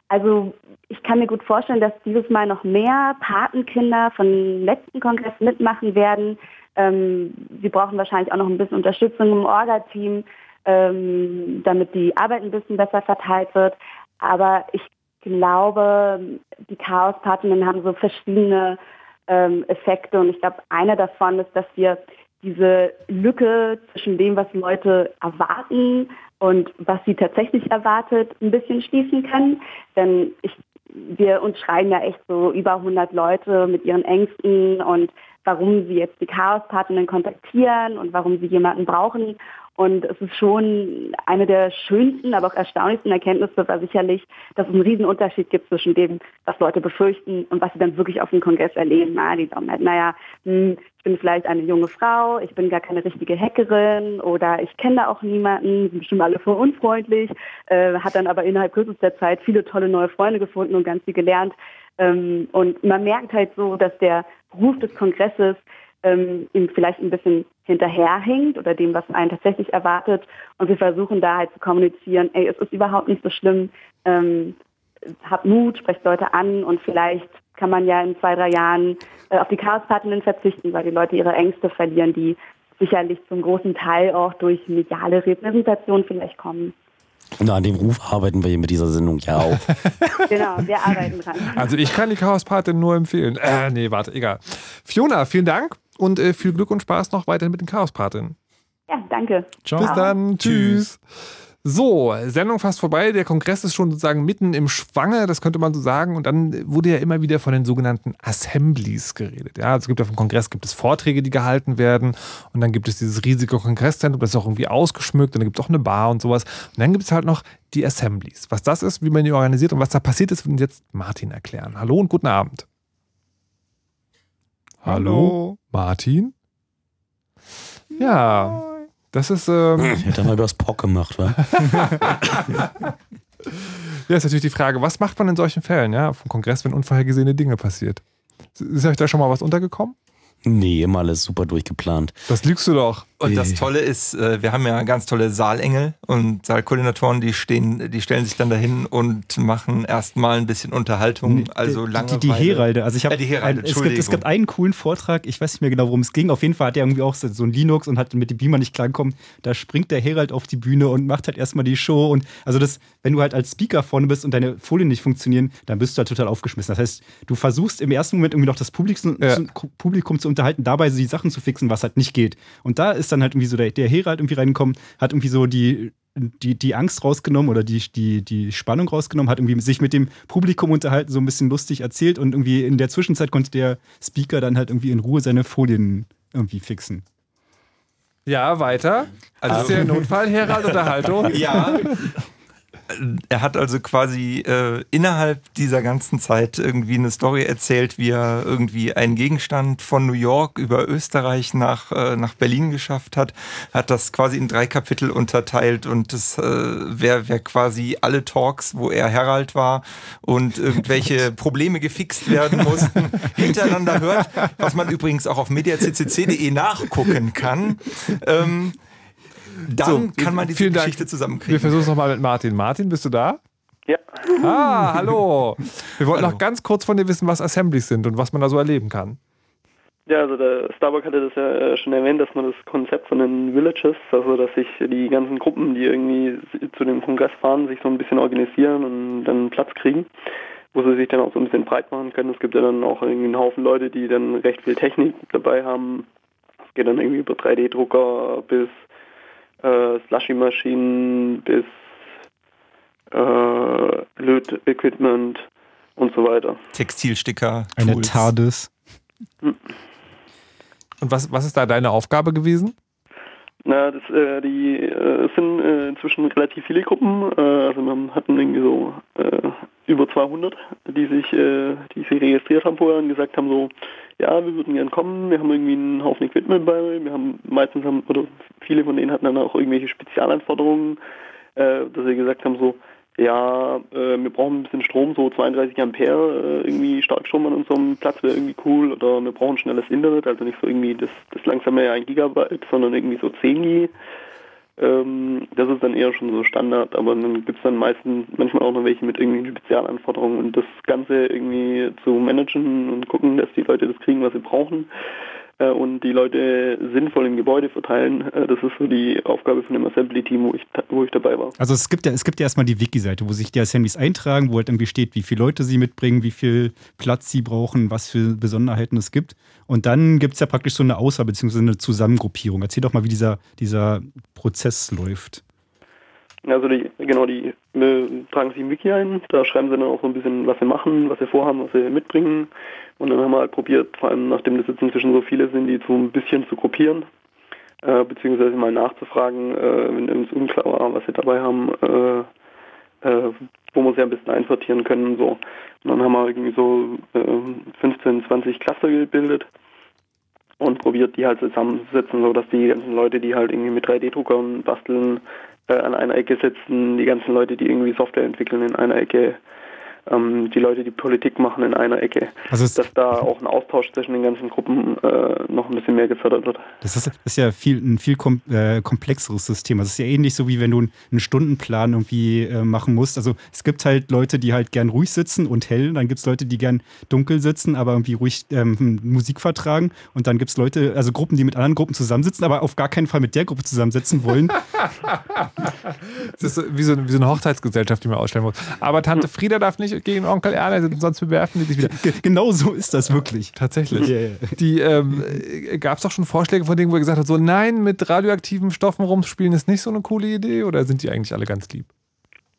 also ich kann mir gut vorstellen, dass dieses Mal noch mehr Patenkinder vom letzten Kongress mitmachen werden. Ähm, wir brauchen wahrscheinlich auch noch ein bisschen Unterstützung im Orga-Team, ähm, damit die Arbeit ein bisschen besser verteilt wird. Aber ich glaube, die Chaospartinnen haben so verschiedene ähm, Effekte und ich glaube, einer davon ist, dass wir diese Lücke zwischen dem, was Leute erwarten und was sie tatsächlich erwartet, ein bisschen schließen können. Denn ich, wir uns schreiben ja echt so über 100 Leute mit ihren Ängsten und warum sie jetzt die Chaospartinnen kontaktieren und warum sie jemanden brauchen. Und es ist schon eine der schönsten, aber auch erstaunlichsten Erkenntnisse war sicherlich, dass es einen riesen Unterschied gibt zwischen dem, was Leute befürchten und was sie dann wirklich auf dem Kongress erleben. Na, die sagen halt, naja, hm, ich bin vielleicht eine junge Frau, ich bin gar keine richtige Hackerin oder ich kenne da auch niemanden, sind bestimmt alle voll unfreundlich, äh, hat dann aber innerhalb kürzester Zeit viele tolle neue Freunde gefunden und ganz viel gelernt. Ähm, und man merkt halt so, dass der Beruf des Kongresses ähm, ihm vielleicht ein bisschen hinterherhinkt oder dem, was einen tatsächlich erwartet. Und wir versuchen da halt zu kommunizieren, ey, es ist überhaupt nicht so schlimm, ähm, habt Mut, sprecht Leute an und vielleicht kann man ja in zwei, drei Jahren äh, auf die Chaospartnerin verzichten, weil die Leute ihre Ängste verlieren, die sicherlich zum großen Teil auch durch mediale Repräsentation vielleicht kommen. Na, an dem Ruf arbeiten wir hier mit dieser Sendung ja auch. [laughs] genau, wir arbeiten dran. Also ich kann die Chaospatin nur empfehlen. Äh, nee, warte, egal. Fiona, vielen Dank und äh, viel Glück und Spaß noch weiterhin mit den Chaospatinnen. Ja, danke. Bis dann. Tschüss. So, Sendung fast vorbei. Der Kongress ist schon sozusagen mitten im Schwange, das könnte man so sagen. Und dann wurde ja immer wieder von den sogenannten Assemblies geredet. Ja, also es gibt auf dem Kongress gibt es Vorträge, die gehalten werden. Und dann gibt es dieses riesige Kongresszentrum, das ist auch irgendwie ausgeschmückt. Und dann gibt es auch eine Bar und sowas. Und dann gibt es halt noch die Assemblies. Was das ist, wie man die organisiert und was da passiert ist, wird uns jetzt Martin erklären. Hallo und guten Abend. Hallo, Martin? Ja, das ist. Ähm, Ich hätte mal übers Pock gemacht, wa? [laughs] Ja, ist natürlich die Frage, was macht man in solchen Fällen, ja, vom Kongress, wenn unvorhergesehene Dinge passiert? Ist euch da schon mal was untergekommen? Nee, immer alles super durchgeplant. Das lügst du doch. Und das Tolle ist, äh, wir haben ja ganz tolle Saalengel und Saalkoordinatoren, die stehen, die stellen sich dann dahin und machen erstmal ein bisschen Unterhaltung, also lange. Die, die Heralde. Also ich habe äh, die Heralde, ein, es, gibt, es gibt einen coolen Vortrag, ich weiß nicht mehr genau, worum es ging. Auf jeden Fall hat er irgendwie auch so so ein Linux und hat mit dem Beamer nicht klargekommen. Da springt der Herald auf die Bühne und macht halt erstmal die Show. Und also das, wenn du halt als Speaker vorne bist und deine Folien nicht funktionieren, dann bist du halt total aufgeschmissen. Das heißt, du versuchst im ersten Moment irgendwie noch das Publikum, Ja. zu, Publikum zu unterhalten, dabei so die Sachen zu fixen, was halt nicht geht. Und da ist dann halt irgendwie so der, der Herald irgendwie reingekommen, hat irgendwie so die die, die Angst rausgenommen oder die, die, die Spannung rausgenommen, hat irgendwie sich mit dem Publikum unterhalten, so ein bisschen lustig erzählt und irgendwie in der Zwischenzeit konnte der Speaker dann halt irgendwie in Ruhe seine Folien irgendwie fixen. Ja, weiter. Also ist der [laughs] Notfall, Herald oder Haltung? Ja. Er hat also quasi äh, innerhalb dieser ganzen Zeit irgendwie eine Story erzählt, wie er irgendwie einen Gegenstand von New York über Österreich nach, äh, nach Berlin geschafft hat, hat das quasi in drei Kapitel unterteilt und das äh, wäre wär quasi alle Talks, wo er Herald war und irgendwelche [laughs] Probleme gefixt werden mussten, [laughs] hintereinander hört, was man übrigens auch auf mediaccc.de nachgucken kann. Ähm, dann kann man diese vielen Dank. Geschichte Wir zusammenkriegen. versuchen es nochmal mit Martin. Martin, bist du da? Ja. Ah, hallo. Wir wollten noch ganz kurz von dir wissen, was Assemblies sind und was man da so erleben kann. Ja, also der Starbuck hatte das ja äh, schon erwähnt, dass man das Konzept von den Villages, also dass sich die ganzen Gruppen, die irgendwie zu dem Kongress fahren, sich so ein bisschen organisieren und dann Platz kriegen, wo sie sich dann auch so ein bisschen breit machen können. Es gibt ja dann auch irgendwie einen Haufen Leute, die dann recht viel Technik dabei haben. Es geht dann irgendwie über 3D-Drucker bis äh, Slushy-Maschinen bis äh, Löt-Equipment und so weiter. Textilsticker. Eine Tools. TARDIS. Und was, was ist da deine Aufgabe gewesen? Na, das, äh, die, äh, es sind äh, inzwischen relativ viele Gruppen. Äh, also wir hatten irgendwie so äh, über 200, die sich, äh, die sich registriert haben vorher und gesagt haben so, ja, wir würden gern kommen. Wir haben irgendwie einen Haufen Equipment bei. Wir haben meistens haben oder viele von denen hatten dann auch irgendwelche Spezialanforderungen, äh, dass sie gesagt haben so, ja, äh, wir brauchen ein bisschen Strom, so 32 Ampere, äh, irgendwie Starkstrom an unserem Platz wäre irgendwie cool oder wir brauchen schnelles Internet, also nicht so irgendwie das, das langsame 1 Gigabyte, sondern irgendwie so 10 G. Ähm, das ist dann eher schon so Standard, aber dann gibt es dann meistens manchmal auch noch welche mit irgendwelchen Spezialanforderungen und das Ganze irgendwie zu managen und gucken, dass die Leute das kriegen, was sie brauchen und die Leute sinnvoll im Gebäude verteilen. Äh, das ist so die Aufgabe von dem Assembly-Team, wo ich, wo ich dabei war. Also es gibt ja, es gibt ja erstmal die Wiki-Seite, wo sich die Assemblies eintragen, wo halt irgendwie steht, wie viele Leute sie mitbringen, wie viel Platz sie brauchen, was für Besonderheiten es gibt. Und dann gibt es ja praktisch so eine Auswahl bzw. eine Zusammengruppierung. Erzähl doch mal, wie dieser, dieser Prozess läuft. Also die, genau, die äh, tragen sich im Wiki ein, da schreiben sie dann auch so ein bisschen, was sie machen, was sie vorhaben, was sie mitbringen. Und dann haben wir halt probiert, vor allem nachdem das jetzt inzwischen so viele sind, die so ein bisschen zu gruppieren. äh, beziehungsweise mal nachzufragen, äh, wenn uns unklar war, was sie dabei haben, äh, äh, wo wir sie am besten einsortieren können und so. Und dann haben wir irgendwie so äh, 15, 20 Cluster gebildet und probiert, die halt zusammenzusetzen, so dass die ganzen Leute, die halt irgendwie mit 3D-Druckern basteln, äh, an einer Ecke sitzen, die ganzen Leute, die irgendwie Software entwickeln, in einer Ecke, ähm, die Leute, die Politik machen, in einer Ecke, Also es- dass da auch ein Austausch zwischen den ganzen Gruppen äh, noch ein bisschen mehr gefördert wird. Das ist, ist ja viel, ein viel kom äh, komplexeres System. Also es ist ja ähnlich so, wie wenn du einen Stundenplan irgendwie äh, machen musst. Also es gibt halt Leute, die halt gern ruhig sitzen und hell. Dann gibt es Leute, die gern dunkel sitzen, aber irgendwie ruhig ähm, Musik vertragen. Und dann gibt es Leute, also Gruppen, die mit anderen Gruppen zusammensitzen, aber auf gar keinen Fall mit der Gruppe zusammensitzen wollen. [laughs] [laughs] Das ist wie so, eine- wie so eine Hochzeitsgesellschaft, die man ausstellen muss. Aber Tante Frieda darf nicht gegen Onkel Erle, sonst bewerfen die sich wieder. Genau so ist das wirklich. Tatsächlich. Ja. Die ähm, gab es doch schon Vorschläge von denen, wo ihr gesagt habt, so nein, mit radioaktiven Stoffen rumspielen ist nicht so eine coole Idee oder sind die eigentlich alle ganz lieb?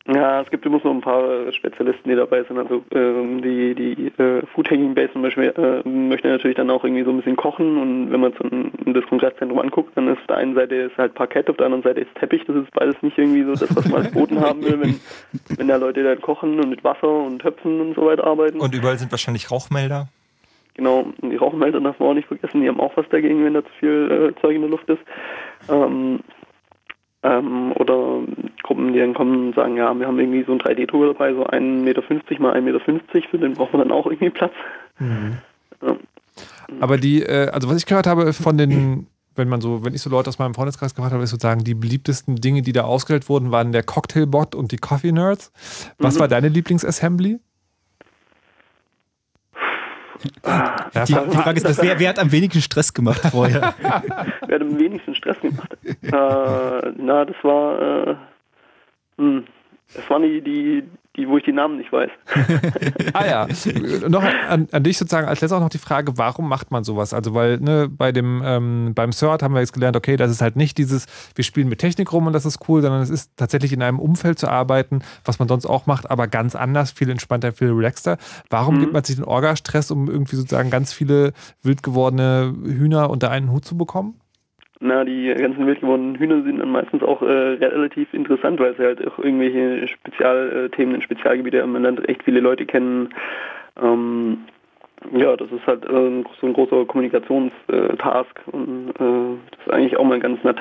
Ja, es gibt immer so ein paar Spezialisten, die dabei sind. Also ähm, die, die äh, Food Hanging Base zum Beispiel äh, möchte natürlich dann auch irgendwie so ein bisschen kochen und wenn man so ein, das Kongresszentrum anguckt, dann ist auf der einen Seite ist halt Parkett, auf der anderen Seite ist Teppich. Das ist beides nicht irgendwie so das, was man als Boden haben will, wenn, wenn da Leute dann kochen und mit Wasser und Töpfen und so weiter arbeiten. Und überall sind wahrscheinlich Rauchmelder. Genau, die Rauchmelder darf man auch nicht vergessen, die haben auch was dagegen, wenn da zu viel äh, Zeug in der Luft ist. Ähm, ähm, oder Gruppen, die dann kommen und sagen, ja, wir haben irgendwie so einen 3D-Drucker dabei, so 1,50 Meter mal 1,50 Meter, für den braucht man dann auch irgendwie Platz. Ja. Aber die, äh, also was ich gehört habe von den, wenn man so, wenn ich so Leute aus meinem Freundeskreis gefragt habe, ist sozusagen die beliebtesten Dinge, die da ausgewählt wurden, waren der Cocktailbot und die Coffee Nerds. Was Mhm. war deine Lieblingsassembly? Die, die Frage ist, wer, wer hat am wenigsten Stress gemacht vorher? [laughs] Wer hat am wenigsten Stress gemacht? äh, na, das war, äh, hm, das waren die, die, die, wo ich die Namen nicht weiß. [laughs] Ah ja, noch an, an dich sozusagen als letztes auch noch die Frage, warum macht man sowas? Also weil ne, bei dem ähm, beim CERT haben wir jetzt gelernt, okay, das ist halt nicht dieses, wir spielen mit Technik rum und das ist cool, sondern es ist tatsächlich in einem Umfeld zu arbeiten, was man sonst auch macht, aber ganz anders, viel entspannter, viel relaxter. Warum Mhm. gibt man sich den Orga-Stress, um irgendwie sozusagen ganz viele wild gewordene Hühner unter einen Hut zu bekommen? Na, die ganzen wild gewordenen Hühner sind dann meistens auch äh, relativ interessant, weil sie halt auch irgendwelche Spezialthemen in Spezialgebiete. Man lernt echt viele Leute kennen. Ähm, ja, das ist halt äh, so ein großer Kommunikationstask und äh, das ist eigentlich auch mal ganz nett.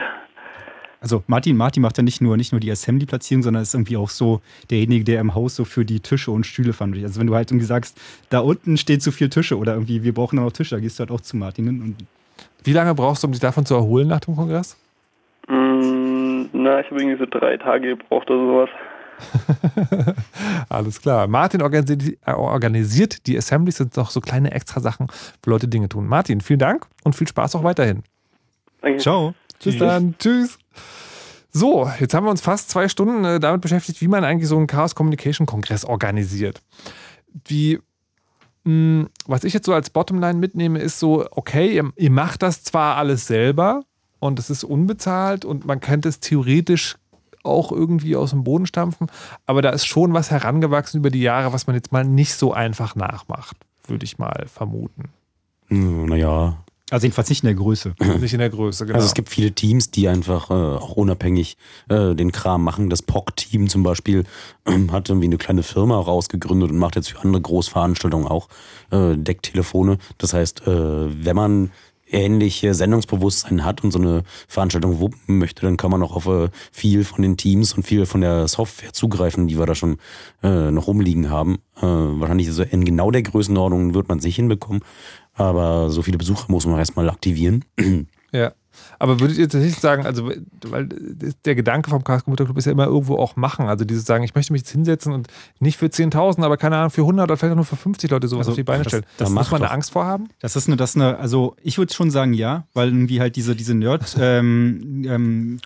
Also Martin, Martin macht ja nicht nur, nicht nur die Assembly-Platzierung, sondern ist irgendwie auch so derjenige, der im Haus so für die Tische und Stühle ist. Also wenn du halt irgendwie sagst, da unten steht zu viel Tische oder irgendwie, wir brauchen noch Tische, da gehst du halt auch zu Martin und Wie lange brauchst du, um dich davon zu erholen nach dem Kongress? Mm, na, ich habe irgendwie so drei Tage gebraucht oder sowas. [laughs] Alles klar. Martin organisiert, äh, organisiert die Assemblies, sind noch so kleine extra Sachen, wo Leute Dinge tun. Martin, vielen Dank und viel Spaß auch weiterhin. Danke. Ciao. Bis dann. Tschüss. So, jetzt haben wir uns fast zwei Stunden äh, damit beschäftigt, wie man eigentlich so einen Chaos Communication Kongress organisiert. Wie, was ich jetzt so als Bottomline mitnehme, ist so, okay, ihr, ihr macht das zwar alles selber und es ist unbezahlt und man könnte es theoretisch auch irgendwie aus dem Boden stampfen, aber da ist schon was herangewachsen über die Jahre, was man jetzt mal nicht so einfach nachmacht, würde ich mal vermuten. Hm, Naja. Also jedenfalls nicht in der Größe. [laughs] Nicht in der Größe, genau. Also es gibt viele Teams, die einfach äh, auch unabhängig äh, den Kram machen. Das POC-Team zum Beispiel ähm, hat irgendwie eine kleine Firma rausgegründet und macht jetzt für andere Großveranstaltungen auch äh, Decktelefone. Das heißt, äh, wenn man ähnliche Sendungsbewusstsein hat und so eine Veranstaltung wuppen möchte, dann kann man auch auf äh, viel von den Teams und viel von der Software zugreifen, die wir da schon äh, noch rumliegen haben. Äh, wahrscheinlich so in genau der Größenordnung wird man sich hinbekommen, aber so viele Besucher muss man erstmal aktivieren. Ja. Aber würdet ihr tatsächlich sagen, also, weil der Gedanke vom Chaos Computer Club ist ja immer irgendwo auch machen. Also dieses sagen, ich möchte mich jetzt hinsetzen und nicht für 10.000, aber keine Ahnung, für 100 oder vielleicht auch nur für 50 Leute sowas Also, auf die Beine das- stellen. das muss macht man da doch. Angst vor haben? Das ist eine, das ist eine, also ich würde schon sagen ja, weil irgendwie halt diese, diese Nerd-Kultur [laughs] ähm,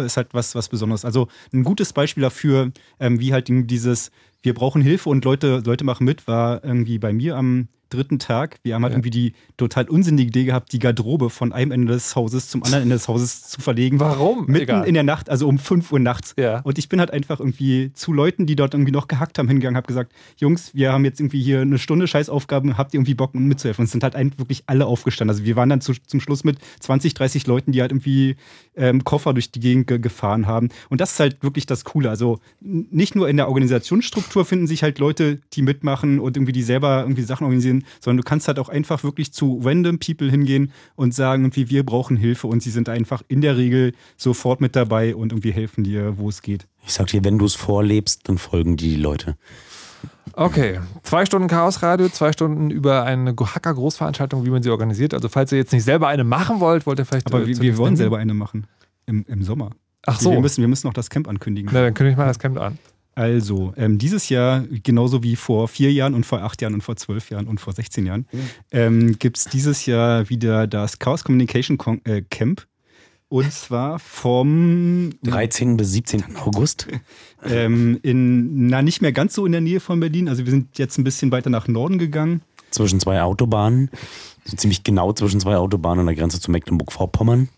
ähm, ist halt was, was Besonderes. Also ein gutes Beispiel dafür, ähm, wie halt dieses, wir brauchen Hilfe und Leute, Leute machen mit, war irgendwie bei mir am dritten Tag. Wir haben halt irgendwie die total unsinnige Idee gehabt, die Garderobe von einem Ende des Hauses zum anderen Ende des Hauses zu verlegen. Warum? Mitten Egal. in der Nacht, also um 5 Uhr nachts. Ja. Und ich bin halt einfach irgendwie zu Leuten, die dort irgendwie noch gehackt haben, hingegangen, habe gesagt, Jungs, wir haben jetzt irgendwie hier eine Stunde Scheißaufgaben, habt ihr irgendwie Bock mitzuhelfen? Und es sind halt wirklich alle aufgestanden. Also wir waren dann zu, zum Schluss mit 20, 30 Leuten, die halt irgendwie ähm, Koffer durch die Gegend ge gefahren haben. Und das ist halt wirklich das Coole. Also nicht nur in der Organisationsstruktur finden sich halt Leute, die mitmachen und irgendwie die selber irgendwie Sachen organisieren, sondern du kannst halt auch einfach wirklich zu random people hingehen und sagen, irgendwie, wir brauchen Hilfe und sie sind einfach in der Regel sofort mit dabei und irgendwie helfen dir, wo es geht. Ich sag dir, wenn du es vorlebst, dann folgen die Leute. Okay, zwei Stunden Chaosradio, zwei Stunden über eine Hacker-Großveranstaltung, wie man sie organisiert. Also falls ihr jetzt nicht selber eine machen wollt, wollt ihr vielleicht... Aber äh, wir, wir wollen selber eine machen. Im, im Sommer. Ach so. Wir müssen, wir müssen noch das Camp ankündigen. Na, dann kündige ich mal das Camp an. Also, ähm, dieses Jahr, genauso wie vor vier Jahren und vor acht Jahren und vor zwölf Jahren und vor 16 Jahren, ähm, gibt es dieses Jahr wieder das Chaos Communication Con äh, Camp. Und zwar vom 13. bis 17. August. [laughs] ähm, in, na, nicht mehr ganz so in der Nähe von Berlin. Also wir sind jetzt ein bisschen weiter nach Norden gegangen. Zwischen zwei Autobahnen. So ziemlich genau zwischen zwei Autobahnen an der Grenze zu Mecklenburg-Vorpommern.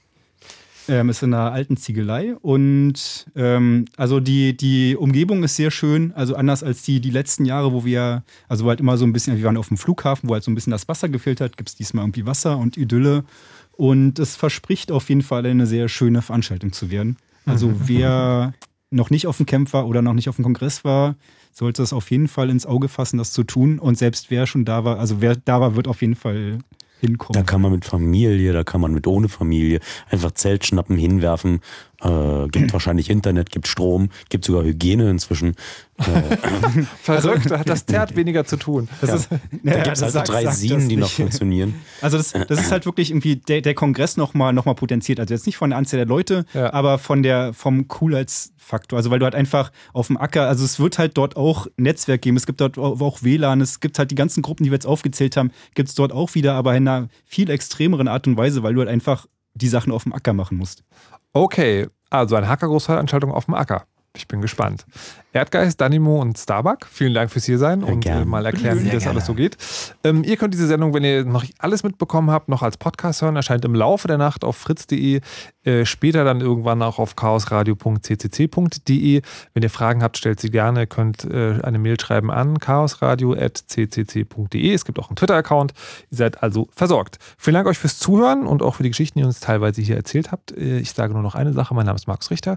Ähm, ist in einer alten Ziegelei und ähm, also die, die Umgebung ist sehr schön, also anders als die, die letzten Jahre, wo wir, also wo halt immer so ein bisschen, wir waren auf dem Flughafen, wo halt so ein bisschen das Wasser gefehlt hat, gibt es diesmal irgendwie Wasser und Idylle. Und es verspricht auf jeden Fall eine sehr schöne Veranstaltung zu werden. Also wer noch nicht auf dem Camp war oder noch nicht auf dem Kongress war, sollte es auf jeden Fall ins Auge fassen, das zu tun. Und selbst wer schon da war, also wer da war, wird auf jeden Fall hinkommen. Da kann man mit Familie, da kann man mit ohne Familie einfach Zelt schnappen, hinwerfen. Äh, gibt [clears throat] wahrscheinlich Internet, gibt Strom, gibt sogar Hygiene inzwischen. [laughs] Äh, Verrückt, da hat das [laughs] Zert weniger zu tun. Das Ja. ist, Da [laughs] gibt's also drei Sien, die noch funktionieren. Also das, das ist [clears throat] halt wirklich irgendwie der, der Kongress nochmal noch mal potenziert. Also jetzt nicht von der Anzahl der Leute, aber von der, vom Coolheitsfaktor. Also weil du halt einfach auf dem Acker, also es wird halt dort auch Netzwerk geben, es gibt dort auch WLAN, es gibt halt die ganzen Gruppen, die wir jetzt aufgezählt haben, gibt es dort auch wieder, aber in einer viel extremeren Art und Weise, weil du halt einfach die Sachen auf dem Acker machen musst. Okay, also eine Hacker-Großveranstaltung auf dem Acker. Ich bin gespannt. Erdgeist, Danimo und Starbuck, vielen Dank fürs hier sein und äh, mal erklären, wie Sehr das gerne. alles so geht. Ähm, ihr könnt diese Sendung, wenn ihr noch nicht alles mitbekommen habt, noch als Podcast hören. Erscheint im Laufe der Nacht auf fritz.de, äh, später dann irgendwann auch auf chaosradio.ccc.de. Wenn ihr Fragen habt, stellt sie gerne. Ihr könnt äh, eine Mail schreiben an chaosradio.ccc.de. Es gibt auch einen Twitter-Account. Ihr seid also versorgt. Vielen Dank euch fürs Zuhören und auch für die Geschichten, die ihr uns teilweise hier erzählt habt. Äh, Ich sage nur noch eine Sache. Mein Name ist Markus Richter.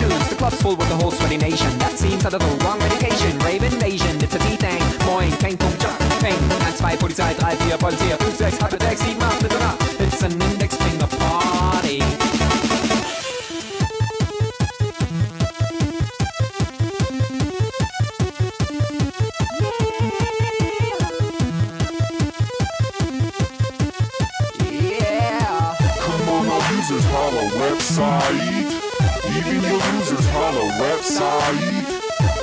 afternoons. The club's full with the whole sweaty nation. That seems out of the wrong medication. Rave invasion, it's a D thing. Moin, ping, boom, jump, ping. 1, 2, Polizei, 3, 4, Volunteer, 5, 6, 8, 6, 7, 8, bitte nach. It's an Index Finger Party. Yeah. Come on, our users holla website real losers, holla website.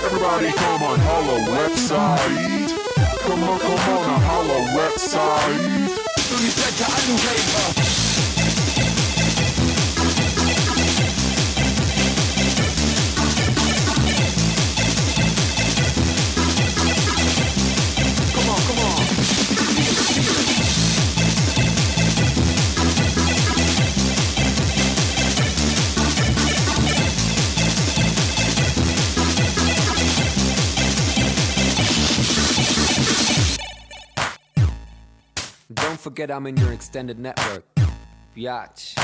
Everybody come on, holla website. Come on, come on, holla website. Du nicht dein Geheimraver. Forget I'm in your extended network. Biatch.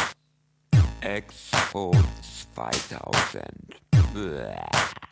2000. Blah.